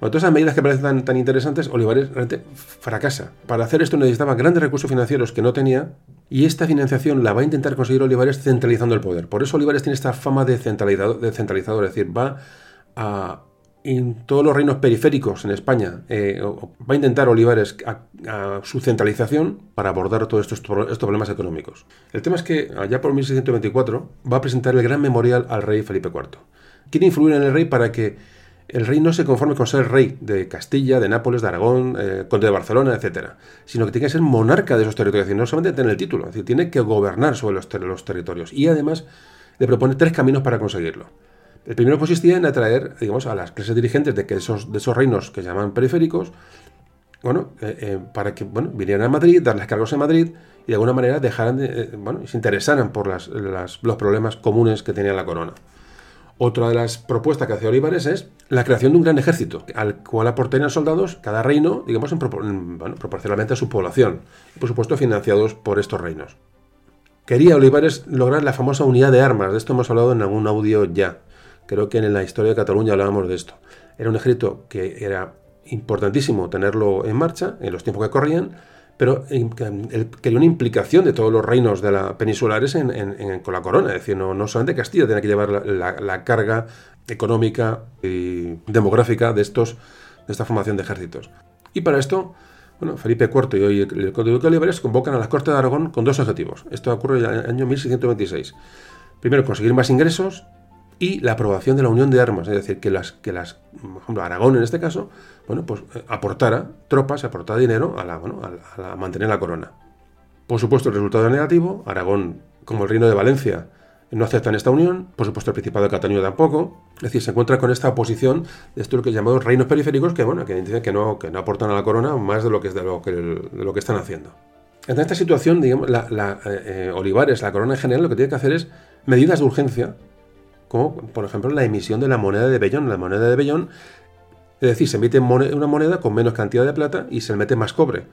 Bueno, todas esas medidas que parecen tan, interesantes, Olivares realmente fracasa. Para hacer esto necesitaba grandes recursos financieros que no tenía y esta financiación la va a intentar conseguir Olivares centralizando el poder. Por eso Olivares tiene esta fama de centralizador, de centralizador es decir, va a en todos los reinos periféricos en España eh, va a intentar Olivares a, su centralización para abordar todos estos, problemas económicos. El tema es que allá por 1624 va a presentar el gran memorial al rey Felipe IV. Quiere influir en el rey para que el rey no se conforme con ser rey de Castilla, de Nápoles, de Aragón, eh, conde de Barcelona, etc., sino que tiene que ser monarca de esos territorios, es decir, no solamente tener el título, es decir, tiene que gobernar sobre los, los territorios y además le propone tres caminos para conseguirlo. El primero consistía en atraer, digamos, a las clases dirigentes de, esos, de esos reinos que se llaman periféricos, bueno, eh, eh, para que bueno, vinieran a Madrid, darles cargos en Madrid y de alguna manera dejaran de, eh, bueno, se interesaran por las, los problemas comunes que tenía la corona. Otra de las propuestas que hace Olivares es la creación de un gran ejército, al cual aportarían soldados cada reino, digamos, proporcionalmente a su población, y por supuesto financiados por estos reinos. Quería Olivares lograr la famosa unidad de armas, de esto hemos hablado en algún audio ya. Creo que en la historia de Cataluña hablábamos de esto. Era un ejército que era importantísimo tenerlo en marcha en los tiempos que corrían, pero quería una implicación de todos los reinos de la peninsulares con la corona. Es decir, no, no solamente Castilla tenía que llevar la, carga económica y demográfica de, estos, de esta formación de ejércitos. Y para esto, Felipe IV y hoy el Conde Duque de Olivares convocan a las Cortes de Aragón con dos objetivos. Esto ocurre en el año 1626. Primero, conseguir más ingresos y la aprobación de la unión de armas, es decir, que las, que las, por ejemplo, Aragón en este caso, bueno, pues eh, aportara tropas, aportara dinero a, la, bueno, a, mantener la corona. Por supuesto, el resultado es negativo, Aragón, como el reino de Valencia, no aceptan esta unión, por supuesto el Principado de Cataluña tampoco, es decir, se encuentra con esta oposición de estos que llamamos reinos periféricos que, bueno, que que no, que no aportan a la corona más de lo que, de lo que, lo que están haciendo. En esta situación, digamos, la, eh, eh, Olivares, la corona en general, lo que tiene que hacer es medidas de urgencia como por ejemplo la emisión de la moneda de Bellón. La moneda de Bellón, es decir, se emite una moneda con menos cantidad de plata y se le mete más cobre.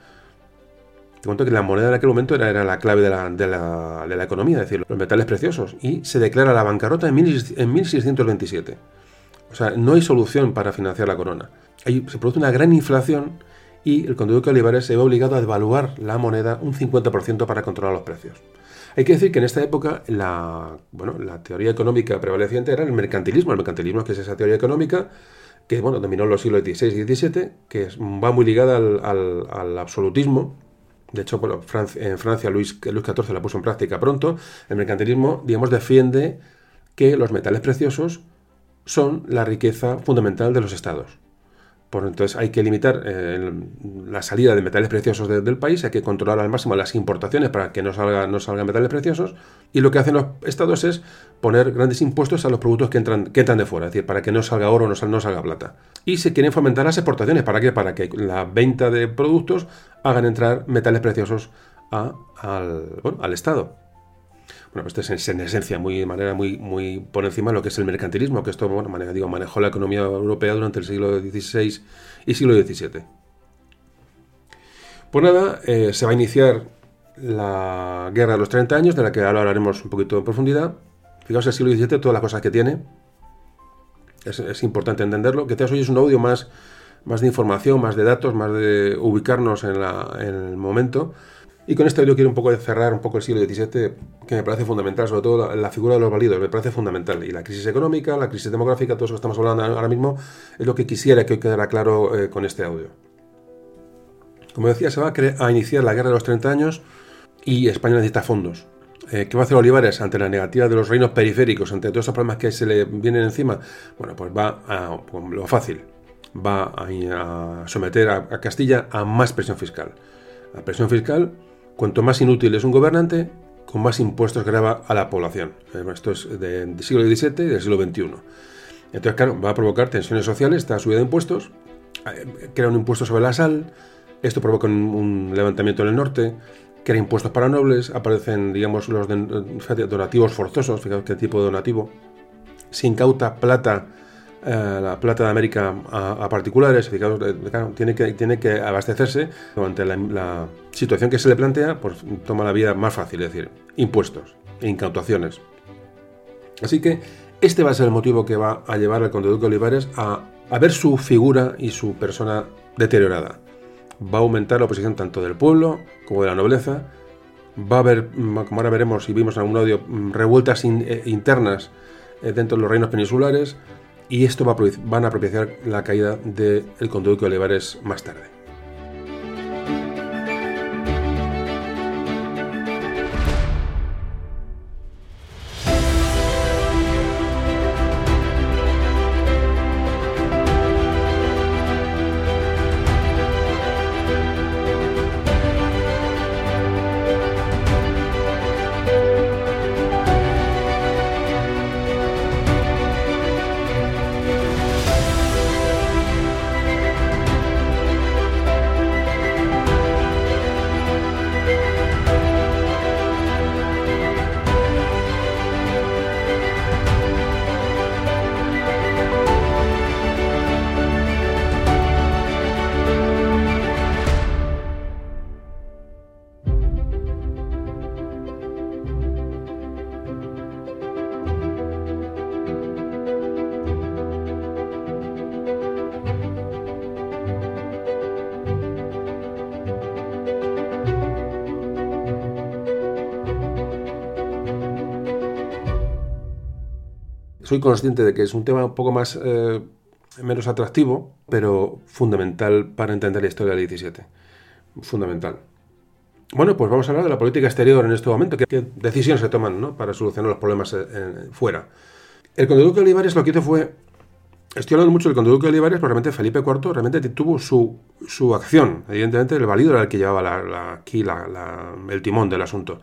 Te cuento que la moneda en aquel momento era, la clave de la, economía, es decir, los metales preciosos. Y se declara la bancarrota en, mil, en 1627. O sea, no hay solución para financiar la corona. Se produce una gran inflación y el conde Olivares se ve obligado a devaluar la moneda un 50% para controlar los precios. Hay que decir que en esta época la, bueno, la teoría económica prevaleciente era el mercantilismo. El mercantilismo que es esa teoría económica que bueno, dominó los siglos XVI y XVII, que va muy ligada al, absolutismo. De hecho, en Francia Luis, Luis XIV la puso en práctica pronto. El mercantilismo, digamos, defiende que los metales preciosos son la riqueza fundamental de los estados. Por entonces hay que limitar eh, la salida de metales preciosos del país, hay que controlar al máximo las importaciones para que no, salga, no salgan metales preciosos. Y lo que hacen los estados es poner grandes impuestos a los productos que entran, que entran de fuera, es decir, para que no salga oro, no, no salga plata. Y se quieren fomentar las exportaciones, ¿para qué? Para que la venta de productos hagan entrar metales preciosos al Estado. Bueno, pues esto es en esencia, muy, de manera muy, muy por encima de lo que es el mercantilismo, que esto digo, manejó la economía europea durante el siglo XVI y siglo XVII. Pues nada, eh, se va a iniciar la Guerra de los 30 años, de la que ahora hablaremos un poquito en profundidad. Fijaos el siglo XVII, todas las cosas que tiene. Es, importante entenderlo. Que te hoy es un audio más, más de información, más de datos, más de ubicarnos en el momento. Y con esto yo quiero un poco cerrar un poco el siglo XVII, que me parece fundamental, sobre todo la, figura de los válidos, me parece fundamental. Y la crisis económica, la crisis demográfica, todo eso que estamos hablando ahora mismo, es lo que quisiera que hoy quedara claro eh, con este audio. Como decía, se va a, iniciar la guerra de los 30 años y España necesita fondos. Eh, ¿Qué va a hacer Olivares ante la negativa de los reinos periféricos, ante todos esos problemas que se le vienen encima? Bueno, pues va a pues, lo fácil, va a, someter a, a Castilla a más presión fiscal. La presión fiscal Cuanto más inútil es un gobernante, con más impuestos graba a la población. Eh, esto es del siglo XVII y del siglo XXI. Entonces, claro, va a provocar tensiones sociales, esta subida de impuestos, eh, crea un impuesto sobre la sal, esto provoca un, levantamiento en el norte, crea impuestos para nobles, aparecen, digamos, los donativos forzosos, fijaos qué tipo de donativo, se incauta plata eh, la plata de América a, particulares, tiene, que, tiene que abastecerse ante la, situación que se le plantea, pues toma la vida más fácil, es decir, impuestos, incautaciones. Así que este va a ser el motivo que va a llevar al conde Duque Olivares a, ver su figura y su persona deteriorada. Va a aumentar la oposición tanto del pueblo como de la nobleza. Va a haber, como ahora veremos y vimos en algún audio, revueltas eh, internas eh, dentro de los reinos peninsulares y esto va a, van a propiciar la caída del de conde de Olivares más tarde. Soy consciente de que es un tema un poco más eh, menos atractivo, pero fundamental para entender la historia del 17. Fundamental. Bueno, pues vamos a hablar de la política exterior en este momento. ¿Qué, decisiones se toman para solucionar los problemas eh, fuera? El conde duque de Olivares lo que hizo fue. Estoy hablando mucho del conde duque de Olivares, pero realmente Felipe IV realmente tuvo su, su acción. Evidentemente, el valido era el que llevaba aquí el timón del asunto.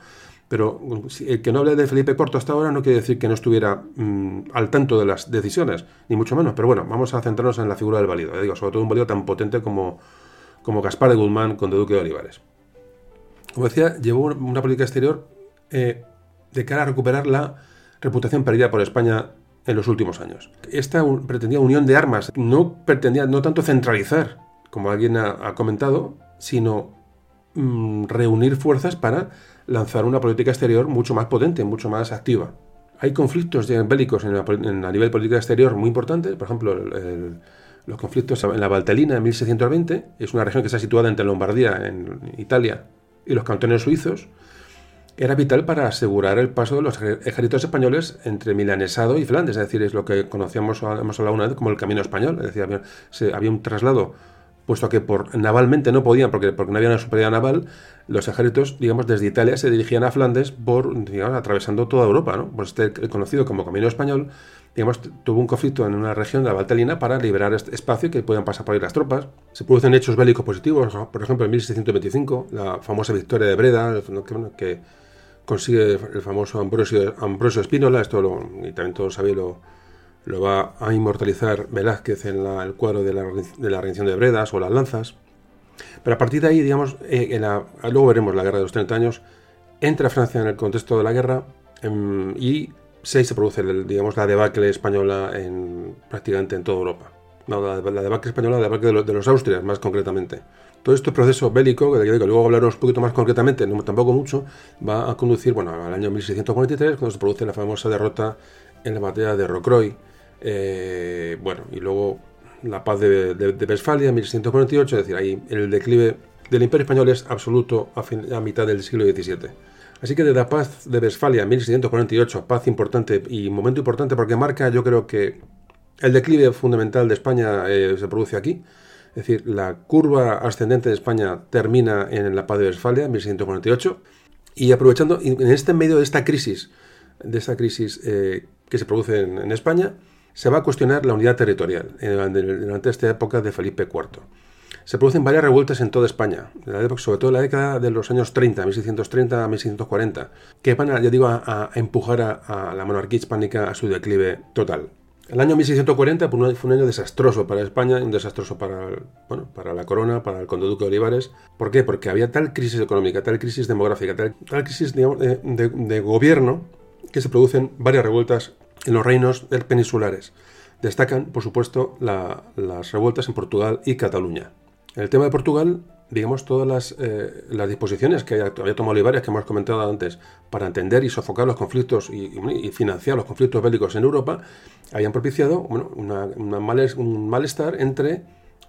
Pero el que no hable de Felipe IV hasta ahora no quiere decir que no estuviera mm, al tanto de las decisiones, ni mucho menos. Pero bueno, vamos a centrarnos en la figura del válido. Digo, sobre todo un válido tan potente como, como Gaspar de Guzmán, conde duque de Olivares. Como decía, llevó una política exterior eh, de cara a recuperar la reputación perdida por España en los últimos años. Esta pretendía unión de armas, no pretendía no tanto centralizar, como alguien ha comentado, sino mm, reunir fuerzas para lanzar una política exterior mucho más potente, mucho más activa. Hay conflictos bélicos en, a nivel política exterior muy importantes, por ejemplo, los conflictos en la Valtelina en 1620, es una región que está situada entre Lombardía, en Italia, y los cantones suizos, era vital para asegurar el paso de los ejércitos españoles entre Milanesado y Flandes, es decir, es lo que conocíamos, hemos hablado una vez como el camino español, es decir, había, había un traslado, puesto que por navalmente no podían, porque, porque no había una superioridad naval, los ejércitos, digamos, desde Italia se dirigían a Flandes por, digamos, atravesando toda Europa, ¿no? Pues este conocido como camino español, digamos, tuvo un conflicto en una región de la Valtelina para liberar este espacio que puedan pasar por ahí las tropas. Se producen hechos bélicos positivos, por ejemplo, en 1625, la famosa victoria de Breda, que consigue el famoso Ambrosio, Ambrosio Espínola, esto lo, y también todos sabéis, lo, lo va a inmortalizar Velázquez en el cuadro de la, de la rendición de Bredas o las lanzas. Pero a partir de ahí, digamos, eh, luego veremos la guerra de los 30 años, entra Francia en el contexto de la guerra em, y se, se produce, digamos, la debacle española en, prácticamente en toda Europa. No, la, debacle española, la debacle de, de los Austrias, más concretamente. Todo este proceso bélico, que luego hablaremos un poquito más concretamente, no tampoco mucho, va a conducir bueno, al año 1643, cuando se produce la famosa derrota en la batalla de Rocroi. Eh, bueno, y luego la paz de, de, Westfalia en 1648, es decir, ahí el declive del Imperio Español es absoluto a, mitad del siglo XVII. Así que de la paz de Westfalia en 1648, paz importante y momento importante porque marca, yo creo que el declive fundamental de España eh, se produce aquí. Es decir, la curva ascendente de España termina en la paz de Westfalia, en 1648, y aprovechando, en este medio de esta crisis, de esta crisis eh, que se produce en, España, se va a cuestionar la unidad territorial durante esta época de Felipe IV. Se producen varias revueltas en toda España, sobre todo en la década de los años 30, 1630 a 1640, que van, a, ya digo, a, empujar a la monarquía hispánica a su declive total. El año 1640 fue un año desastroso para España, un desastroso para, bueno, para la corona, para el conde duque de Olivares. ¿Por qué? Porque había tal crisis económica, tal crisis demográfica, tal, crisis de, gobierno que se producen varias revueltas en los reinos peninsulares. Destacan, por supuesto, las revueltas en Portugal y Cataluña. En el tema de Portugal, digamos, todas las, eh, disposiciones que había tomado Olivares, que hemos comentado antes, para entender y sofocar los conflictos y, financiar los conflictos bélicos en Europa, habían propiciado bueno, un malestar entre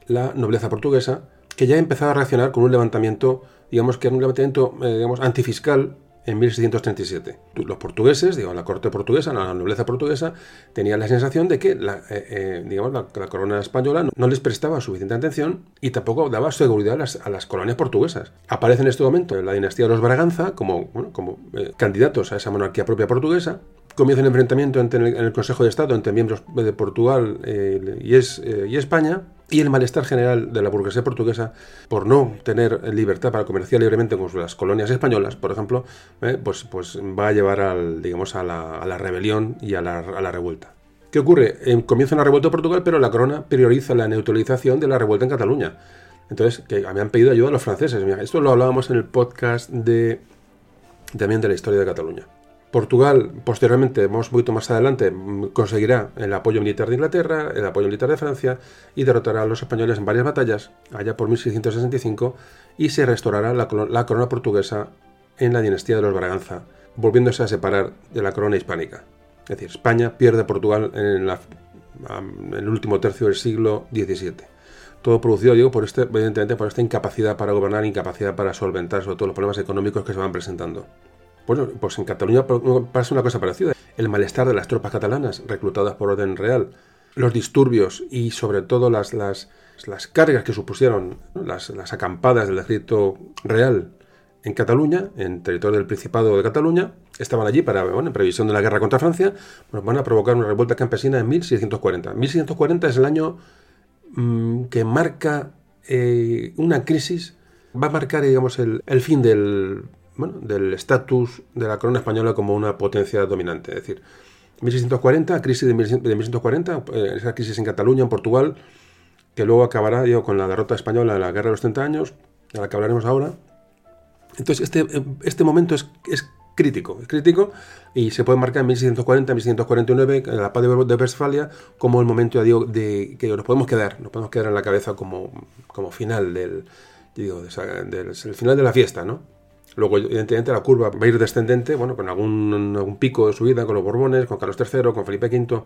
la nobleza portuguesa, que ya empezaba a reaccionar con un levantamiento, digamos que era un levantamiento eh, antifiscal en 1637. Los portugueses, digamos, la corte portuguesa, la nobleza portuguesa, tenían la sensación de que la, eh, eh, digamos, la, corona española no, les prestaba suficiente atención y tampoco daba seguridad a las, colonias portuguesas. Aparece en este momento la dinastía de los Braganza como, como eh, candidatos a esa monarquía propia portuguesa. Comienza un enfrentamiento entre en el, Consejo de Estado entre miembros de Portugal y España y el malestar general de la burguesía portuguesa por no tener libertad para comerciar libremente con las colonias españolas, por ejemplo, eh, pues, pues va a llevar al, digamos, a, la, rebelión y a la, revuelta. ¿Qué ocurre? comienza una revuelta en Portugal, pero la corona prioriza la neutralización de la revuelta en Cataluña. Entonces, que me han pedido ayuda a los franceses. esto lo hablábamos en el podcast de también de la historia de Cataluña. Portugal, posteriormente, un poquito más adelante, conseguirá el apoyo militar de Inglaterra, el apoyo militar de Francia y derrotará a los españoles en varias batallas, allá por 1665, y se restaurará la, corona portuguesa en la dinastía de los Braganza, volviéndose a separar de la corona hispánica. Es decir, España pierde a Portugal en, el último tercio del siglo XVII. Todo producido, digo, por este, evidentemente por esta incapacidad para gobernar, incapacidad para solventar sobre todo los problemas económicos que se van presentando. Bueno, pues en Cataluña pasa una cosa parecida. El malestar de las tropas catalanas reclutadas por orden real, los disturbios y sobre todo las, las, las cargas que supusieron las, las, acampadas del ejército real en Cataluña, en territorio del Principado de Cataluña, estaban allí para, bueno, en previsión de la guerra contra Francia, pues van a provocar una revuelta campesina en 1640. 1640 es el año mm, que marca eh, una crisis, va a marcar, digamos, el, el fin del bueno, del estatus de la corona española como una potencia dominante. Es decir, 1640, crisis de 1640, eh, esa crisis en Cataluña, en Portugal, que luego acabará digo, con la derrota española en la Guerra de los 30 años, de la que hablaremos ahora. Entonces, este, este momento es, es crítico, es crítico y se puede marcar en 1640, 1649, en la paz de, Westfalia, como el momento digo, de que nos podemos quedar, nos podemos quedar en la cabeza como, como final del, digo, del final de la fiesta, ¿no? Luego, evidentemente, la curva va a ir descendente, bueno, con algún, algún pico de subida con los Borbones, con Carlos III, con Felipe V,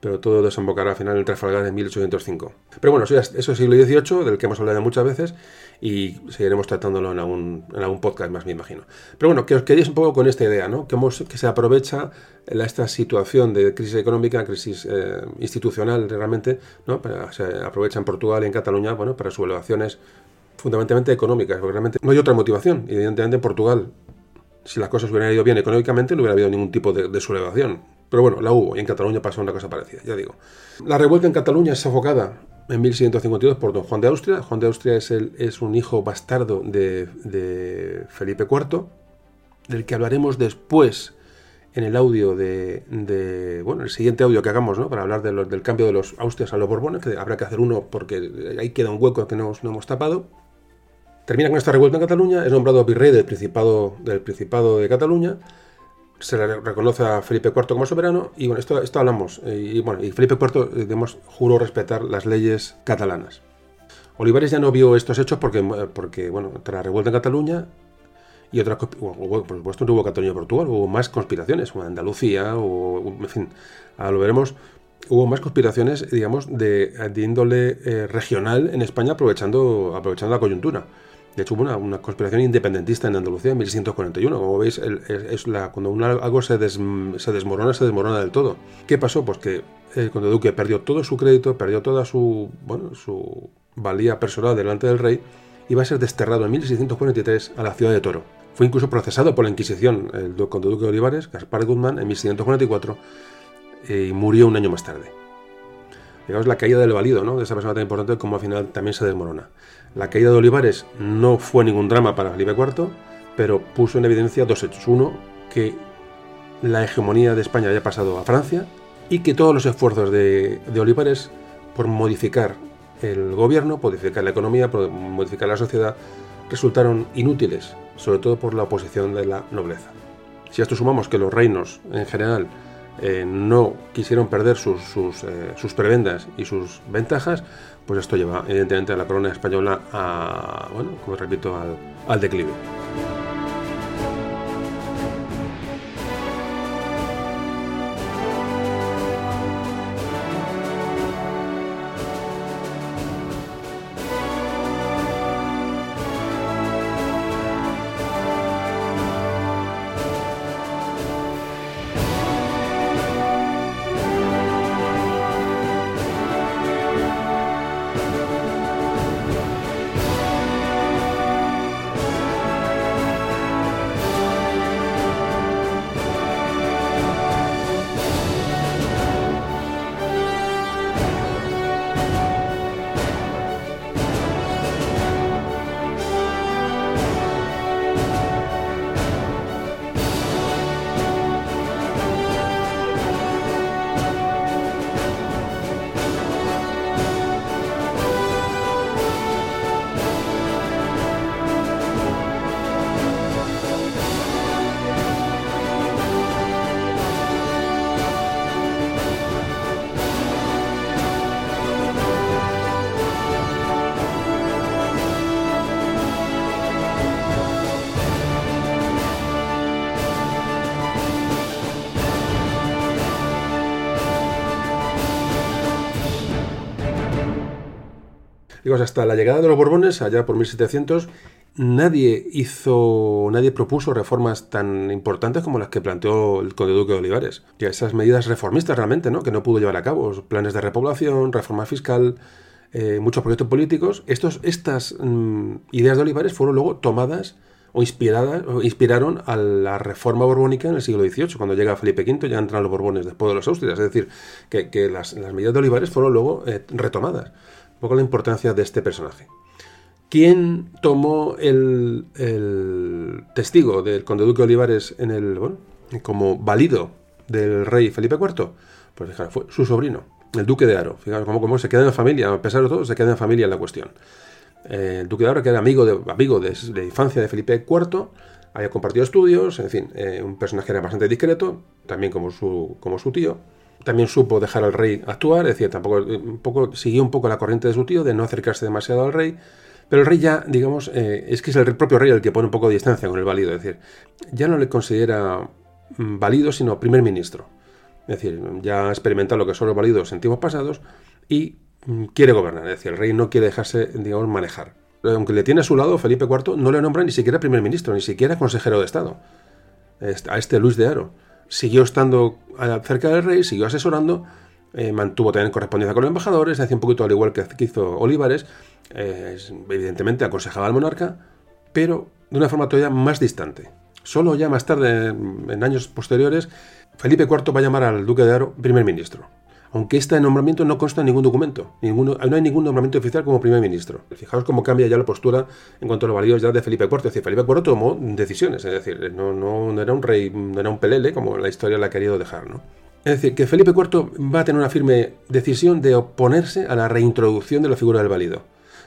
pero todo desembocará al final en Trafalgar de 1805. Pero bueno, eso, es el siglo XVIII, del que hemos hablado muchas veces, y seguiremos tratándolo en algún, en algún podcast más, me imagino. Pero bueno, que os quedéis un poco con esta idea, ¿no? Que, que se aprovecha esta situación de crisis económica, crisis eh, institucional realmente, ¿no? se aprovecha en Portugal y en Cataluña, bueno, para sublevaciones fundamentalmente económicas, porque realmente no hay otra motivación. Evidentemente en Portugal, si las cosas hubieran ido bien económicamente, no hubiera habido ningún tipo de, de sublevación pero bueno, la hubo y en Cataluña pasó una cosa parecida, ya digo. La revuelta en Cataluña es sofocada en 1652 por don Juan de Austria. Juan de Austria es, el, es un hijo bastardo de, Felipe IV, del que hablaremos después en el audio de, bueno, el siguiente audio que hagamos, ¿no? Para hablar del cambio de los Austrias a los Borbones, que habrá que hacer uno porque ahí queda un hueco que no hemos tapado. Termina con esta revuelta en Cataluña, es nombrado virrey del Principado, del Principado de Cataluña se le reconoce a Felipe IV como soberano y bueno, esto, hablamos. Eh, y, bueno, y Felipe IV, eh, digamos, juró respetar las leyes catalanas. Olivares ya no vio estos hechos porque, porque bueno, tras la revuelta en Cataluña y otras, por supuesto no hubo Cataluña y Portugal, hubo más conspiraciones, en Andalucía, en fin, ahora lo veremos, hubo más conspiraciones, digamos, de, índole eh, regional en España aprovechando, aprovechando la coyuntura. De hecho, hubo una, conspiración independentista en Andalucía en 1641. Como veis, es la, cuando algo se, se, desmorona, se desmorona del todo. ¿Qué pasó? Pues que el conde duque perdió todo su crédito, perdió toda su, bueno, su valía personal delante del rey va a ser desterrado en 1643 a la ciudad de Toro. Fue incluso procesado por la Inquisición el conde duque de Olivares, Gaspar Guzmán, en 1644 eh, y murió un año más tarde digamos, la caída del valido, ¿no? de esa persona tan importante, como al final también se desmorona. La caída de Olivares no fue ningún drama para Felipe IV, pero puso en evidencia dos hechos. Uno, que la hegemonía de España había pasado a Francia y que todos los esfuerzos de, Olivares por modificar el gobierno, modificar la economía, modificar la sociedad, resultaron inútiles, sobre todo por la oposición de la nobleza. Si a esto sumamos que los reinos en general eh, no quisieron perder eh, sus, prebendas y sus ventajas, pues esto lleva evidentemente a la corona española a, bueno, como repito, al, al declive. Hasta la llegada de los Borbones, allá por 1700, nadie hizo, nadie propuso reformas tan importantes como las que planteó el conde duque de Olivares. Y esas medidas reformistas realmente, ¿no? Que no pudo llevar a cabo, planes de repoblación, reforma fiscal, eh, muchos proyectos políticos. Estos, estas mm, ideas de Olivares fueron luego tomadas o inspiradas, o inspiraron a la reforma borbónica en el siglo XVIII, cuando llega Felipe V, ya entran los Borbones después de los Austrias. Es decir, que, las, medidas de Olivares fueron luego eh, retomadas un poco la importancia de este personaje. ¿Quién tomó el, testigo del conde duque Olivares en el, como válido del rey Felipe IV? Pues fijaros, fue su sobrino, el duque de Aro. Fijaros cómo, se queda en familia, a pesar de todo, se queda en familia en la cuestión. Eh, el duque de Aro, que era amigo de, amigo infancia de Felipe IV, había compartido estudios, en fin, eh, un personaje era bastante discreto, también como su tío también supo dejar al rey actuar, es decir, tampoco un poco siguió un poco la corriente de su tío de no acercarse demasiado al rey, Pero el rey ya, digamos, eh, es que es el propio rey el que pone un poco de distancia con el válido, es decir, ya no le considera mm, válido, sino primer ministro. Es decir, ya ha experimentado lo que son los válidos en tiempos pasados y mm, quiere gobernar, es decir, el rey no quiere dejarse, digamos, manejar. Aunque le tiene a su lado, Felipe IV no le nombra ni siquiera primer ministro, ni siquiera consejero de Estado. A este Luis de Aro. Siguió estando cerca del rey, siguió asesorando, eh, mantuvo también correspondencia con los embajadores, hacía un poquito al igual que hizo Olivares, eh, evidentemente aconsejaba al monarca, pero de una forma todavía más distante. Solo ya más tarde, en años posteriores, Felipe IV va a llamar al duque de Aro primer ministro. Aunque este nombramiento no consta en ningún documento, ninguno, no hay ningún nombramiento oficial como primer ministro. Fijaos cómo cambia ya la postura en cuanto a los validos ya de Felipe IV. Es decir, Felipe IV tomó decisiones, es decir, no, no, era un rey, no era un pelele como la historia le ha querido dejar, ¿no? Es decir, que Felipe IV va a tener una firme decisión de oponerse a la reintroducción de la figura del válido.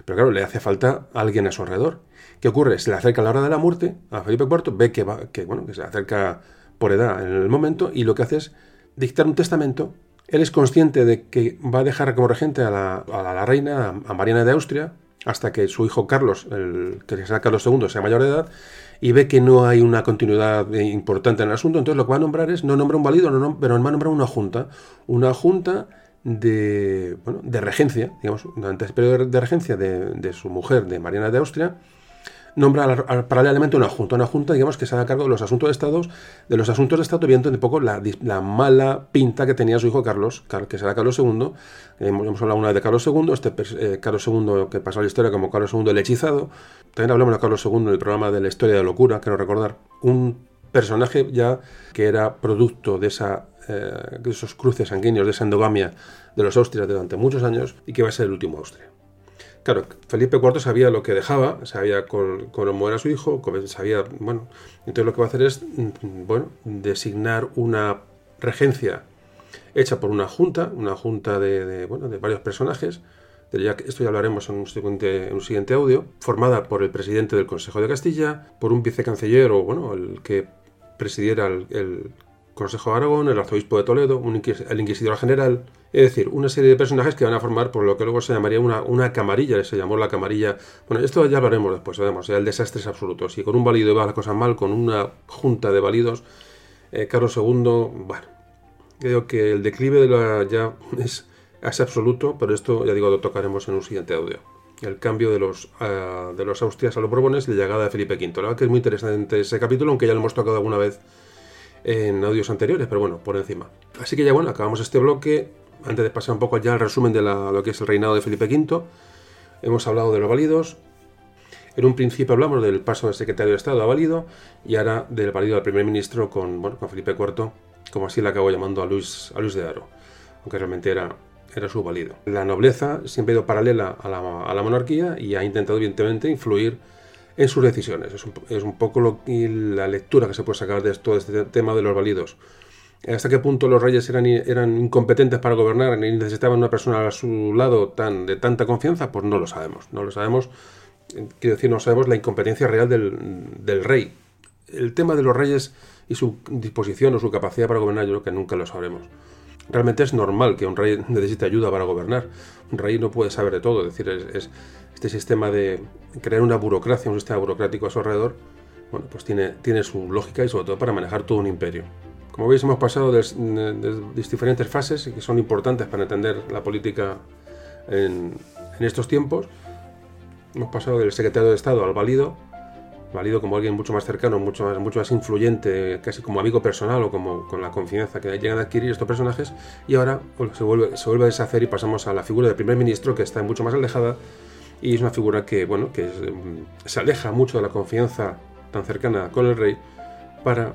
Pero claro, le hace falta alguien a su alrededor. ¿Qué ocurre? Se le acerca la hora de la muerte a Felipe IV, ve que, va, que, bueno, que se acerca por edad en el momento y lo que hace es dictar un testamento. Él es consciente de que va a dejar como regente a la, reina, a Mariana de Austria, hasta que su hijo Carlos, el que será Carlos II, sea mayor de edad, y ve que no hay una continuidad importante en el asunto, entonces lo que va a nombrar es, no nombra un válido, no, pero va a nombrar una junta, una junta de, bueno, de regencia, digamos, durante el periodo de regencia de, su mujer, de Mariana de Austria, nombra paralelamente una junta, una junta, digamos, que se haga cargo de los asuntos de Estado, de los asuntos de Estado, viendo un poco la, mala pinta que tenía su hijo Carlos, que será Carlos II, hemos, hablado una vez de Carlos II, este eh, Carlos II que pasó a la historia como Carlos II el hechizado, también hablamos de Carlos II en el programa de la historia de locura, quiero recordar, un personaje ya que era producto de esa eh, esos cruces sanguíneos, de esa endogamia de los Austrias durante muchos años y que va a ser el último Austria. Claro, Felipe IV sabía lo que dejaba, sabía cómo era su hijo, sabía, bueno, entonces lo que va a hacer es, mm, bueno, designar una regencia hecha por una junta, una junta de, bueno, de varios personajes, esto ya hablaremos en un, siguiente, en un siguiente audio, formada por el presidente del Consejo de Castilla, por un vicecanciller o, bueno, el que presidiera el Consejo de Aragón, el arzobispo de Toledo, el inquisidor general, es decir, una serie de personajes que van a formar por lo que luego se llamaría una, una camarilla, se llamó la camarilla. Bueno, esto ya lo haremos después, veremos, ya el desastre es absoluto. Si con un válido iba la cosa mal, con una junta de válidos, eh, Carlos II, bueno, creo que el declive de la ya es, es, absoluto, pero esto ya digo lo tocaremos en un siguiente audio. El cambio de los, uh, de los Austrias a los Borbones y la llegada de Felipe V. La verdad que es muy interesante ese capítulo, aunque ya lo hemos tocado alguna vez en audios anteriores, pero bueno, por encima. Así que ya bueno, acabamos este bloque. Antes de pasar un poco ya al resumen de lo que es el reinado de Felipe V, hemos hablado de los válidos. En un principio hablamos del paso del secretario de Estado a válido y ahora del válido del primer ministro con, bueno, con Felipe IV, como así le acabo llamando a Luis, a Luis de Aro, aunque realmente era, era su válido. La nobleza siempre ha ido paralela a la, a la monarquía y ha intentado evidentemente influir en sus decisiones. Es un, es un poco lo, la lectura que se puede sacar de todo este tema de los válidos. ¿Hasta qué punto los reyes eran, incompetentes para gobernar y necesitaban una persona a su lado tan, de tanta confianza? Pues no lo sabemos. No lo sabemos. Quiero decir, no sabemos la incompetencia real del, del rey. El tema de los reyes y su disposición o su capacidad para gobernar, yo creo que nunca lo sabremos. Realmente es normal que un rey necesite ayuda para gobernar. Un rey no puede saber de todo. Es decir, es este sistema de crear una burocracia, un sistema burocrático a su alrededor, bueno, pues tiene, tiene su lógica y sobre todo para manejar todo un imperio. Como veis, hemos pasado de, diferentes fases que son importantes para entender la política en, estos tiempos. Hemos pasado del secretario de Estado al válido, válido como alguien mucho más cercano, mucho más, mucho más influyente, casi como amigo personal o como con la confianza que llegan a adquirir estos personajes. Y ahora se, vuelve, se vuelve a deshacer y pasamos a la figura del primer ministro que está mucho más alejada y es una figura que, bueno, que mm, se aleja mucho de la confianza tan cercana con el rey para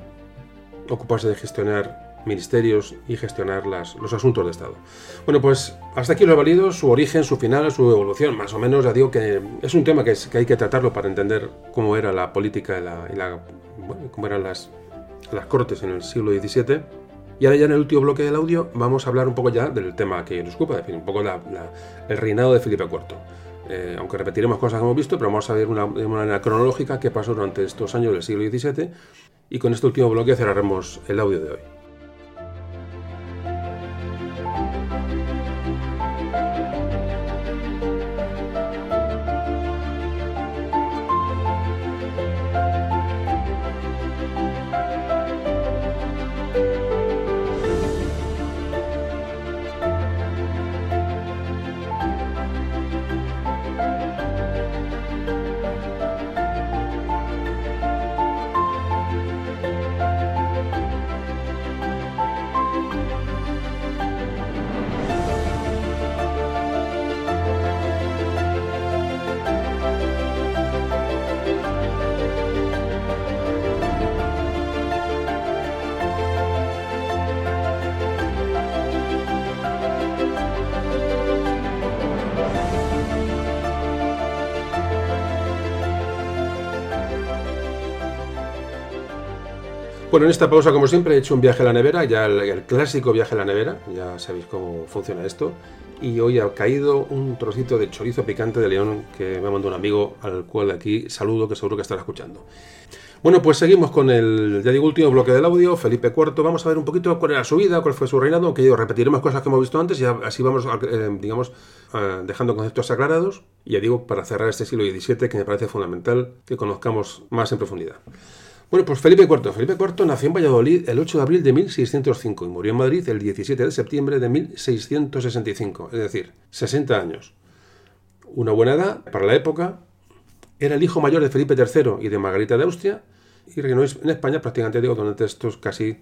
ocuparse de gestionar ministerios y gestionar los asuntos de Estado. Bueno, pues hasta aquí lo he valido, su origen, su final, su evolución, más o menos, ya digo que es un tema que, hay que tratarlo para entender cómo era la política y, cómo eran las, cortes en el siglo XVII. Y ahora ya en el último bloque del audio vamos a hablar un poco ya del tema que nos ocupa, un poco el reinado de Felipe IV. Eh, aunque repetiremos cosas que hemos visto, pero vamos a ver una, manera cronológica qué pasó durante estos años del siglo XVII y con este último bloque cerraremos el audio de hoy. Bueno, en esta pausa, como siempre, he hecho un viaje a la nevera, ya el, clásico viaje a la nevera, ya sabéis cómo funciona esto. Y hoy ha caído un trocito de chorizo picante de león que me mandó un amigo al cual aquí saludo, que seguro que estará escuchando. Bueno, pues seguimos con el, ya digo, último bloque del audio, Felipe IV. Vamos a ver un poquito cuál era su vida, cuál fue su reinado, aunque yo repetiremos cosas que hemos visto antes y así vamos, eh, digamos, eh, dejando conceptos aclarados. Y ya digo, para cerrar este siglo XVII, que me parece fundamental que conozcamos más en profundidad. Bueno, pues Felipe IV. Felipe IV nació en Valladolid el 8 de abril de 1605 y murió en Madrid el 17 de septiembre de 1665, es decir, 60 años. Una buena edad para la época. Era el hijo mayor de Felipe III y de Margarita de Austria y reinó en España prácticamente digo, durante estos casi,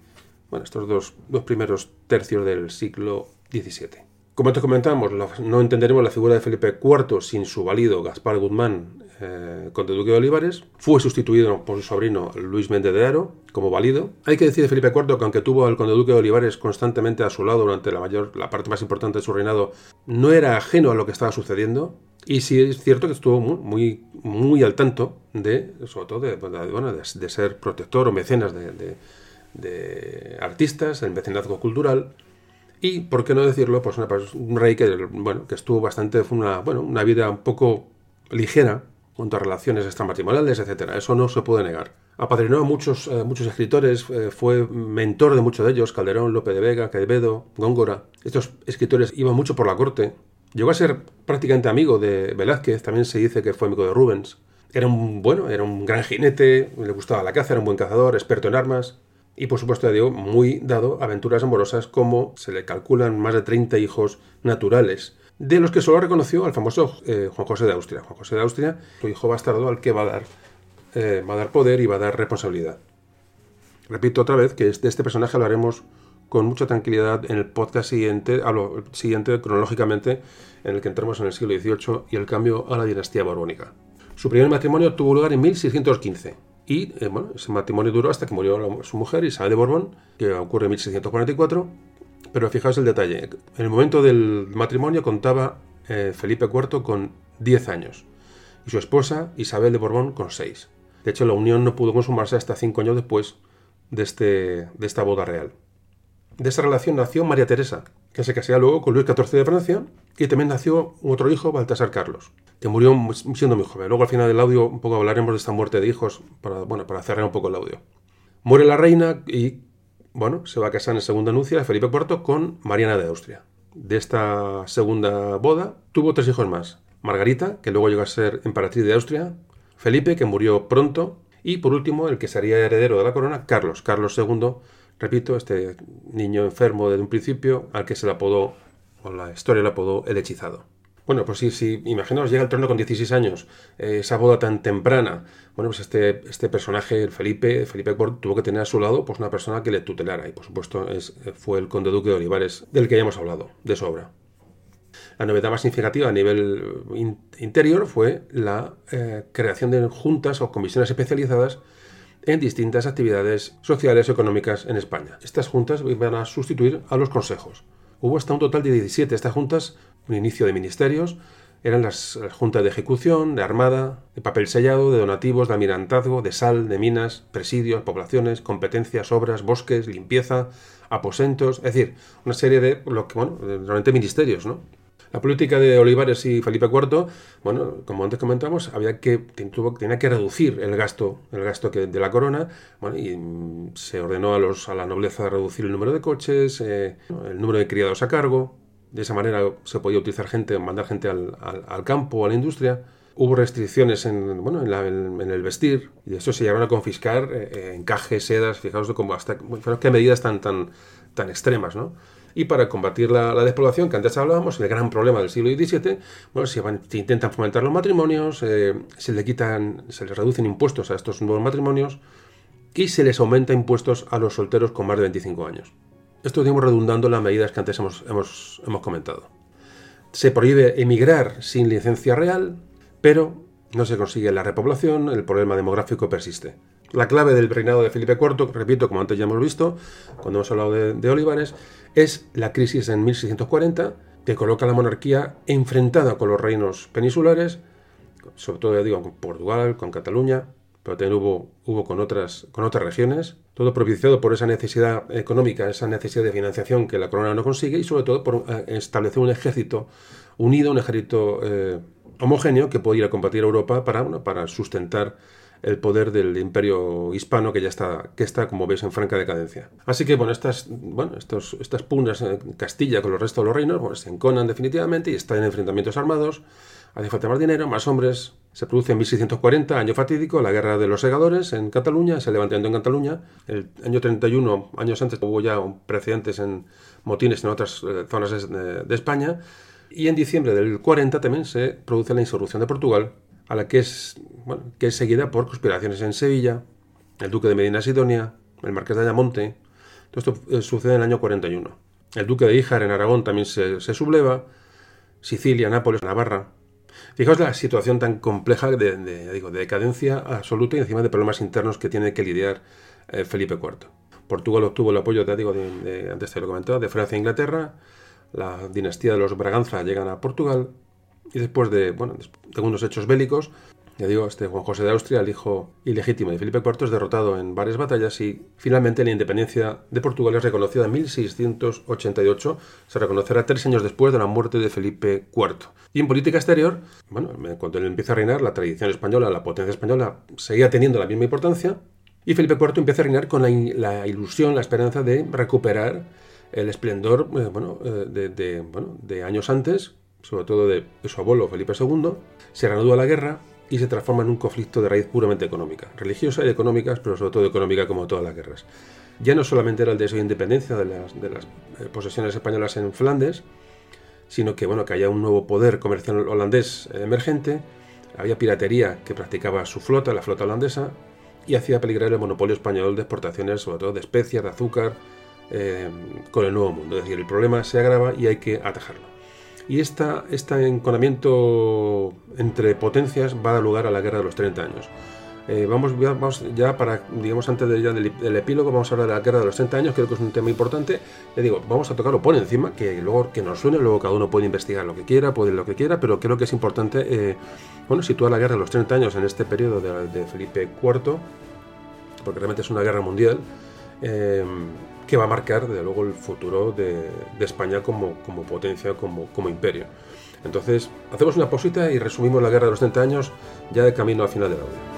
bueno, estos dos, dos primeros tercios del siglo XVII. Como te comentábamos, no entenderemos la figura de Felipe IV sin su valido Gaspar Guzmán, eh, conde duque de Olivares. Fue sustituido por su sobrino Luis Méndez de Aro como valido. Hay que decir de Felipe IV que aunque tuvo al conde duque de Olivares constantemente a su lado durante la mayor, la parte más importante de su reinado, no era ajeno a lo que estaba sucediendo. Y sí es cierto que estuvo muy, muy, al tanto de, sobre todo, de, bueno, de, ser protector o mecenas de, artistas, el mecenazgo cultural y, por qué no decirlo, pues un rey que, bueno, que estuvo bastante, fue una, bueno, una vida un poco ligera cuanto a relaciones extramatrimoniales, etc. Eso no se puede negar. Apadrinó a muchos, eh, muchos escritores, eh, fue mentor de muchos de ellos, Calderón, Lope de Vega, Quevedo, Góngora. Estos escritores iban mucho por la corte. Llegó a ser prácticamente amigo de Velázquez, también se dice que fue amigo de Rubens. Era un, bueno, era un gran jinete, le gustaba la caza, era un buen cazador, experto en armas y por supuesto, digo, muy dado aventuras amorosas como se le calculan más de 30 hijos naturales, de los que solo reconoció al famoso eh, Juan José de Austria. Juan José de Austria, su hijo bastardo al que va a dar, eh, va a dar poder y va a dar responsabilidad. Repito otra vez que de este personaje hablaremos con mucha tranquilidad en el podcast siguiente, hablo siguiente cronológicamente, en el que entramos en el siglo XVIII y el cambio a la dinastía borbónica. Su primer matrimonio tuvo lugar en 1615 y eh, bueno, ese matrimonio duró hasta que murió su mujer, Isabel de Borbón, que ocurre en 1644. Pero fijaos el detalle. En el momento del matrimonio contaba eh, Felipe IV con 10 años y su esposa Isabel de Borbón con 6. De hecho, la unión no pudo consumarse hasta 5 años después de, este, de esta boda real. De esa relación nació María Teresa, que se casaría luego con Luis XIV de Francia, y también nació otro hijo, Baltasar Carlos que murió siendo muy joven. Luego al final del audio un poco hablaremos de esta muerte de hijos bueno, para cerrar un poco el audio. Muere la reina y bueno, se va a casar en segunda anuncia Felipe IV con Mariana de Austria. De esta segunda boda tuvo tres hijos más. Margarita, que luego llegó a ser emperatriz de Austria, Felipe, que murió pronto, y por último, el que sería heredero de la corona, Carlos, Carlos II, repito, este niño enfermo desde un principio, al que se le apodó, o la historia le apodó, el hechizado. Bueno, pues sí, sí, imaginaos, llega al trono con 16 años, eh, esa boda tan temprana. Bueno, pues este, este personaje, el Felipe, Felipe IV, tuvo que tener a su lado pues una persona que le tutelara, y por supuesto es, fue el conde duque de Olivares, del que ya hemos hablado, de sobra. La novedad más significativa a nivel interior fue la eh, creación de juntas o comisiones especializadas en distintas actividades sociales y económicas en España. Estas juntas iban a sustituir a los consejos. Hubo hasta un total de 17. Estas juntas un inicio de ministerios, eran las, juntas de ejecución, de armada, de papel sellado, de donativos, de almirantazgo, de sal, de minas, presidios, poblaciones, competencias, obras, bosques, limpieza, aposentos, es decir, una serie de, lo que, bueno, realmente ministerios, ¿no? La política de Olivares y Felipe IV, bueno, como antes comentamos, había que, tenía que reducir el gasto, el gasto que, de la corona, y se ordenó a, los, a la nobleza reducir el número de coches, eh, el número de criados a cargo, de esa manera se podía utilizar gente, mandar gente al, al, campo, a la industria. Hubo restricciones en, bueno, en, el vestir y de eso se llegaron a confiscar eh, eh, encajes, sedas, fijaos de cómo hasta qué medidas tan, tan, tan extremas, ¿no? Y para combatir la, despoblación que antes hablábamos, el gran problema del siglo XVII, bueno, se, intentan fomentar los matrimonios, eh, se le quitan, se les reducen impuestos a estos nuevos matrimonios y se les aumenta impuestos a los solteros con más de 25 años. Esto estamos redundando las medidas que antes hemos, hemos, hemos comentado. Se prohíbe emigrar sin licencia real, pero no se consigue la repoblación, el problema demográfico persiste. La clave del reinado de Felipe IV, repito, como antes ya hemos visto, cuando hemos hablado de, de Olivares, es la crisis en 1640, que coloca a la monarquía enfrentada con los reinos peninsulares, sobre todo, ya digo, con Portugal, con Cataluña, pero también hubo, hubo con, otras, con otras regiones, todo propiciado por esa necesidad económica, esa necesidad de financiación que la corona no consigue y sobre todo por eh, establecer un ejército unido, un ejército eh, homogéneo que pudiera combatir a Europa para, para sustentar el poder del imperio hispano que ya está, que está, como ves, en franca decadencia. Así que, bueno, estas, bueno, estos, estas pugnas en Castilla con el resto de los reinos bueno, se enconan definitivamente y están en enfrentamientos armados. Hace falta más dinero, más hombres. Se produce en 1640, año fatídico, la guerra de los segadores en Cataluña, se levantamiento en Cataluña. El año 31, años antes, hubo ya precedentes en motines en otras eh, zonas de España. Y en diciembre del 40 también se produce la insurrección de Portugal, a la que es, que es seguida por conspiraciones en Sevilla, el duque de Medina Sidonia, el marqués de Ayamonte. Todo esto eh, sucede en el año 41. El duque de Híjar en Aragón también se, subleva, Sicilia, Nápoles, Navarra. Fijaos la situación tan compleja de, digo, de decadencia absoluta y encima de problemas internos que tiene que lidiar eh, Felipe IV. Portugal obtuvo el apoyo, te digo, de, antes te lo comentaba, de Francia e Inglaterra. La dinastía de los Braganza llegan a Portugal y después de, bueno, segundos hechos bélicos, ya digo, este Juan José de Austria, el hijo ilegítimo de Felipe IV, es derrotado en varias batallas y finalmente la independencia de Portugal es reconocida en 1688. Se reconocerá tres años después de la muerte de Felipe IV. Y en política exterior, bueno, cuando él empieza a reinar, la tradición española, la potencia española, seguía teniendo la misma importancia. Y Felipe IV empieza a reinar con la, ilusión, la esperanza de recuperar el esplendor eh, eh, de, bueno, de años antes, sobre todo de, su abuelo Felipe II, se reanuda la guerra y se transforma en un conflicto de raíz puramente económica, religiosa y económica, pero sobre todo económica como todas las guerras. Ya no solamente era el deseo de independencia de las, eh, posesiones españolas en Flandes, sino que, bueno, que haya un nuevo poder comercial holandés emergente, había piratería que practicaba su flota, la flota holandesa, y hacía peligrar el monopolio español de exportaciones, sobre todo de especias, de azúcar, eh, con el Nuevo Mundo. Es decir, el problema se agrava y hay que atajarlo. Y esta, este enconamiento entre potencias va a dar lugar a la Guerra de los 30 años. Eh, vamos, vamos, ya para, digamos, antes de, ya del, epílogo, vamos a hablar de la guerra de los 30 años, creo que es un tema importante. Le digo, vamos a tocarlo por encima, que luego que nos suene, luego cada uno puede investigar lo que quiera, puede lo que quiera, pero creo que es importante, eh, bueno, situar la guerra de los 30 años en este periodo de, Felipe IV, porque realmente es una guerra mundial. Eh, que va a marcar, desde luego, el futuro de, España como, como potencia, como, como, imperio. Entonces, hacemos una pausita y resumimos la guerra de los 30 años ya de camino al final del audio.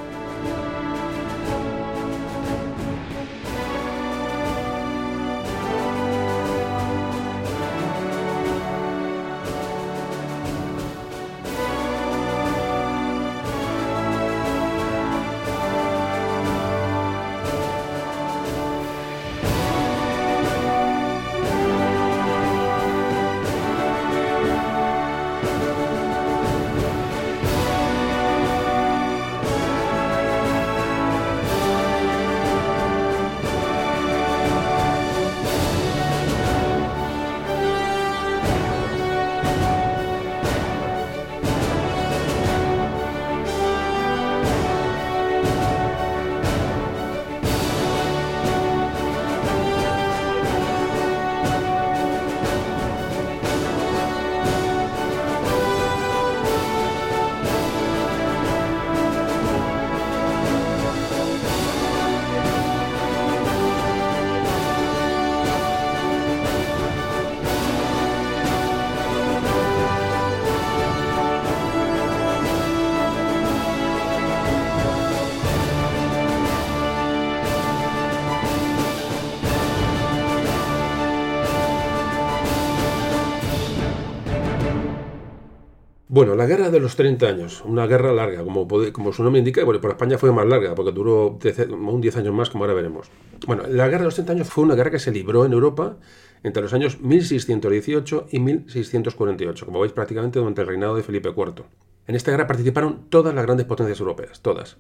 De los 30 años, una guerra larga, como, su nombre indica, bueno, por España fue más larga, porque duró un 10 años más, como ahora veremos. Bueno, la guerra de los 30 años fue una guerra que se libró en Europa entre los años 1618 y 1648, como veis prácticamente durante el reinado de Felipe IV. En esta guerra participaron todas las grandes potencias europeas, todas.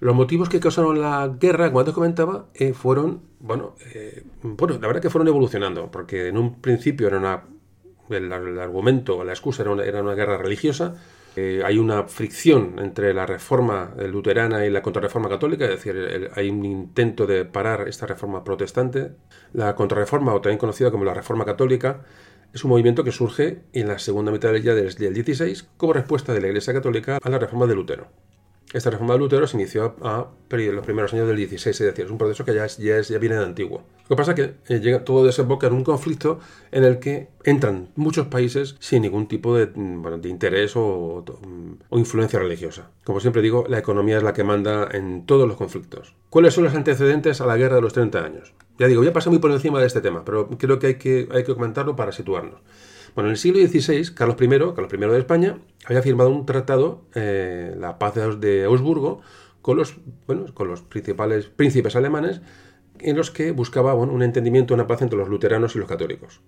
Los motivos que causaron la guerra, como antes comentaba, eh, fueron, bueno, eh, bueno, la verdad que fueron evolucionando, porque en un principio era una el, argumento, la excusa era una guerra religiosa. Hay una fricción entre la reforma luterana y la contrarreforma católica, es decir, hay un intento de parar esta reforma protestante. La contrarreforma, o también conocida como la reforma católica, es un movimiento que surge en la segunda mitad del del XVI como respuesta de la Iglesia Católica a la reforma de Lutero. Esta reforma de Lutero se inició a, los primeros años del 16, es decir, es un proceso que ya, ya, ya viene de antiguo. Lo que pasa es que eh, llega, todo desemboca en un conflicto en el que entran muchos países sin ningún tipo de, mm, de interés o, o, influencia religiosa. Como siempre digo, la economía es la que manda en todos los conflictos. ¿Cuáles son los antecedentes a la guerra de los 30 años? Ya digo, ya pasé muy por encima de este tema, pero creo que hay que, hay que comentarlo para situarnos. Bueno, en el siglo XVI, Carlos I, Carlos I de España, había firmado un tratado, eh, la paz de Augsburgo, con los, bueno, con los principales príncipes alemanes, en los que buscaba un entendimiento, una paz entre los luteranos y los católicos.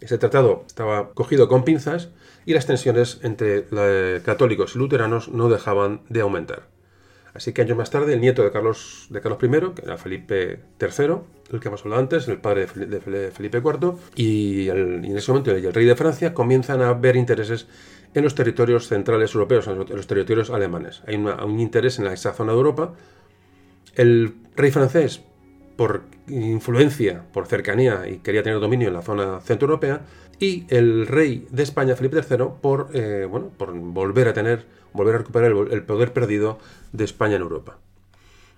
Ese tratado estaba cogido con pinzas y las tensiones entre eh, católicos y luteranos no dejaban de aumentar. Así que años más tarde, el nieto de Carlos, de Carlos I, que era Felipe III, el que hemos hablado antes, el padre de Felipe IV, y, en ese momento el rey de Francia comienzan a ver intereses en los territorios centrales europeos, en los territorios alemanes. Hay un interés en esa zona de Europa. El rey francés, por influencia, por cercanía, y quería tener dominio en la zona centroeuropea, y el rey de España, Felipe III, por, eh, bueno, por volver a tener, volver a recuperar el, poder perdido de España en Europa.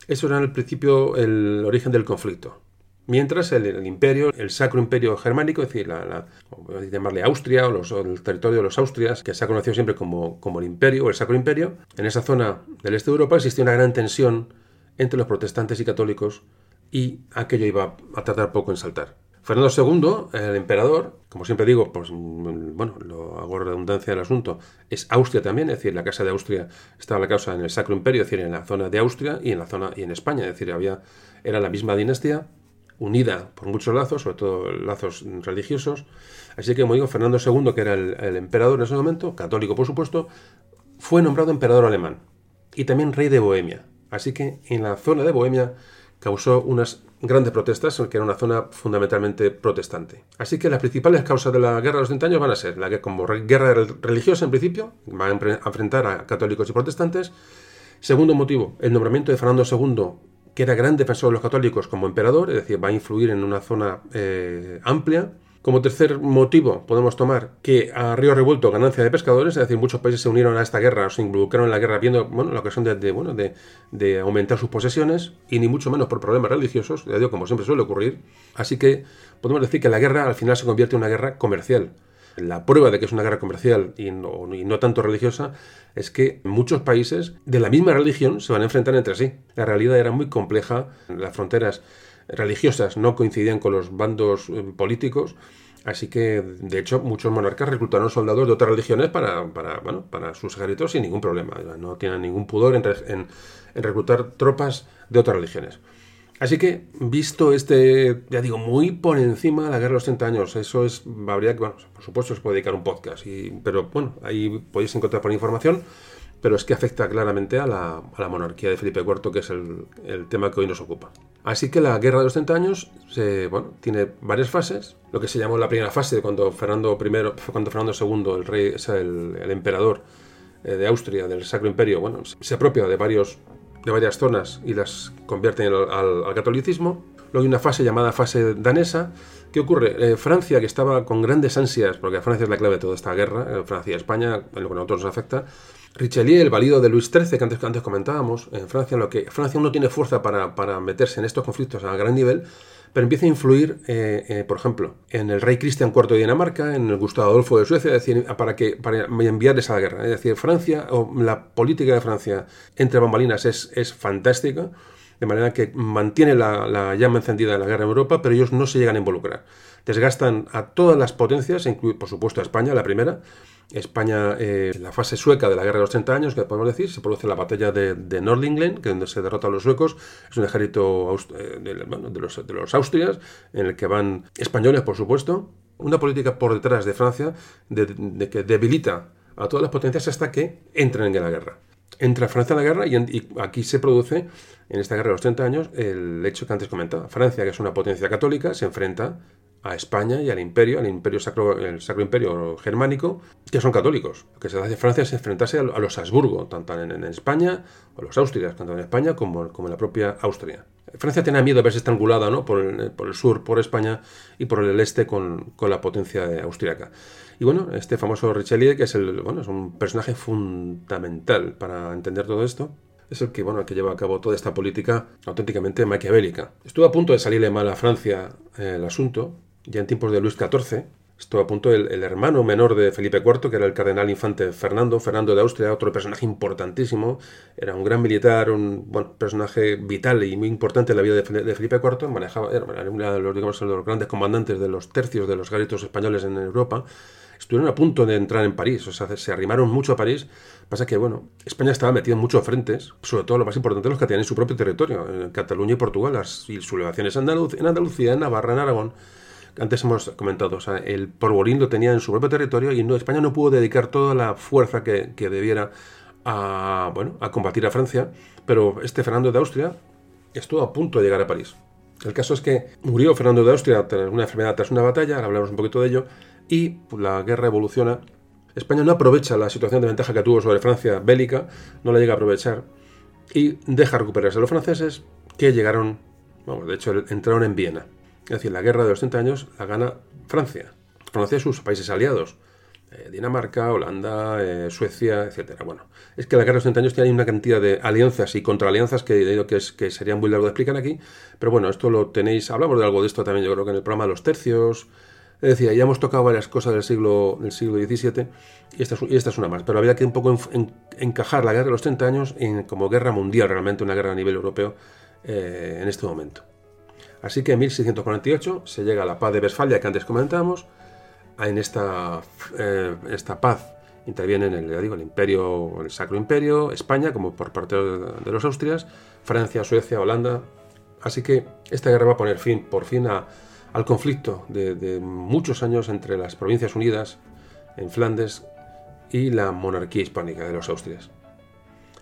Eso era el principio, el origen del conflicto. Mientras el, imperio, el sacro imperio germánico, es decir, la, llamarle Austria o, los, el territorio de los Austrias, que se ha conocido siempre como, como el imperio o el sacro imperio, en esa zona del este de Europa existía una gran tensión entre los protestantes y católicos y aquello iba a tardar poco en saltar. Fernando II, el emperador, como siempre digo, pues bueno, lo hago redundancia del asunto, es Austria también, es decir, la casa de Austria estaba la causa en el Sacro Imperio, es decir, en la zona de Austria y en la zona y en España, es decir, había era la misma dinastía unida por muchos lazos, sobre todo lazos religiosos. Así que, como digo, Fernando II, que era el emperador en ese momento, católico por supuesto, fue nombrado emperador alemán y también rey de Bohemia. Así que en la zona de Bohemia causó unas grandes protestas, que era una zona fundamentalmente protestante. Así que las principales causas de la guerra de los 30 años van a ser la como guerra religiosa en principio, va a enfrentar a católicos y protestantes. Segundo motivo, el nombramiento de Fernando II, que era gran defensor de los católicos como emperador, es decir, va a influir en una zona eh, amplia. Como tercer motivo, podemos tomar que a río revuelto ganancia de pescadores, es decir, muchos países se unieron a esta guerra o se involucraron en la guerra viendo bueno, la ocasión de, bueno, de, aumentar sus posesiones y ni mucho menos por problemas religiosos, ya digo, como siempre suele ocurrir. Así que podemos decir que la guerra al final se convierte en una guerra comercial. La prueba de que es una guerra comercial y no, y no tanto religiosa es que muchos países de la misma religión se van a enfrentar entre sí. La realidad era muy compleja, las fronteras religiosas no coincidían con los bandos eh, políticos. Así que, de hecho, muchos monarcas reclutaron soldados de otras religiones para, para, bueno, para sus ejércitos sin ningún problema. No tienen ningún pudor en, en, reclutar tropas de otras religiones. Así que, visto este, ya digo, muy por encima de la guerra de los 30 años, eso es, habría que, bueno, por supuesto se puede dedicar un podcast, y, pero bueno, ahí podéis encontrar por información pero es que afecta claramente a la, monarquía de Felipe IV, que es el, tema que hoy nos ocupa. Así que la guerra de los 30 años bueno, tiene varias fases. Lo que se llamó la primera fase, cuando Fernando, I, cuando Fernando II, el rey, el, emperador eh, de Austria, del Sacro Imperio, bueno, se apropia de, varios, de varias zonas y las convierte al, catolicismo. Luego hay una fase llamada fase danesa. ¿Qué ocurre? Eh, Francia, que estaba con grandes ansias, porque Francia es la clave de toda esta guerra, eh, Francia y España, en lo que a nosotros nos afecta, Richelieu, el valido de Luis XIII, que antes, antes comentábamos, en Francia, en lo que Francia no tiene fuerza para, meterse en estos conflictos a gran nivel, pero empieza a influir, eh, eh, por ejemplo, en el rey Cristian IV de Dinamarca, en el Gustavo Adolfo de Suecia, para, que, para enviarles a la guerra. Es decir, Francia, o la política de Francia entre bambalinas es, es fantástica, de manera que mantiene la, la, llama encendida de la guerra en Europa, pero ellos no se llegan a involucrar. Desgastan a todas las potencias, incluido, por supuesto a España, la primera, España, eh, la fase sueca de la Guerra de los 30 años, que podemos decir, se produce la batalla de, de Nordlingen, que donde se derrota a los suecos. Es un ejército eh, de, los, de los Austrias, en el que van españoles, por supuesto. Una política por detrás de Francia de, que debilita a todas las potencias hasta que entren en la guerra. Entra Francia en la guerra y, y, aquí se produce, en esta guerra de los 30 años, el hecho que antes comentaba. Francia, que es una potencia católica, se enfrenta a España y al imperio, al imperio sacro, el sacro imperio germánico, que son católicos. Lo que se hace Francia es enfrentarse a los Habsburgo, tanto en, España, o los Austrias, tanto en España como, como en la propia Austria. Francia tenía miedo de verse estrangulada ¿no? por, el, por el sur, por España, y por el este con, con la potencia austríaca. Y bueno, este famoso Richelieu, que es, el, bueno, es un personaje fundamental para entender todo esto, es el que, bueno, que lleva a cabo toda esta política auténticamente maquiavélica. Estuvo a punto de salirle mal a Francia eh, el asunto, ya en tiempos de Luis XIV, Estuvo a punto el, hermano menor de Felipe IV, que era el cardenal infante Fernando, Fernando de Austria, otro personaje importantísimo, era un gran militar, un bueno, personaje vital y muy importante en la vida de, Felipe IV, manejaba, era uno de los, digamos, los grandes comandantes de los tercios de los ejércitos españoles en Europa, estuvieron a punto de entrar en París, o sea, se arrimaron mucho a París. Pasa que, bueno, España estaba metida en muchos frentes, sobre todo lo más importante, los que tenían en su propio territorio, en Cataluña y Portugal, las sublevaciones en Andalucía, en Navarra, en Aragón antes hemos comentado, o sea, el Porvolín lo tenía en su propio territorio y no, España no pudo dedicar toda la fuerza que, debiera a, bueno, a combatir a Francia, pero este Fernando de Austria estuvo a punto de llegar a París. El caso es que murió Fernando de Austria tras una enfermedad, tras una batalla, ahora hablamos un poquito de ello, y la guerra evoluciona. España no aprovecha la situación de ventaja que tuvo sobre Francia bélica, no la llega a aprovechar, y deja recuperarse a los franceses que llegaron, vamos, de hecho entraron en Viena. Es decir, la guerra de los 30 años la gana Francia. Francia y sus países aliados. Eh, Dinamarca, Holanda, eh, Suecia, etcétera. Bueno, es que la guerra de los 30 años tiene una cantidad de alianzas y contraalianzas que, que, es, que sería muy largo de explicar aquí, pero bueno, esto lo tenéis, hablamos de algo de esto también, yo creo que en el programa los tercios, es decir, ya hemos tocado varias cosas del siglo, del siglo XVII y esta, es, y esta es una más, pero había que un poco encajar la guerra de los 30 años en, como guerra mundial, realmente una guerra a nivel europeo eh, en este momento. Así que en 1648 se llega a la paz de Westfalia que antes comentamos. En esta, eh, paz intervienen el, imperio, el Sacro Imperio, España, como por parte de, los Austrias, Francia, Suecia, Holanda. Así que esta guerra va a poner fin, por fin, al conflicto de, muchos años entre las Provincias Unidas en Flandes y la monarquía hispánica de los Austrias.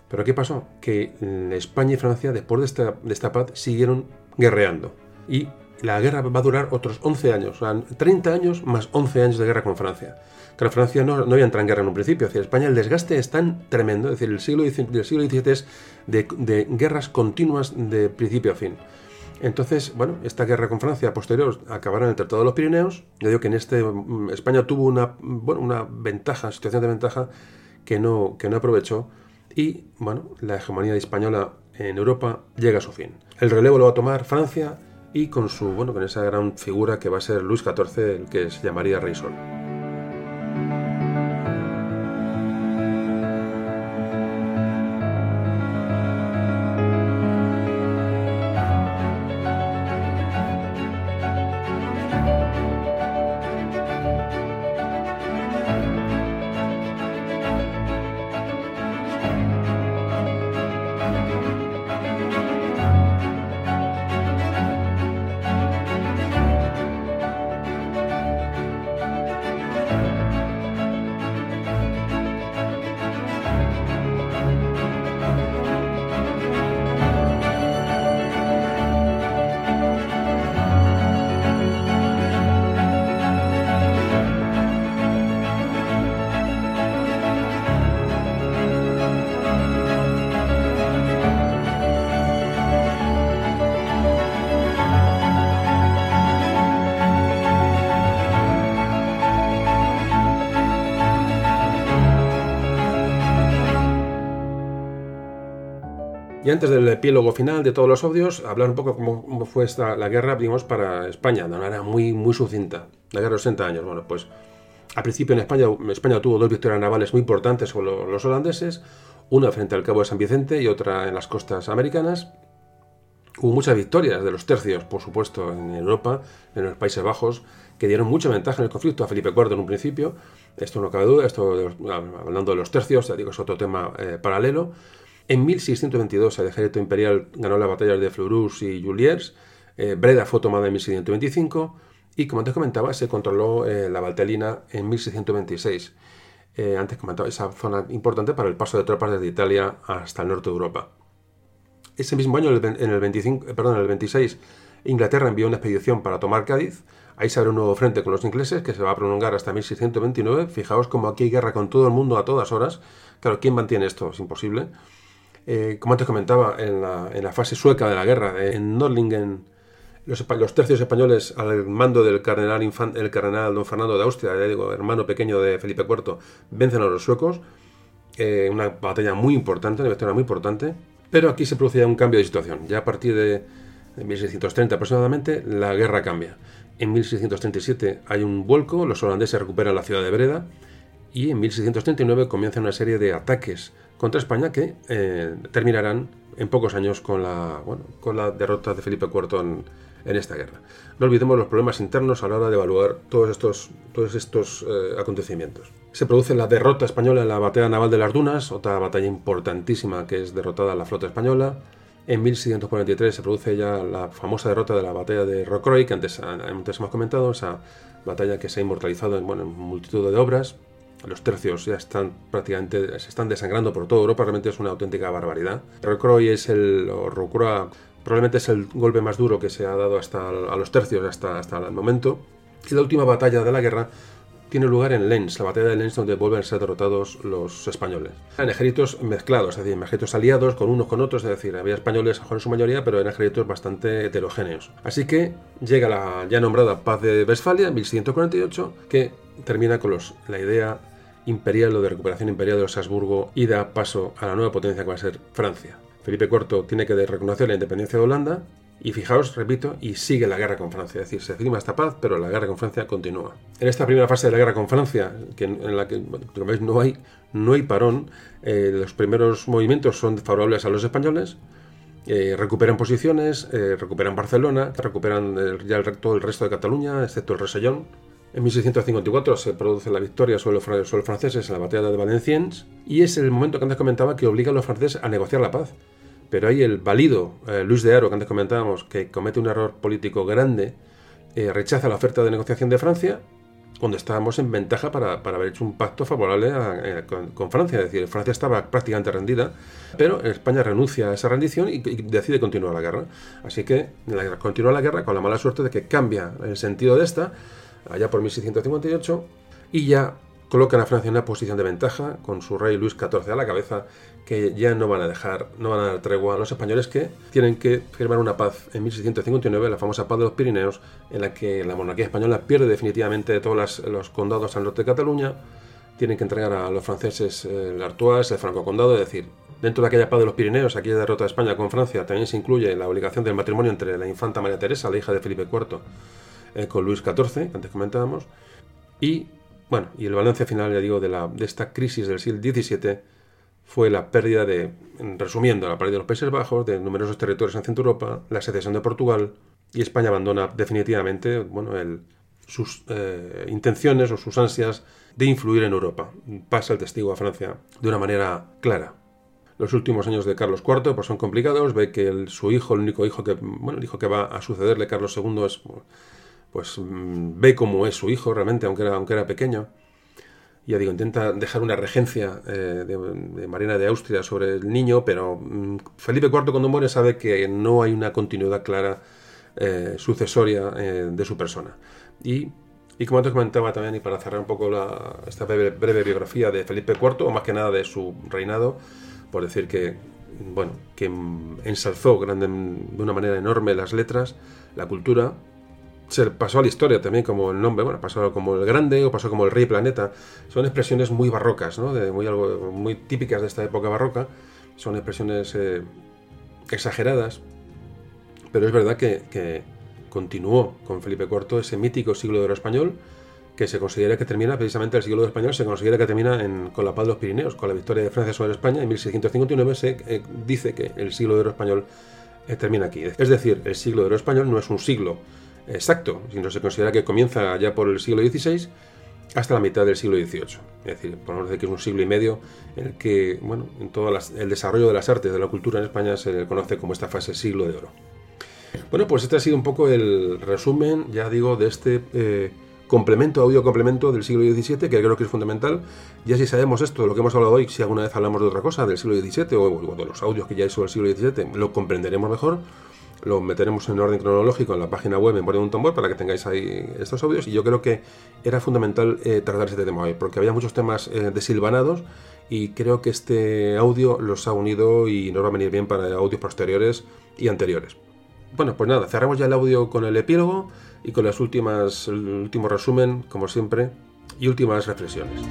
Pero ¿qué pasó? Que España y Francia, después de esta paz, siguieron guerreando y la guerra va a durar otros 11 años, o sea, 30 años más 11 años de guerra con Francia. Claro, Francia no, no había entrado en guerra en un principio, hacia España el desgaste es tan tremendo, es decir, el siglo, del siglo XVII es de, guerras continuas de principio a fin. Entonces, bueno, esta guerra con Francia posterior acabará en el Tratado de los Pirineos. Yo digo que en este mm, España tuvo una, bueno, una ventaja, situación de ventaja que no, que no aprovechó y, bueno, la hegemonía española en Europa llega a su fin. El relevo lo va a tomar Francia y con su bueno con esa gran figura que va a ser Luis XIV el que se llamaría Rey Sol. Y antes del epílogo final de todos los audios, hablar un poco cómo fue esta, la guerra, digamos, para España, de una manera muy, muy sucinta. La guerra de los 60 años. Bueno, pues al principio en España, España tuvo dos victorias navales muy importantes sobre los holandeses, una frente al Cabo de San Vicente y otra en las costas americanas. Hubo muchas victorias de los tercios, por supuesto, en Europa, en los Países Bajos, que dieron mucha ventaja en el conflicto a Felipe IV en un principio. Esto no cabe duda, esto hablando de los tercios, ya digo, es otro tema eh, paralelo. En 1622 el ejército imperial ganó las batallas de Fleurus y Juliers, eh, Breda fue tomada en 1625 y, como antes comentaba, se controló eh, la Valtelina en 1626. Eh, antes comentaba esa zona importante para el paso de tropas desde Italia hasta el norte de Europa. Ese mismo año, en el, 25, perdón, en el 26, Inglaterra envió una expedición para tomar Cádiz. Ahí se abre un nuevo frente con los ingleses que se va a prolongar hasta 1629. Fijaos como aquí hay guerra con todo el mundo a todas horas. Claro, ¿quién mantiene esto? Es imposible. Eh, como antes comentaba, en la, fase sueca de la guerra, en Nordlingen, los, tercios españoles al mando del cardenal, el cardenal don Fernando de Austria, digo, hermano pequeño de Felipe IV, vencen a los suecos. Eh, una batalla muy importante, una victoria muy importante. Pero aquí se produce un cambio de situación. Ya a partir de 1630 aproximadamente, la guerra cambia. En 1637 hay un vuelco, los holandeses recuperan la ciudad de Breda y en 1639 comienza una serie de ataques contra España que eh, terminarán en pocos años con la, bueno, con la derrota de Felipe IV en, esta guerra. No olvidemos los problemas internos a la hora de evaluar todos estos, todos estos eh, acontecimientos. Se produce la derrota española en la batalla naval de las Dunas, otra batalla importantísima que es derrotada la flota española. En 1643 se produce ya la famosa derrota de la batalla de Rocroi, que antes, antes hemos comentado, esa batalla que se ha inmortalizado en, bueno, en multitud de obras. Los tercios ya están prácticamente, se están desangrando por toda Europa, realmente es una auténtica barbaridad. Rocroi es el, o probablemente es el golpe más duro que se ha dado hasta a los tercios hasta, hasta el momento. Y la última batalla de la guerra tiene lugar en Lens, la batalla de Lens, donde vuelven a ser derrotados los españoles. En ejércitos mezclados, es decir, ejércitos aliados con unos con otros, es decir, había españoles en su mayoría, pero eran ejércitos bastante heterogéneos. Así que llega la ya nombrada Paz de Westfalia en 1648, que termina con la idea imperial o de recuperación imperial de los Habsburgo y da paso a la nueva potencia que va a ser Francia. Felipe IV tiene que reconocer la independencia de Holanda y fijaos, repito, y sigue la guerra con Francia. Es decir, se firma esta paz, pero la guerra con Francia continúa. En esta primera fase de la guerra con Francia, en la que, como veis, no hay, parón, eh, los primeros movimientos son favorables a los españoles, eh, recuperan posiciones, eh, recuperan Barcelona, recuperan ya todo el resto de Cataluña, excepto el Resellón. En 1654 se produce la victoria sobre los, sobre los franceses en la batalla de Valenciennes y es el momento que antes comentaba que obliga a los franceses a negociar la paz. Pero hay el válido eh, Luis de Aro, que antes comentábamos, que comete un error político grande, eh, rechaza la oferta de negociación de Francia, cuando estábamos en ventaja para, haber hecho un pacto favorable eh, con, Francia. Es decir, Francia estaba prácticamente rendida, pero España renuncia a esa rendición y, decide continuar la guerra. Así que la, continúa la guerra con la mala suerte de que cambia el sentido de esta, allá por 1658, y ya colocan a Francia en una posición de ventaja, con su rey Luis XIV a la cabeza, que ya no van a dejar, no van a dar tregua a los españoles que tienen que firmar una paz en 1659, la famosa paz de los Pirineos, en la que la monarquía española pierde definitivamente todos los condados al norte de Cataluña, tienen que entregar a los franceses el Artois, el Franco Condado, es decir, dentro de aquella paz de los Pirineos, aquella derrota de España con Francia, también se incluye la obligación del matrimonio entre la infanta María Teresa, la hija de Felipe IV, eh, con Luis XIV, antes comentábamos, y bueno, y el balance final, ya digo, de, la, de esta crisis del siglo XVII fue la pérdida de, resumiendo, la pérdida de los Países Bajos, de numerosos territorios en Centro Europa, la secesión de Portugal, y España abandona definitivamente bueno, sus eh, intenciones o sus ansias de influir en Europa. Pasa el testigo a Francia de una manera clara. Los últimos años de Carlos IV pues, son complicados. Ve que su hijo, el único hijo que, bueno, el hijo que va a sucederle, Carlos II, es pues mm, ve cómo es su hijo realmente, aunque era, aunque era pequeño. Ya digo, intenta dejar una regencia eh, de, Marina de Austria sobre el niño, pero mm, Felipe IV cuando muere sabe que no hay una continuidad clara eh, sucesoria eh, de su persona. Y, y, como antes comentaba también, y para cerrar un poco esta breve, biografía de Felipe IV, o más que nada de su reinado, por decir que, bueno, que ensalzó grande, de una manera enorme las letras, la cultura, se pasó a la historia también como el nombre, bueno, pasó como el grande o pasó como el rey planeta. Son expresiones muy barrocas, ¿no? De muy, algo, muy típicas de esta época barroca. Son expresiones eh, exageradas, pero es verdad que, continuó con Felipe IV ese mítico siglo de oro español que se considera que termina precisamente el siglo de oro español, se considera que termina con la paz de los Pirineos, con la victoria de Francia sobre España en 1659 se eh, dice que el siglo de oro español eh, termina aquí. Es decir, el siglo de oro español no es un siglo exacto, sino se considera que comienza ya por el siglo XVI hasta la mitad del siglo XVIII. Es decir, podemos decir que es un siglo y medio en el que, bueno, en todo el desarrollo de las artes, de la cultura en España se le conoce como esta fase siglo de oro. Bueno, pues este ha sido un poco el resumen, ya digo, de este eh, complemento, audio complemento del siglo XVII, que creo que es fundamental. Ya si sabemos esto, de lo que hemos hablado hoy, si alguna vez hablamos de otra cosa, del siglo XVII o, de los audios que ya hizo el siglo XVII, lo comprenderemos mejor lo meteremos en orden cronológico en la página web en Board para que tengáis ahí estos audios y yo creo que era fundamental eh, tratar este tema hoy porque había muchos temas eh, desilvanados y creo que este audio los ha unido y nos va a venir bien para audios posteriores y anteriores. Bueno, pues nada, cerramos ya el audio con el epílogo y con las últimas, el último resumen, como siempre, y últimas reflexiones.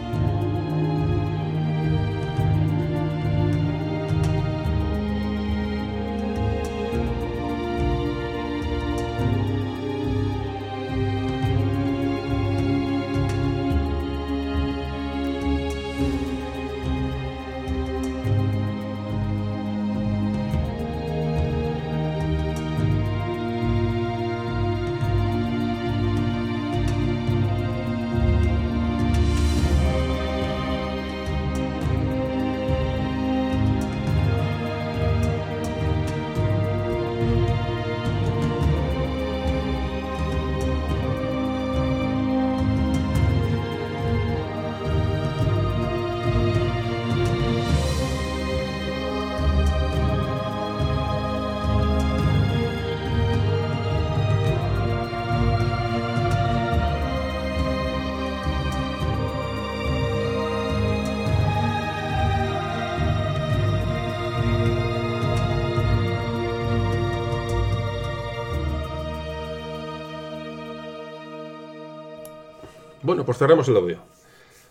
Bueno, pues cerramos el audio.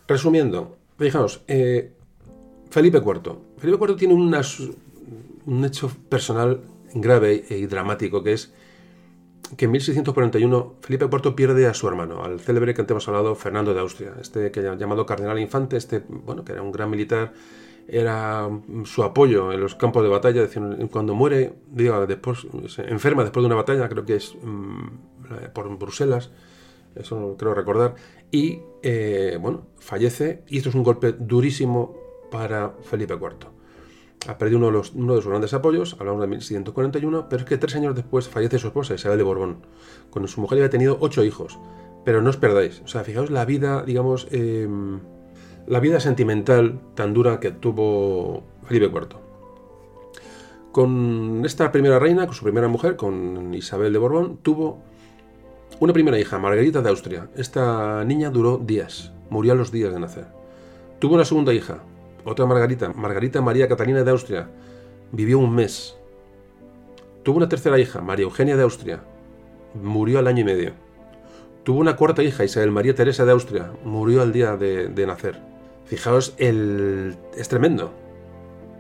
Resumiendo, fijaos, eh, Felipe IV. Felipe IV tiene un hecho personal grave y dramático que es que en 1641 Felipe IV pierde a su hermano, al célebre que antes hemos hablado, Fernando de Austria, este que llamado cardenal infante, este, bueno, que era un gran militar, era su apoyo en los campos de batalla, cuando muere, digo, después, se enferma después de una batalla, creo que es mm, por Bruselas, eso creo recordar, y eh, bueno, fallece, y esto es un golpe durísimo para Felipe IV ha perdido uno de, uno de sus grandes apoyos, hablamos de 1641, pero es que tres años después fallece su esposa, Isabel de Borbón. Con su mujer había tenido ocho hijos. Pero no os perdáis, o sea, fijaos la vida, digamos, em, la vida sentimental tan dura que tuvo Felipe IV. Con esta primera reina, con su primera mujer, con Isabel de Borbón, tuvo una primera hija, Margarita de Austria. Esta niña duró días, murió a los días de nacer. Tuvo una segunda hija, otra Margarita, Margarita María Catalina de Austria, vivió un mes. Tuvo una tercera hija, María Eugenia de Austria, murió al año y medio. Tuvo una cuarta hija, Isabel María Teresa de Austria, murió al día de, nacer. Fijaos, el... es tremendo.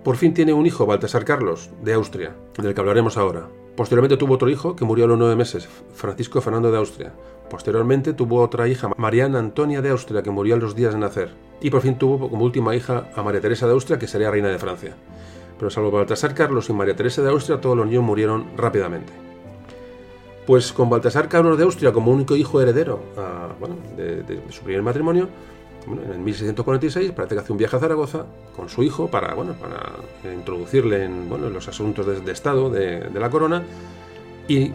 Por fin tiene un hijo, Baltasar Carlos, de Austria, del que hablaremos ahora. Posteriormente tuvo otro hijo que murió a los nueve meses, Francisco Fernando de Austria. Posteriormente tuvo otra hija, Mariana Antonia de Austria, que murió a los días de nacer. Y por fin tuvo como última hija a María Teresa de Austria, que sería reina de Francia. Pero salvo Baltasar Carlos y María Teresa de Austria, todos los niños murieron rápidamente. Pues con Baltasar Carlos de Austria como único hijo heredero de, su primer matrimonio, en 1646 parece que hace un viaje a Zaragoza con su hijo para, bueno, para introducirle en, bueno, los asuntos de, Estado de, la corona y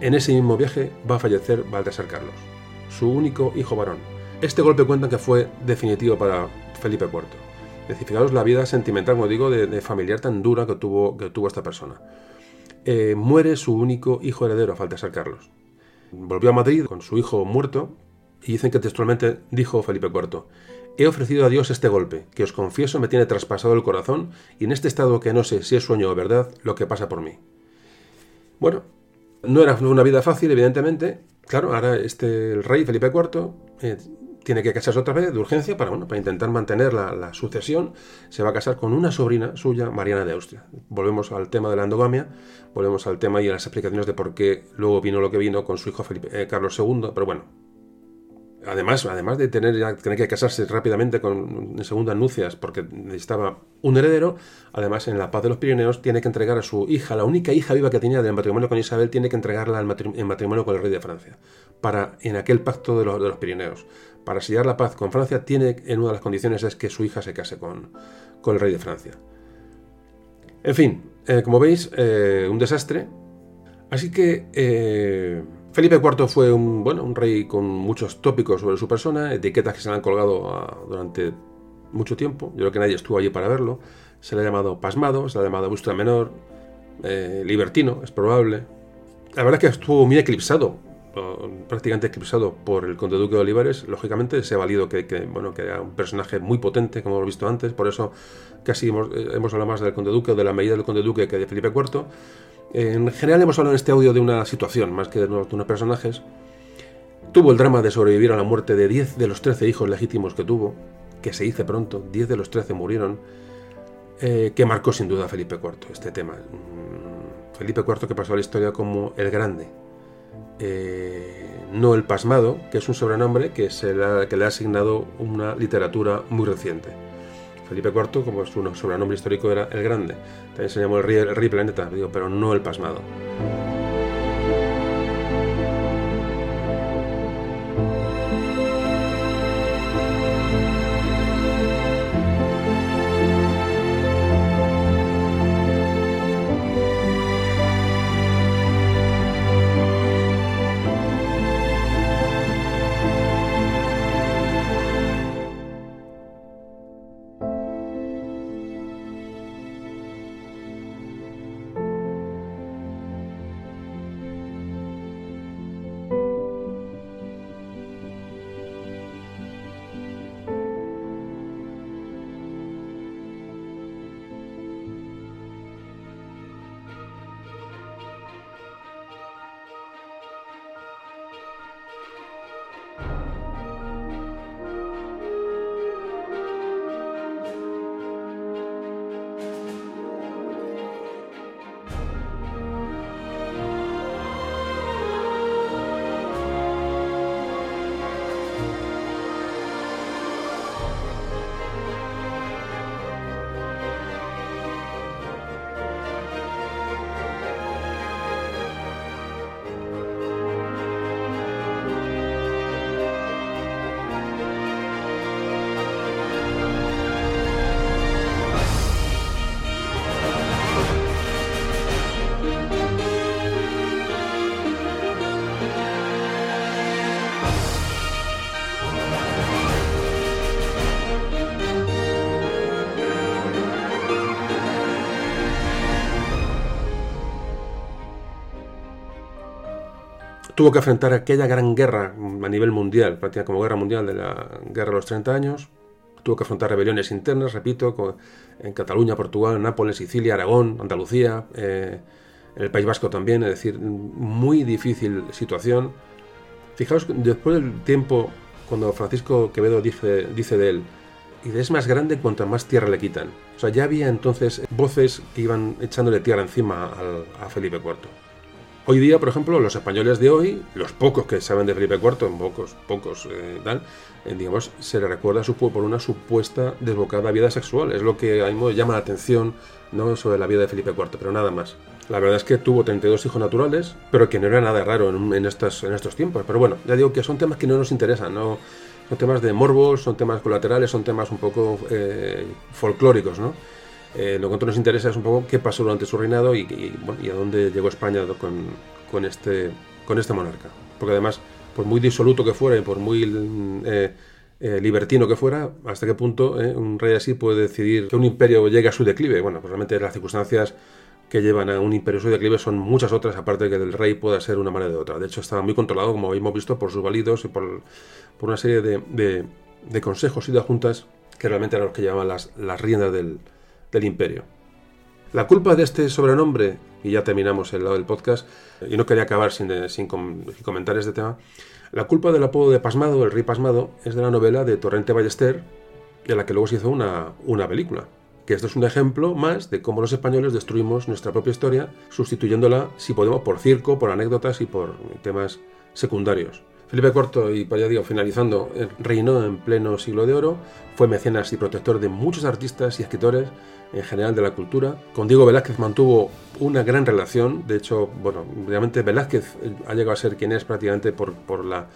en ese mismo viaje va a fallecer Baltasar Carlos, su único hijo varón. Este golpe cuentan que fue definitivo para Felipe IV. Es decir, la vida sentimental, como digo, de, familiar tan dura que tuvo, que tuvo esta persona. Eh, muere su único hijo heredero, Baltasar Carlos. Volvió a Madrid con su hijo muerto y dicen que textualmente dijo Felipe IV, He ofrecido a Dios este golpe, que os confieso me tiene traspasado el corazón y en este estado que no sé si es sueño o verdad lo que pasa por mí. Bueno, no era una vida fácil, evidentemente. Claro, ahora este, el rey Felipe IV eh, tiene que casarse otra vez de urgencia para, bueno, para intentar mantener la, sucesión. Se va a casar con una sobrina suya, Mariana de Austria. Volvemos al tema de la endogamia, volvemos al tema y a las explicaciones de por qué luego vino lo que vino con su hijo Felipe, eh, Carlos II. Pero bueno, Además, además de tener, que casarse rápidamente con en segundas nupcias porque necesitaba un heredero, además en la paz de los Pirineos tiene que entregar a su hija, la única hija viva que tenía del matrimonio con Isabel, tiene que entregarla en matrimonio con el rey de Francia, para en aquel pacto de los, de los Pirineos. Para sellar la paz con Francia, tiene en una de las condiciones es que su hija se case con, con el rey de Francia. En fin, eh, como veis, eh, un desastre. Así que eh, Felipe IV fue un, bueno, un rey con muchos tópicos sobre su persona, etiquetas que se le han colgado ah, durante mucho tiempo. Yo creo que nadie estuvo allí para verlo. Se le ha llamado pasmado, se le ha llamado bustra menor, eh, libertino, es probable. La verdad es que estuvo muy eclipsado, prácticamente eclipsado por el conde duque de Olivares. Lógicamente se ha valido que, bueno, que era un personaje muy potente, como hemos visto antes, por eso casi hemos, eh, hemos hablado más del conde duque o de la medida del conde duque que de Felipe IV. En general hemos hablado en este audio de una situación, más que de unos, personajes. Tuvo el drama de sobrevivir a la muerte de 10 de los 13 hijos legítimos que tuvo, que se hizo pronto, 10 de los 13 murieron, eh, que marcó sin duda a Felipe IV este tema. Mm, Felipe IV que pasó a la historia como el grande, eh, no el pasmado, que es un sobrenombre que, se que le ha asignado una literatura muy reciente. Felipe IV, como su sobrenombre histórico era el Grande. También se llamó el rey, el rey planeta, pero no el pasmado. Tuvo que enfrentar aquella gran guerra a nivel mundial, prácticamente como guerra mundial de la guerra de los 30 años. Tuvo que afrontar rebeliones internas, repito, en Cataluña, Portugal, Nápoles, Sicilia, Aragón, Andalucía, eh, en el País Vasco también, es decir, muy difícil situación. Fijaos, después del tiempo, cuando Francisco Quevedo dice, dice de él, y es más grande cuanto más tierra le quitan. O sea, ya había entonces voces que iban echándole tierra encima a Felipe IV. Hoy día, por ejemplo, los españoles de hoy, los pocos que saben de Felipe IV, pocos, pocos, eh, tal, eh, digamos, se le recuerda su, por una supuesta desbocada vida sexual. Es lo que a mí llama la atención ¿no? sobre la vida de Felipe IV, pero nada más. La verdad es que tuvo 32 hijos naturales, pero que no era nada raro en, en, estos, en estos tiempos. Pero bueno, ya digo que son temas que no nos interesan, no son temas de morbos, son temas colaterales, son temas un poco eh, folclóricos, ¿no? Eh, lo que nos interesa es un poco qué pasó durante su reinado y, a dónde llegó España con, este, con este monarca. Porque además, por muy disoluto que fuera y por muy eh, eh, libertino que fuera, hasta qué punto un rey así puede decidir que un imperio llegue a su declive. Bueno, pues realmente las circunstancias que llevan a un imperio a su declive son muchas otras, aparte de que el rey pueda ser una manera de otra. De hecho, estaba muy controlado, como hemos visto, por sus validos y por, una serie de, consejos y de juntas que realmente eran los que llevaban las, las riendas del, del imperio. La culpa de este sobrenombre, y ya terminamos el lado del podcast, y no quería acabar sin, sin, comentar este tema, la culpa del apodo de Pasmado, el rey Pasmado, es de la novela de Torrente Ballester, de la que luego se hizo una, una película. Que esto es un ejemplo más de cómo los españoles destruimos nuestra propia historia, sustituyéndola, si podemos, por circo, por anécdotas y por temas secundarios. Felipe IV, y ya digo, finalizando, reinó en pleno siglo de oro, fue mecenas y protector de muchos artistas y escritores, en general de la cultura. Con Diego Velázquez mantuvo una gran relación, de hecho, bueno, realmente Velázquez ha llegado a ser quien es prácticamente por, la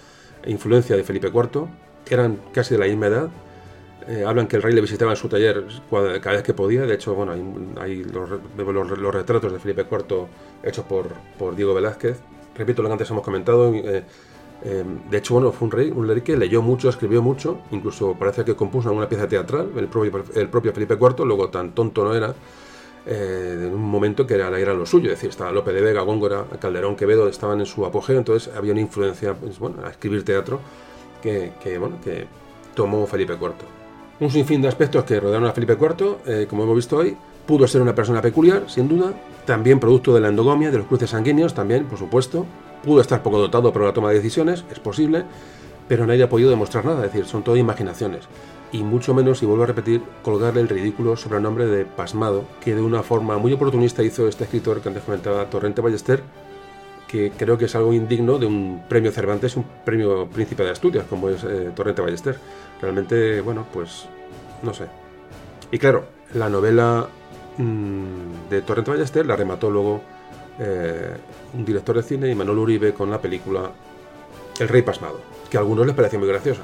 influencia de Felipe IV, eran casi de la misma edad. Eh, hablan que el rey le visitaba en su taller cada vez que podía, de hecho, bueno, hay, los, los, retratos de Felipe IV hechos por, por Diego Velázquez. Repito lo que antes hemos comentado, eh, Em, de hecho, bueno, fue un rey, un rey que leyó mucho, escribió mucho, incluso parece que compuso alguna pieza teatral, el propio, el propio Felipe IV, luego tan tonto no era, eh, en un momento que era, era, lo suyo, es decir, estaba Lope de Vega, Góngora, Calderón, Quevedo, estaban en su apogeo, entonces había una influencia pues, bueno, a escribir teatro que, bueno, que tomó Felipe IV. Un sinfín de aspectos que rodearon a Felipe IV, eh, como hemos visto hoy, pudo ser una persona peculiar, sin duda, también producto de la endogamia, de los cruces sanguíneos, también, por supuesto, Pudo estar poco dotado para la toma de decisiones, es posible, pero nadie ha podido demostrar nada, es decir, son todo imaginaciones. Y mucho menos, y vuelvo a repetir, colgarle el ridículo sobre el nombre de Pasmado, que de una forma muy oportunista hizo este escritor que antes comentaba, Torrente Ballester, que creo que es algo indigno de un premio Cervantes, un premio Príncipe de Asturias, como es eh, Torrente Ballester. Realmente, bueno, pues no sé. Y claro, la novela mm, de Torrente Ballester la remató luego eh, un director de cine y Manuel Uribe con la película El Rey Pasmado, que a algunos les pareció muy graciosa.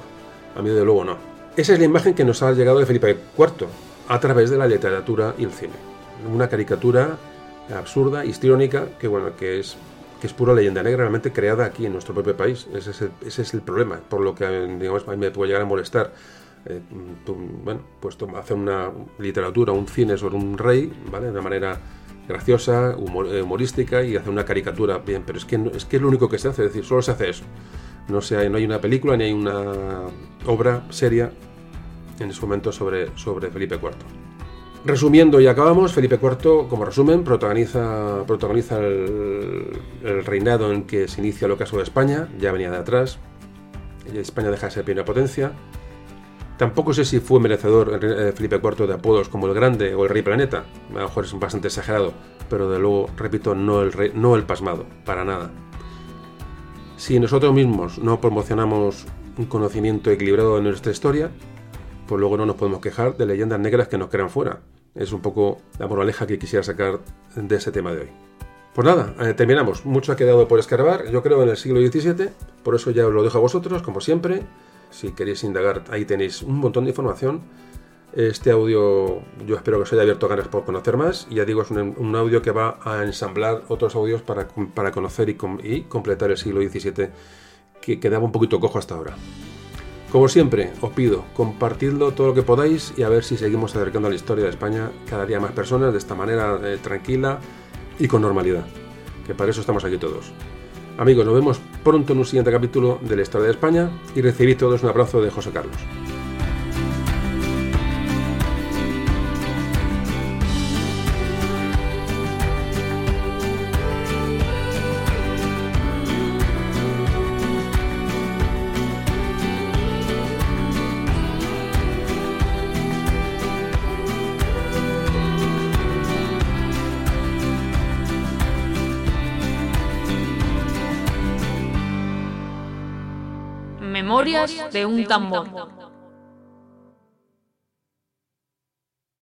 A mí, de luego, no. Esa es la imagen que nos ha llegado de Felipe IV a través de la literatura y el cine. Una caricatura absurda, histriónica, que bueno, que es que es pura leyenda negra realmente creada aquí en nuestro propio país. Ese es el, problema, por lo que digamos, a mí me puede llegar a molestar. Eh, bueno, pues hacer una literatura, un cine sobre un rey, ¿vale? De una manera graciosa, eh, humorística y hacer una caricatura bien, pero es que, es que es lo único que se hace, es decir, solo se hace eso. No, sea, no hay una película ni hay una obra seria en ese momento sobre, sobre Felipe IV. Resumiendo y acabamos, Felipe IV, como resumen, protagoniza, protagoniza el, el, reinado en que se inicia el ocaso de España, ya venía de atrás, España deja de ser primera potencia, Tampoco sé si fue merecedor eh, Felipe IV de apodos como el Grande o el Rey Planeta. A lo mejor es bastante exagerado, pero de luego, repito, no el, no el pasmado, para nada. Si nosotros mismos no promocionamos un conocimiento equilibrado de nuestra historia, pues luego no nos podemos quejar de leyendas negras que nos crean fuera. Es un poco la moraleja que quisiera sacar de ese tema de hoy. Pues nada, eh, terminamos. Mucho ha quedado por escarbar, yo creo, en el siglo XVII. Por eso ya os lo dejo a vosotros, como siempre si queréis indagar, ahí tenéis un montón de información. Este audio yo espero que os haya abierto ganas por conocer más. Y ya digo, es un, audio que va a ensamblar otros audios para, para conocer y, y, completar el siglo XVII que quedaba un poquito cojo hasta ahora. Como siempre, os pido, compartidlo todo lo que podáis y a ver si seguimos acercando a la historia de España cada día más personas de esta manera eh, tranquila y con normalidad. Que para eso estamos aquí todos. Amigos, nos vemos pronto en un siguiente capítulo de la historia de España y recibid todos un abrazo de José Carlos. De un tambor.